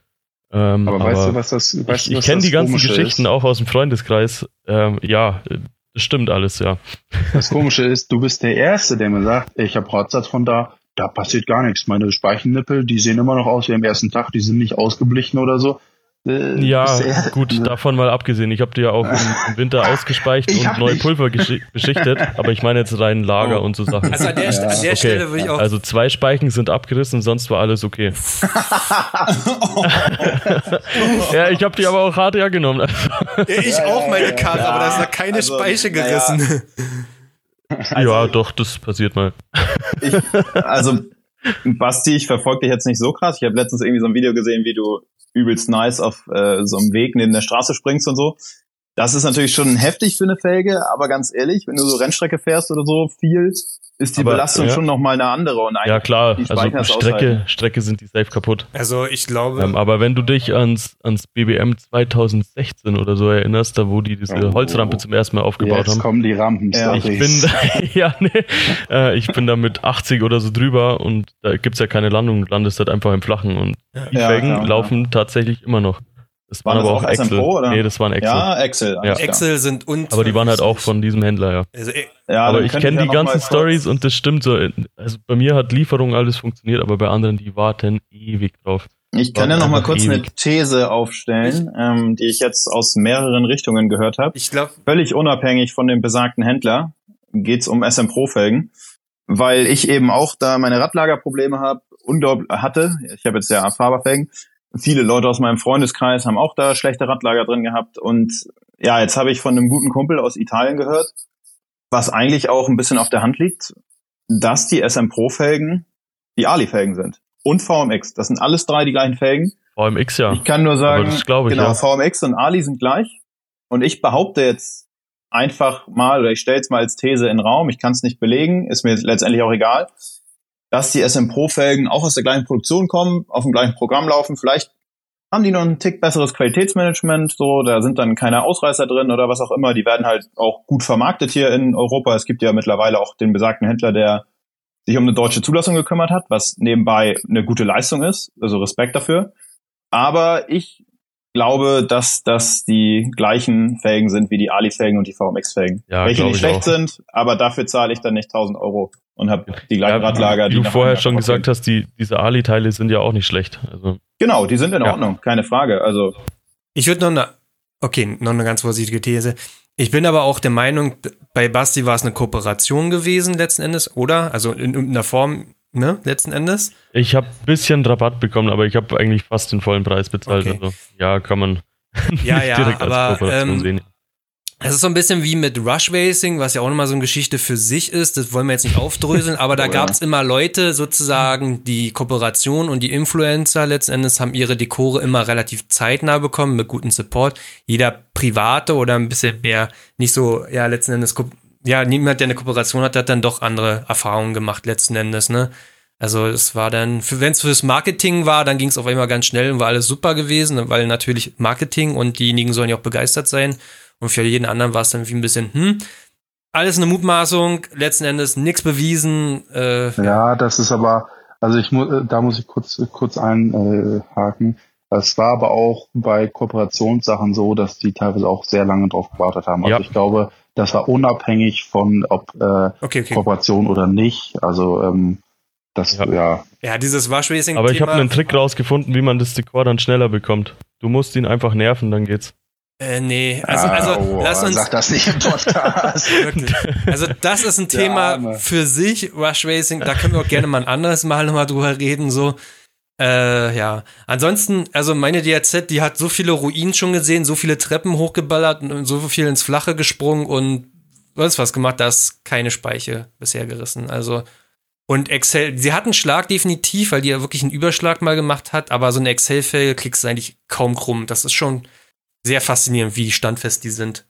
Ähm, Aber, weißt du, was das, weißt ich ich kenne die ganzen Geschichten ist? auch aus dem Freundeskreis. Ähm, ja, das stimmt alles, ja. Das Komische ist, du bist der Erste, der mir sagt, ich habe Radsatz von da, da passiert gar nichts. Meine Speichennippel, die sehen immer noch aus wie am ersten Tag, die sind nicht ausgeblichen oder so. Äh, Ja, der- gut, davon mal abgesehen. Ich habe die ja auch im, Winter ausgespeicht Ich und neu nicht. Pulver beschichtet, aber ich meine jetzt rein Lager Oh. und so Sachen. Also an der, Ja, an der okay. Stelle würde ich auch. Also zwei Speichen sind abgerissen, sonst war alles okay. ja, ich habe die aber auch hart hergenommen. ich auch meine Karre, aber da ist noch keine Also, Speiche gerissen. ja, doch, das passiert mal. ich, also Basti, ich verfolge dich jetzt nicht so krass. Ich habe letztens irgendwie so ein Video gesehen, wie du übelst nice auf äh, so einem Weg neben der Straße springst und so. Das ist natürlich schon heftig für eine Felge, aber ganz ehrlich, wenn du so Rennstrecke fährst oder so viel, ist die Aber, Belastung ja. schon noch mal eine andere. Und Ja klar, die also Strecke, aushalten. Strecke sind die safe kaputt. Also ich glaube, Ähm, aber wenn du dich ans, ans BBM 2016 oder so erinnerst, da wo die diese Oh. Holzrampe zum ersten Mal aufgebaut Jetzt haben. kommen die Rampen. Ja, Ich bin, ja, nee, äh, ich bin da mit 80 oder so drüber und da gibt's ja keine Landung, du landest halt einfach im Flachen und die Ja, Felgen klar, laufen tatsächlich immer noch. Das Waren waren, das aber auch auch SM Excel. Pro, oder? Nee, das waren Excel. Ja, Excel. klar. Excel sind und. aber die waren halt auch von diesem Händler, ja. Also, äh, Ja, aber ich kenne ja die mal ganzen Stories und das stimmt so. Also bei mir hat Lieferung alles funktioniert, aber bei anderen, die warten ewig drauf. Ich kann ja noch mal kurz eine ewig. These aufstellen, ähm, die ich jetzt aus mehreren Richtungen gehört habe. ich glaube, Völlig unabhängig von dem besagten Händler geht's um SM Pro Felgen, weil ich eben auch da meine Radlagerprobleme habe, unglaublich hatte. Ich habe jetzt ja Faberfelgen viele Leute aus meinem Freundeskreis haben auch da schlechte Radlager drin gehabt. Und ja, jetzt habe ich von einem guten Kumpel aus Italien gehört, was eigentlich auch ein bisschen auf der Hand liegt, dass die SM Pro Felgen die Ali-Felgen sind. Und VMX. Das sind alles drei die gleichen Felgen. VMX ja. Ich kann nur sagen, ich, genau, ja. VMX und Ali sind gleich. Und ich behaupte jetzt einfach mal, oder ich stelle es mal als These in den Raum, ich kann es nicht belegen, ist mir letztendlich auch egal, dass die SM Pro Felgen auch aus der gleichen Produktion kommen, auf dem gleichen Programm laufen. Vielleicht haben die noch ein Tick besseres Qualitätsmanagement, so, da sind dann keine Ausreißer drin oder was auch immer. Die werden halt auch gut vermarktet hier in Europa. Es gibt ja mittlerweile auch den besagten Händler, der sich um eine deutsche Zulassung gekümmert hat, was nebenbei eine gute Leistung ist. Also Respekt dafür. Aber ich glaube, dass das die gleichen Felgen sind wie die Ali-Felgen und die VMX-Felgen. Ja, Welche nicht ich schlecht auch. sind, aber dafür zahle ich dann nicht 1000 Euro und habe die gleichen Ja, Radlager. Wie du nach vorher schon gesagt hast, die, diese Ali-Teile sind ja auch nicht schlecht. Also, Genau, die sind in Ja. Ordnung, keine Frage. Also Ich würde noch eine, okay, noch eine ganz vorsichtige These. Ich bin aber auch der Meinung, bei Basti war es eine Kooperation gewesen letzten Endes, oder? Also in irgendeiner Form, ne, letzten Endes. ich habe ein bisschen Rabatt bekommen, aber ich habe eigentlich fast den vollen Preis bezahlt. Okay. Also, ja, kann man Ja, ja, direkt aber, als Kooperation ähm, sehen. Es ist so ein bisschen wie mit Rush Racing, was ja auch nochmal so eine Geschichte für sich ist. Das wollen wir jetzt nicht aufdröseln, aber da Oh gab es immer Leute sozusagen, die Kooperation und die Influencer letzten Endes haben ihre Dekore immer relativ zeitnah bekommen mit gutem Support. Jeder Private oder ein bisschen mehr nicht so, ja, letzten Endes, ja, niemand, der eine Kooperation hat, hat dann doch andere Erfahrungen gemacht letzten Endes, ne? Also es war dann, wenn es fürs Marketing war, dann ging es auf einmal ganz schnell und war alles super gewesen, weil natürlich Marketing und diejenigen sollen ja auch begeistert sein. Und für jeden anderen war es dann wie ein bisschen, hm, alles eine Mutmaßung, letzten Endes nichts bewiesen. Äh, Ja, das ist aber, also ich muss, da muss ich kurz, kurz einhaken. Es war aber auch bei Kooperationssachen so, dass die teilweise auch sehr lange drauf gewartet haben. Also Ja. ich glaube, das war unabhängig von, ob äh, okay, okay. Kooperation oder nicht. Also ähm, das, Ja. ja. Ja, dieses Wash Racing. Aber ich habe einen Trick rausgefunden, wie man das Dekor dann schneller bekommt. Du musst ihn einfach nerven, dann geht's. Äh, nee, also, Ah, also oh, lass uns. Sag das nicht im Podcast. Also das ist ein Thema für sich, Rush Racing. Da können wir auch gerne mal ein anderes Mal nochmal drüber reden. So, äh, ja. Ansonsten, also meine DRZ, die hat so viele Ruinen schon gesehen, so viele Treppen hochgeballert und so viel ins Flache gesprungen und sonst was gemacht, da ist keine Speiche bisher gerissen. Also und Excel, sie hat einen Schlag definitiv, weil die ja wirklich einen Überschlag mal gemacht hat, aber so eine Excel-Fälle kriegst du eigentlich kaum krumm. Das ist schon sehr faszinierend, wie standfest die sind.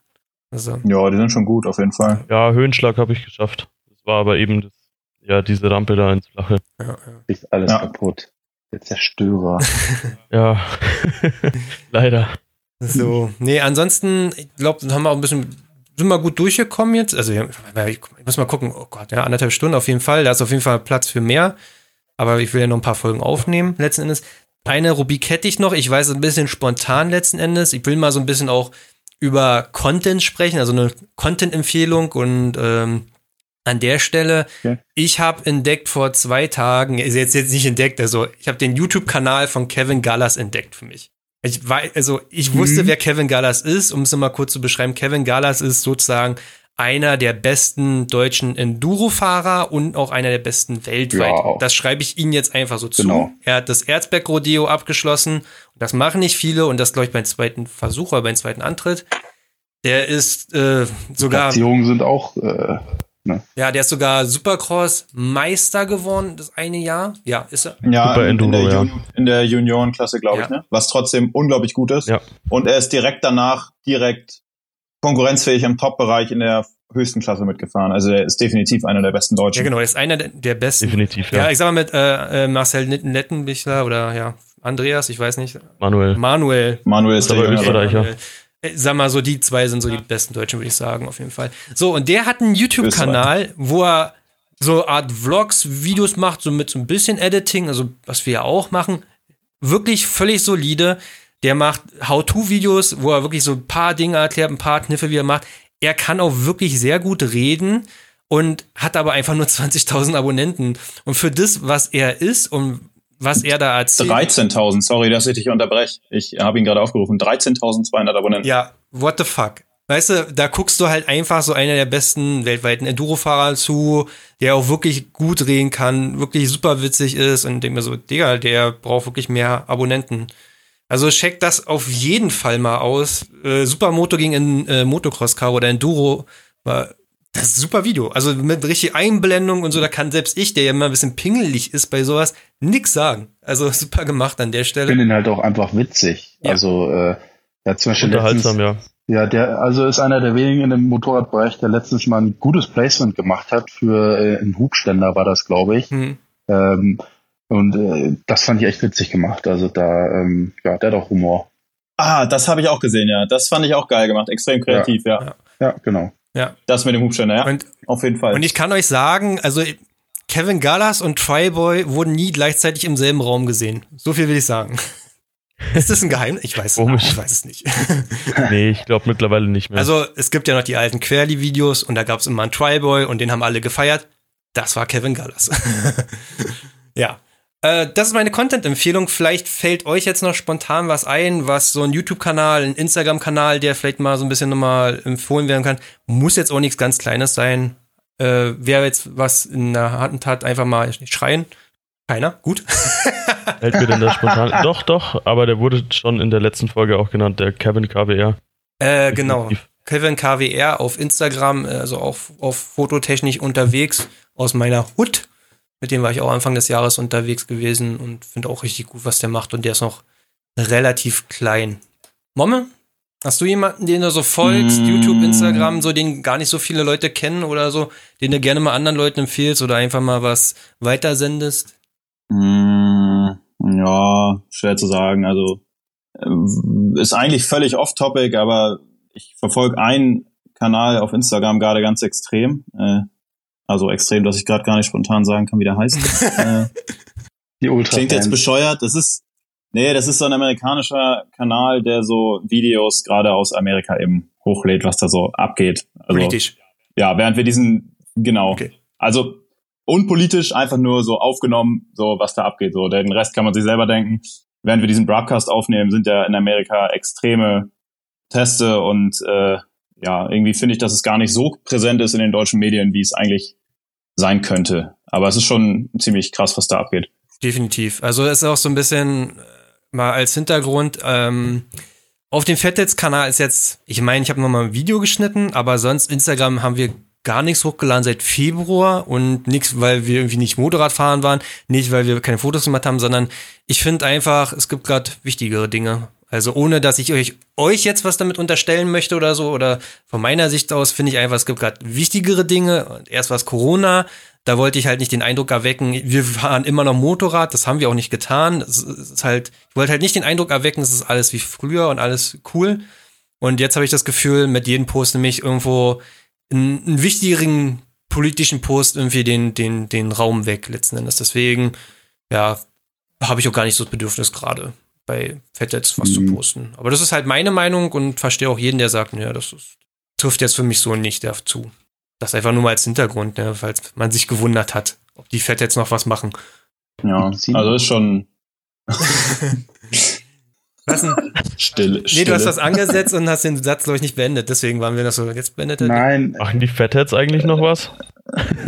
Also, ja, die sind schon gut auf jeden Fall. Ja, Höhenschlag habe ich geschafft. Das war aber eben das, ja, diese Rampe da ins Flache. ja, ja. Ist alles Ja. kaputt. Der Zerstörer. Ja, leider. So, nee, ansonsten, ich glaube, haben wir auch ein bisschen, sind wir gut durchgekommen jetzt. Also, ich muss mal gucken, oh Gott, ja, anderthalb Stunden auf jeden Fall. Da ist auf jeden Fall Platz für mehr. Aber ich will ja noch ein paar Folgen aufnehmen, letzten Endes. Eine Rubrik hätte ich noch. Ich weiß, ein bisschen spontan letzten Endes. Ich will mal so ein bisschen auch über Content sprechen, also eine Content-Empfehlung und ähm, an der Stelle, Okay. ich habe entdeckt vor zwei Tagen, ist jetzt, jetzt nicht entdeckt, also ich habe den YouTube-Kanal von Kevin Gallas entdeckt für mich. Ich weiß, also ich wusste, Mhm. wer Kevin Gallas ist, um es mal kurz zu beschreiben. Kevin Gallas ist sozusagen einer der besten deutschen Enduro-Fahrer und auch einer der besten weltweit. Ja, das schreibe ich Ihnen jetzt einfach so zu. Genau. Er hat das Erzberg-Rodeo abgeschlossen. Das machen nicht viele und das, glaube ich, beim zweiten Versuch oder beim zweiten Antritt. Der ist äh, sogar, Platzierungen sind auch, äh, ja, der ist sogar Supercross-Meister geworden, das eine Jahr. Ja, ist er. Ja, Super in, in, der Enduro, ja. In der Juniorenklasse, glaube Ja. ich, ne? Was trotzdem unglaublich gut ist. Ja. Und er ist direkt danach direkt konkurrenzfähig im Top-Bereich in der höchsten Klasse mitgefahren. Also er ist definitiv einer der besten Deutschen. Ja, genau, er ist einer der- besten. Definitiv, Ja, ja. ich sag mal mit äh, äh, Marcel Lettenbichler oder ja, Andreas, ich weiß nicht. Manuel. Manuel. Manuel ist der. Österreicher. Manuel. Äh, Sag mal so, die zwei sind so die besten Deutschen, würde ich sagen, auf jeden Fall. So, und der hat einen YouTube-Kanal, wo er so Art Vlogs, Videos macht, so mit so ein bisschen Editing, also was wir ja auch machen. Wirklich völlig solide. Der macht How-To-Videos, wo er wirklich so ein paar Dinge erklärt, ein paar Kniffe, wie er macht. Er kann auch wirklich sehr gut reden und hat aber einfach nur 20.000 Abonnenten. Und für das, was er ist und was er da erzählt. 13.000, sorry, dass ich dich unterbreche. Ich habe ihn gerade aufgerufen. 13.200 Abonnenten. Ja, what the fuck? Weißt du, da guckst du halt einfach so einer der besten weltweiten Enduro-Fahrer zu, der auch wirklich gut reden kann, wirklich super witzig ist und denk mir so, Digga, der braucht wirklich mehr Abonnenten. Also checkt das auf jeden Fall mal aus. Äh, Supermoto gegen in äh, Motocross Car oder Enduro war das ist ein super Video. Also mit richtig Einblendung und so, da kann selbst ich, der ja immer ein bisschen pingelig ist bei sowas, nix sagen. Also super gemacht an der Ich Stelle. finde ihn halt auch einfach witzig. Ja. Also, äh, ja, zum Beispiel Unterhaltsam, letztens, ja. Ja, der also ist einer der wenigen in dem Motorradbereich, der letztens mal ein gutes Placement gemacht hat für äh, einen Hubständer, war das, glaube ich. Hm. Ähm, und äh, das fand ich echt witzig gemacht. Also da, ähm, ja, der hat auch Humor. Ah, das habe ich auch gesehen, ja. Das fand ich auch geil gemacht. Extrem kreativ, ja. Ja. Ja, genau. Ja. Das mit dem Hubständer, ja. Und, auf jeden Fall. und ich kann euch sagen, also Kevin Gallas und Tryboy wurden nie gleichzeitig im selben Raum gesehen. So viel will ich sagen. Ist das ein Geheimnis? Ich weiß, Komisch. ich weiß es nicht. Nee, ich glaube mittlerweile nicht mehr. Also es gibt ja noch die alten Querly-Videos und da gab es immer einen Tryboy und den haben alle gefeiert. Das war Kevin Gallas. ja. Äh, das ist meine Content-Empfehlung. Vielleicht fällt euch jetzt noch spontan was ein, was so ein YouTube-Kanal, ein Instagram-Kanal, der vielleicht mal so ein bisschen nochmal empfohlen werden kann. Muss jetzt auch nichts ganz Kleines sein. Äh, wer jetzt was in der Hand hat, einfach mal schreien. Keiner? Gut. Hält mir denn da spontan. doch, doch, aber der wurde schon in der letzten Folge auch genannt, der Kevin KWR. Äh, genau. Kevin KWR auf Instagram, äh, also auch auf fototechnisch unterwegs aus meiner Hut. Mit dem war ich auch Anfang des Jahres unterwegs gewesen und finde auch richtig gut, was der macht. Und der ist noch relativ klein. Momme, hast du jemanden, den du so folgst, Mm. YouTube, Instagram, so den gar nicht so viele Leute kennen oder so, den du gerne mal anderen Leuten empfiehlst oder einfach mal was weitersendest? Mm, ja, schwer zu sagen. Also äh, ist eigentlich völlig off-topic, aber ich verfolge einen Kanal auf Instagram gerade ganz extrem. Äh, also extrem, dass ich gerade gar nicht spontan sagen kann, wie der heißt. äh, Die Ultra klingt jetzt bescheuert. Das ist nee, das ist so ein amerikanischer Kanal, der so Videos gerade aus Amerika eben hochlädt, was da so abgeht. Also Politisch. ja, während wir diesen genau. Okay. Also unpolitisch einfach nur so aufgenommen, so was da abgeht. So den Rest kann man sich selber denken. Während wir diesen Broadcast aufnehmen, sind ja in Amerika extreme Teste und äh, ja, irgendwie finde ich, dass es gar nicht so präsent ist in den deutschen Medien, wie es eigentlich sein könnte. Aber es ist schon ziemlich krass, was da abgeht. Definitiv. Also es ist auch so ein bisschen äh, mal als Hintergrund. Ähm, auf dem Fettnetz-Kanal ist jetzt, ich meine, ich habe noch mal ein Video geschnitten, aber sonst Instagram haben wir gar nichts hochgeladen seit Februar und nichts, weil wir irgendwie nicht Motorrad fahren waren, nicht weil wir keine Fotos gemacht haben, sondern ich finde einfach, es gibt gerade wichtigere Dinge. Also ohne, dass ich euch, euch jetzt was damit unterstellen möchte oder so, oder von meiner Sicht aus finde ich einfach, es gibt gerade wichtigere Dinge. Und erst was Corona, da wollte ich halt nicht den Eindruck erwecken, wir fahren immer noch Motorrad, das haben wir auch nicht getan. Es ist halt, ich wollte halt nicht den Eindruck erwecken, es ist alles wie früher und alles cool. Und jetzt habe ich das Gefühl, mit jedem Post nämlich irgendwo einen, einen wichtigeren politischen Post irgendwie den, den, den Raum weg letzten Endes. Deswegen, ja, habe ich auch gar nicht so das Bedürfnis gerade bei Fettets was zu Mhm. posten. Aber das ist halt meine Meinung und verstehe auch jeden, der sagt, ja, das ist, trifft jetzt für mich so nicht dazu. Das einfach nur mal als Hintergrund, ne, falls man sich gewundert hat, ob die Fettets noch was machen. Ja, also ist schon Was denn? still. Nee, du hast das angesetzt und hast den Satz, glaube ich, nicht beendet. Deswegen waren wir das so, jetzt beendet er. Nein, Machen die Fatheads eigentlich noch was?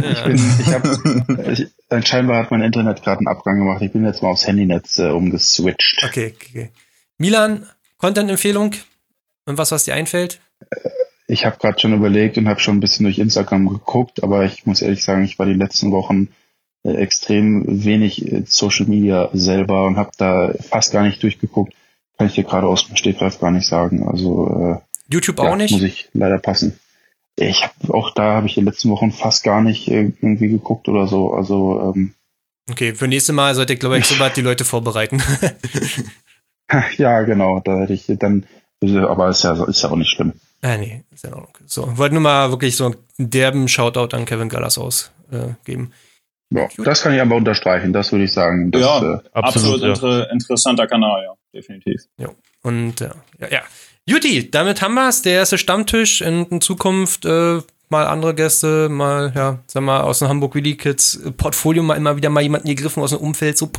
Ja. bin, ich hab, ich, äh, scheinbar hat mein Internet gerade einen Abgang gemacht. Ich bin jetzt mal aufs Handynetz äh, umgeswitcht. Okay, okay, okay. Milan, Content-Empfehlung? Und was, was dir einfällt? Ich habe gerade schon überlegt und habe schon ein bisschen durch Instagram geguckt, aber ich muss ehrlich sagen, ich war die letzten Wochen äh, extrem wenig äh, Social Media selber und habe da fast gar nicht durchgeguckt. Kann ich dir gerade aus dem Stegreif gar nicht sagen. Also äh, YouTube ja, auch nicht? muss ich leider passen. Ich hab, auch da habe ich die letzten Wochen fast gar nicht äh, irgendwie geguckt oder so. Also ähm, Okay, für nächste Mal sollte ich, glaube ich, sobald die Leute vorbereiten. ja, genau, da hätte ich dann, aber ist ja, ist ja auch nicht schlimm. ah, nee, ist ja in Ordnung. So, wollte nur mal wirklich so einen derben Shoutout an Kevin Gallas ausgeben. Ja, das kann ich aber unterstreichen, das würde ich sagen. Das, Ja. äh, Absolut, Absolut, ja. inter interessanter Kanal, ja, definitiv. Und äh, ja, ja. Juti, damit haben wir's. Der erste Stammtisch in, in Zukunft äh, mal andere Gäste, mal, ja, sag mal, aus dem Hamburg Willy Kids äh, Portfolio mal immer wieder mal jemanden gegriffen aus dem Umfeld. So,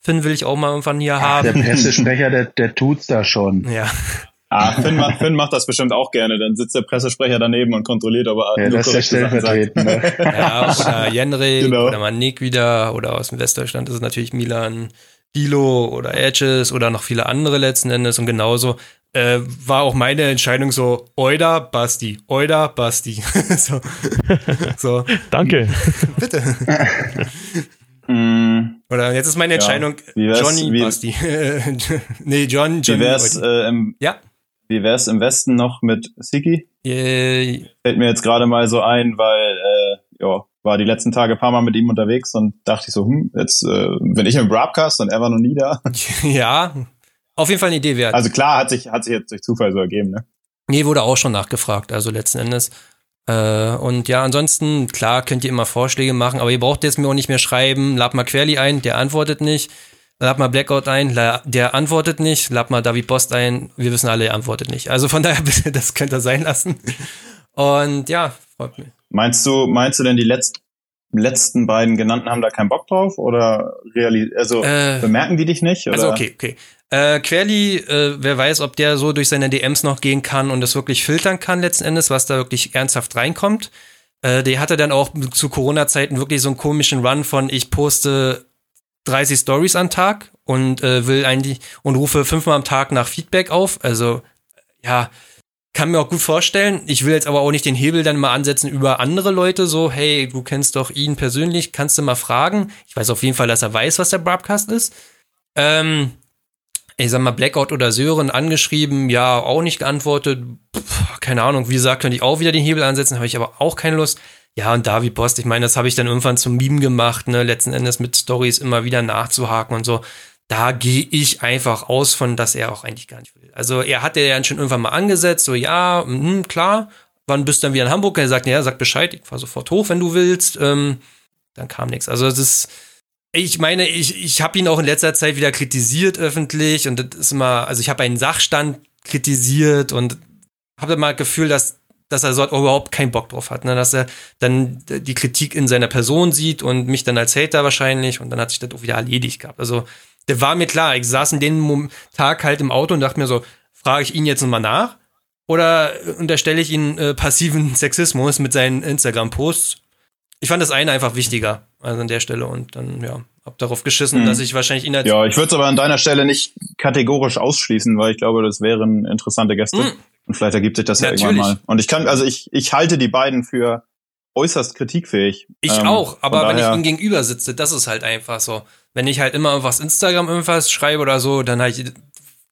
Finn will ich auch mal irgendwann hier der haben. Pressesprecher, der, der tut's da schon. Ja, Ah, Finn, macht, Finn macht das bestimmt auch gerne. Dann sitzt der Pressesprecher daneben und kontrolliert, ob er Ja, nur das ist Sachen sagt. Stellvertretende. ja oder Jenrik Genau. oder mal Nick wieder oder aus dem Westdeutschland ist es natürlich Milan. Dilo oder Edges oder noch viele andere letzten Endes und genauso äh, war auch meine Entscheidung so, Oida, Basti, Oida, Basti. so. so. Danke. Bitte. Mm, Oder jetzt ist meine Ja. Entscheidung Wie wär's- Johnny, wie- Basti. nee, John, wie Johnny. wär's, Oidi. äh, im, ja. Wie wär's im Westen noch mit Siki? Äh, Fällt mir jetzt gerade mal so ein, weil, äh, ja, war die letzten Tage ein paar Mal mit ihm unterwegs und dachte ich so, hm, jetzt äh, bin ich im Broadcast und er war noch nie da. ja, auf jeden Fall eine Idee wert. Also klar, hat sich, hat sich jetzt durch Zufall so ergeben, ne? Nee, wurde auch schon nachgefragt, also letzten Endes. Äh, und ja, ansonsten, klar, könnt ihr immer Vorschläge machen, aber ihr braucht jetzt mir auch nicht mehr schreiben, lad mal Querly ein, der antwortet nicht. Lad mal Blackout ein, der antwortet nicht. Lad mal David Post ein, wir wissen alle, er antwortet nicht. Also von daher, bitte, das könnt ihr sein lassen. Und ja, freut mich. Meinst du, meinst du denn die letzt, letzten beiden genannten haben da keinen Bock drauf? Oder reali also Äh, bemerken die dich nicht? Oder? Also okay, okay. Äh, Querly, äh, wer weiß, ob der so durch seine DMs noch gehen kann und es wirklich filtern kann letzten Endes, was da wirklich ernsthaft reinkommt. Äh, der hatte dann auch zu Corona-Zeiten wirklich so einen komischen Run von ich poste 30 Stories am Tag und äh, will eigentlich und rufe fünfmal am Tag nach Feedback auf. Also ja, kann mir auch gut vorstellen. Ich will jetzt aber auch nicht den Hebel dann mal ansetzen über andere Leute, so, hey, du kennst doch ihn persönlich, kannst du mal fragen. Ich weiß auf jeden Fall, dass er weiß, was der Broadcast ist. Ähm, ich sag mal, Blackout oder Sören angeschrieben, ja, auch nicht geantwortet. Pff, keine Ahnung, wie gesagt, könnte ich auch wieder den Hebel ansetzen, habe ich aber auch keine Lust. Ja, und David Post, ich meine, das habe ich dann irgendwann zum Meme gemacht, ne, letzten Endes mit Stories immer wieder nachzuhaken und so. Da gehe ich einfach aus von, dass er auch eigentlich gar nicht will. Also er hatte ja schon irgendwann mal angesetzt, so ja, mhm, klar, wann bist du dann wieder in Hamburg? Er sagt, ja, sag Bescheid, ich fahr sofort hoch, wenn du willst. Ähm, dann kam nichts. Also es ist, ich meine, ich, ich habe ihn auch in letzter Zeit wieder kritisiert öffentlich und das ist immer, also ich habe einen Sachstand kritisiert und habe mal das Gefühl, dass, dass er so überhaupt keinen Bock drauf hat, ne? dass er dann die Kritik in seiner Person sieht und mich dann als Hater wahrscheinlich und dann hat sich das auch wieder erledigt gehabt. Also der war mir klar, ich saß in dem Tag halt im Auto und dachte mir so, frage ich ihn jetzt nochmal nach oder unterstelle ich ihn äh, passiven Sexismus mit seinen Instagram-Posts? Ich fand das eine einfach wichtiger, also an der Stelle und dann, ja, hab darauf geschissen, Mhm. dass ich wahrscheinlich ihn als Ja, ich würde es aber an deiner Stelle nicht kategorisch ausschließen, weil ich glaube, das wären interessante Gäste. Mhm. Und vielleicht ergibt sich das ja Natürlich. irgendwann mal. Und ich kann, also ich, ich halte die beiden für äußerst kritikfähig. Ich Ähm, auch, aber wenn ich ihm gegenüber sitze, das ist halt einfach so. Wenn ich halt immer irgendwas Instagram irgendwas schreibe oder so, dann halt,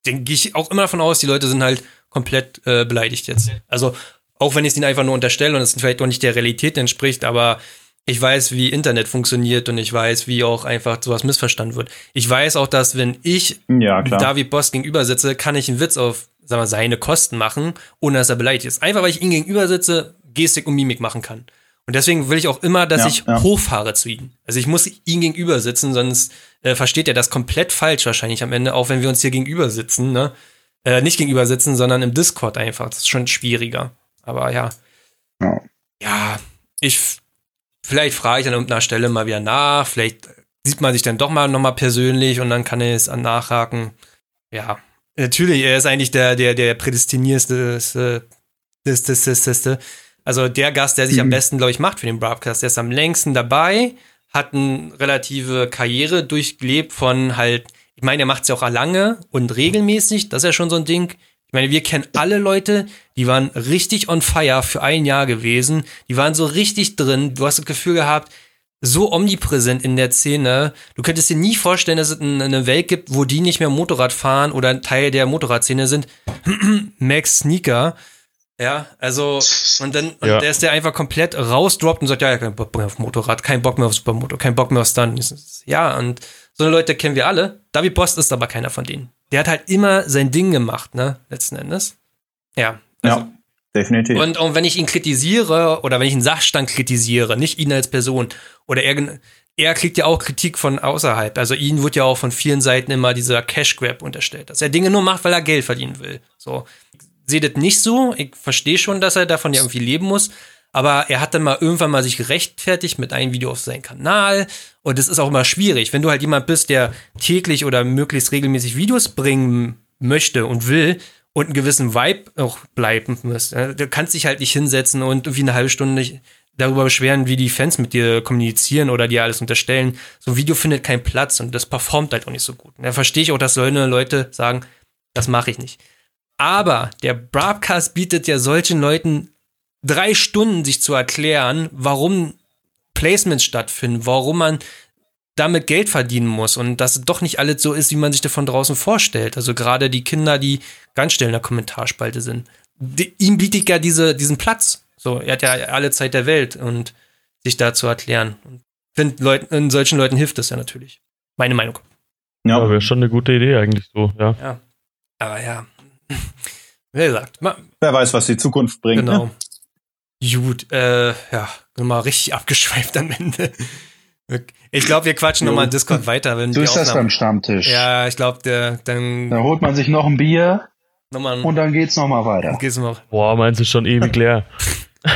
gehe ich auch immer davon aus, die Leute sind halt komplett äh, beleidigt jetzt. Also auch wenn ich es ihnen einfach nur unterstelle und es vielleicht auch nicht der Realität entspricht, aber ich weiß, wie Internet funktioniert und ich weiß, wie auch einfach sowas missverstanden wird. Ich weiß auch, dass wenn ich Ja. David Boss gegenüber sitze, kann ich einen Witz auf sagen wir, seine Kosten machen, ohne dass er beleidigt ist. Einfach weil ich ihm gegenüber sitze, Gestik und Mimik machen kann. Und deswegen will ich auch immer, dass Ja, ich ja. hochfahre zu ihm. Also ich muss ihm gegenüber sitzen, sonst äh, versteht er das komplett falsch wahrscheinlich am Ende, auch wenn wir uns hier gegenüber sitzen, ne? Äh, nicht gegenüber sitzen, sondern im Discord einfach. Das ist schon schwieriger. Aber ja. Ja. Ja, ich vielleicht frage ich an irgendeiner Stelle mal wieder nach, vielleicht sieht man sich dann doch mal nochmal persönlich und dann kann er es an nachhaken. Ja, natürlich, er ist eigentlich der, der, der prädestinierste, äh, das, das, das, das, also der Gast, der sich am Mhm. besten, glaube ich, macht für den Broadcast. Der ist am längsten dabei, hat eine relative Karriere durchgelebt von halt, ich meine, er macht es ja auch lange und regelmäßig, das ist ja schon so ein Ding. Ich meine, wir kennen alle Leute, die waren richtig on fire für ein Jahr gewesen, die waren so richtig drin, du hast das Gefühl gehabt, so omnipräsent in der Szene. Du könntest dir nie vorstellen, dass es ein- eine Welt gibt, wo die nicht mehr Motorrad fahren oder ein Teil der Motorradszene sind. Max Sneaker. Ja, also, und dann, und Ja. der ist der einfach komplett rausdroppt und sagt, ja, ja, kein Bock mehr auf Motorrad, kein Bock mehr auf Supermoto, kein Bock mehr auf Stunt. Ja, und so eine Leute kennen wir alle. David Post ist aber keiner von denen. Der hat halt immer sein Ding gemacht, ne, letzten Endes. Ja. Also, ja, definitiv. und, und wenn ich ihn kritisiere oder wenn ich einen Sachstand kritisiere, nicht ihn als Person, oder er, er kriegt ja auch Kritik von außerhalb. Also ihn wird ja auch von vielen Seiten immer dieser Cash Grab unterstellt, dass er Dinge nur macht, weil er Geld verdienen will. So. Sehe das nicht so. Ich verstehe schon, dass er davon ja irgendwie leben muss. Aber er hat dann mal irgendwann mal sich gerechtfertigt mit einem Video auf seinen Kanal. Und es ist auch immer schwierig. Wenn du halt jemand bist, der täglich oder möglichst regelmäßig Videos bringen möchte und will und einen gewissen Vibe auch bleiben muss, du kannst dich halt nicht hinsetzen und irgendwie eine halbe Stunde darüber beschweren, wie die Fans mit dir kommunizieren oder dir alles unterstellen. So ein Video findet keinen Platz und das performt halt auch nicht so gut. Da verstehe ich auch, dass solche Leute sagen, das mache ich nicht. Aber der Broadcast bietet ja solchen Leuten drei Stunden, sich zu erklären, warum Placements stattfinden, warum man damit Geld verdienen muss und dass es doch nicht alles so ist, wie man sich da von draußen vorstellt. Also gerade die Kinder, die ganz schnell in der Kommentarspalte sind. Die, ihm bietet ja diese, diesen Platz. So, er hat ja alle Zeit der Welt und sich da zu erklären. Und find Leuten, solchen Leuten hilft das ja natürlich. Meine Meinung. Ja, ja wäre schon eine gute Idee eigentlich so, ja. Ja. Aber ja. Wie gesagt, wer weiß, was die Zukunft bringt. Genau. Ne? Gut, äh, ja, mal richtig abgeschweift am Ende. Ich glaube, wir quatschen nochmal in Discord weiter. Wenn so ist das beim Stammtisch. Ja, ich glaube, der dann. Da holt man sich noch ein Bier nochmal und dann geht's nochmal weiter. Geht's noch. Boah, meinst du schon ewig leer?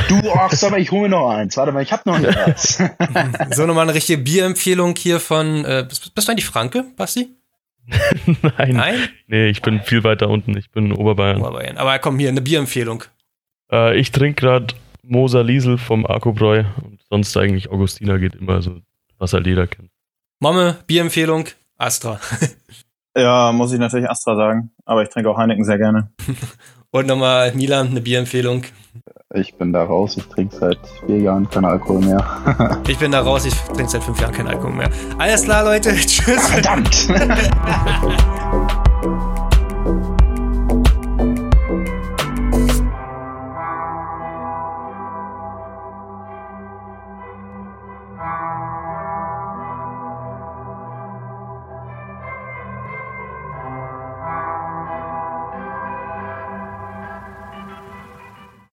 Du Ochs, aber ich hole mir noch eins. Warte mal, ich hab noch eins. so, nochmal eine richtige Bierempfehlung hier von. Äh, bist, bist du eigentlich Franke, Basti? Nein. Nein? Nee, ich bin viel weiter unten. Ich bin in Oberbayern. Oberbayern. Aber komm, hier, eine Bierempfehlung. Äh, ich trinke gerade Moser Liesel vom Akkubräu und sonst eigentlich Augustiner geht immer so was halt jeder kennt. Momme, Bierempfehlung, Astra. ja, muss ich natürlich Astra sagen, aber ich trinke auch Heineken sehr gerne. Und nochmal Milan, eine Bierempfehlung. Ich bin da raus, ich trinke seit vier Jahren keinen Alkohol mehr. ich bin da raus, ich trinke seit fünf Jahren keinen Alkohol mehr. Alles klar, Leute, tschüss. Verdammt!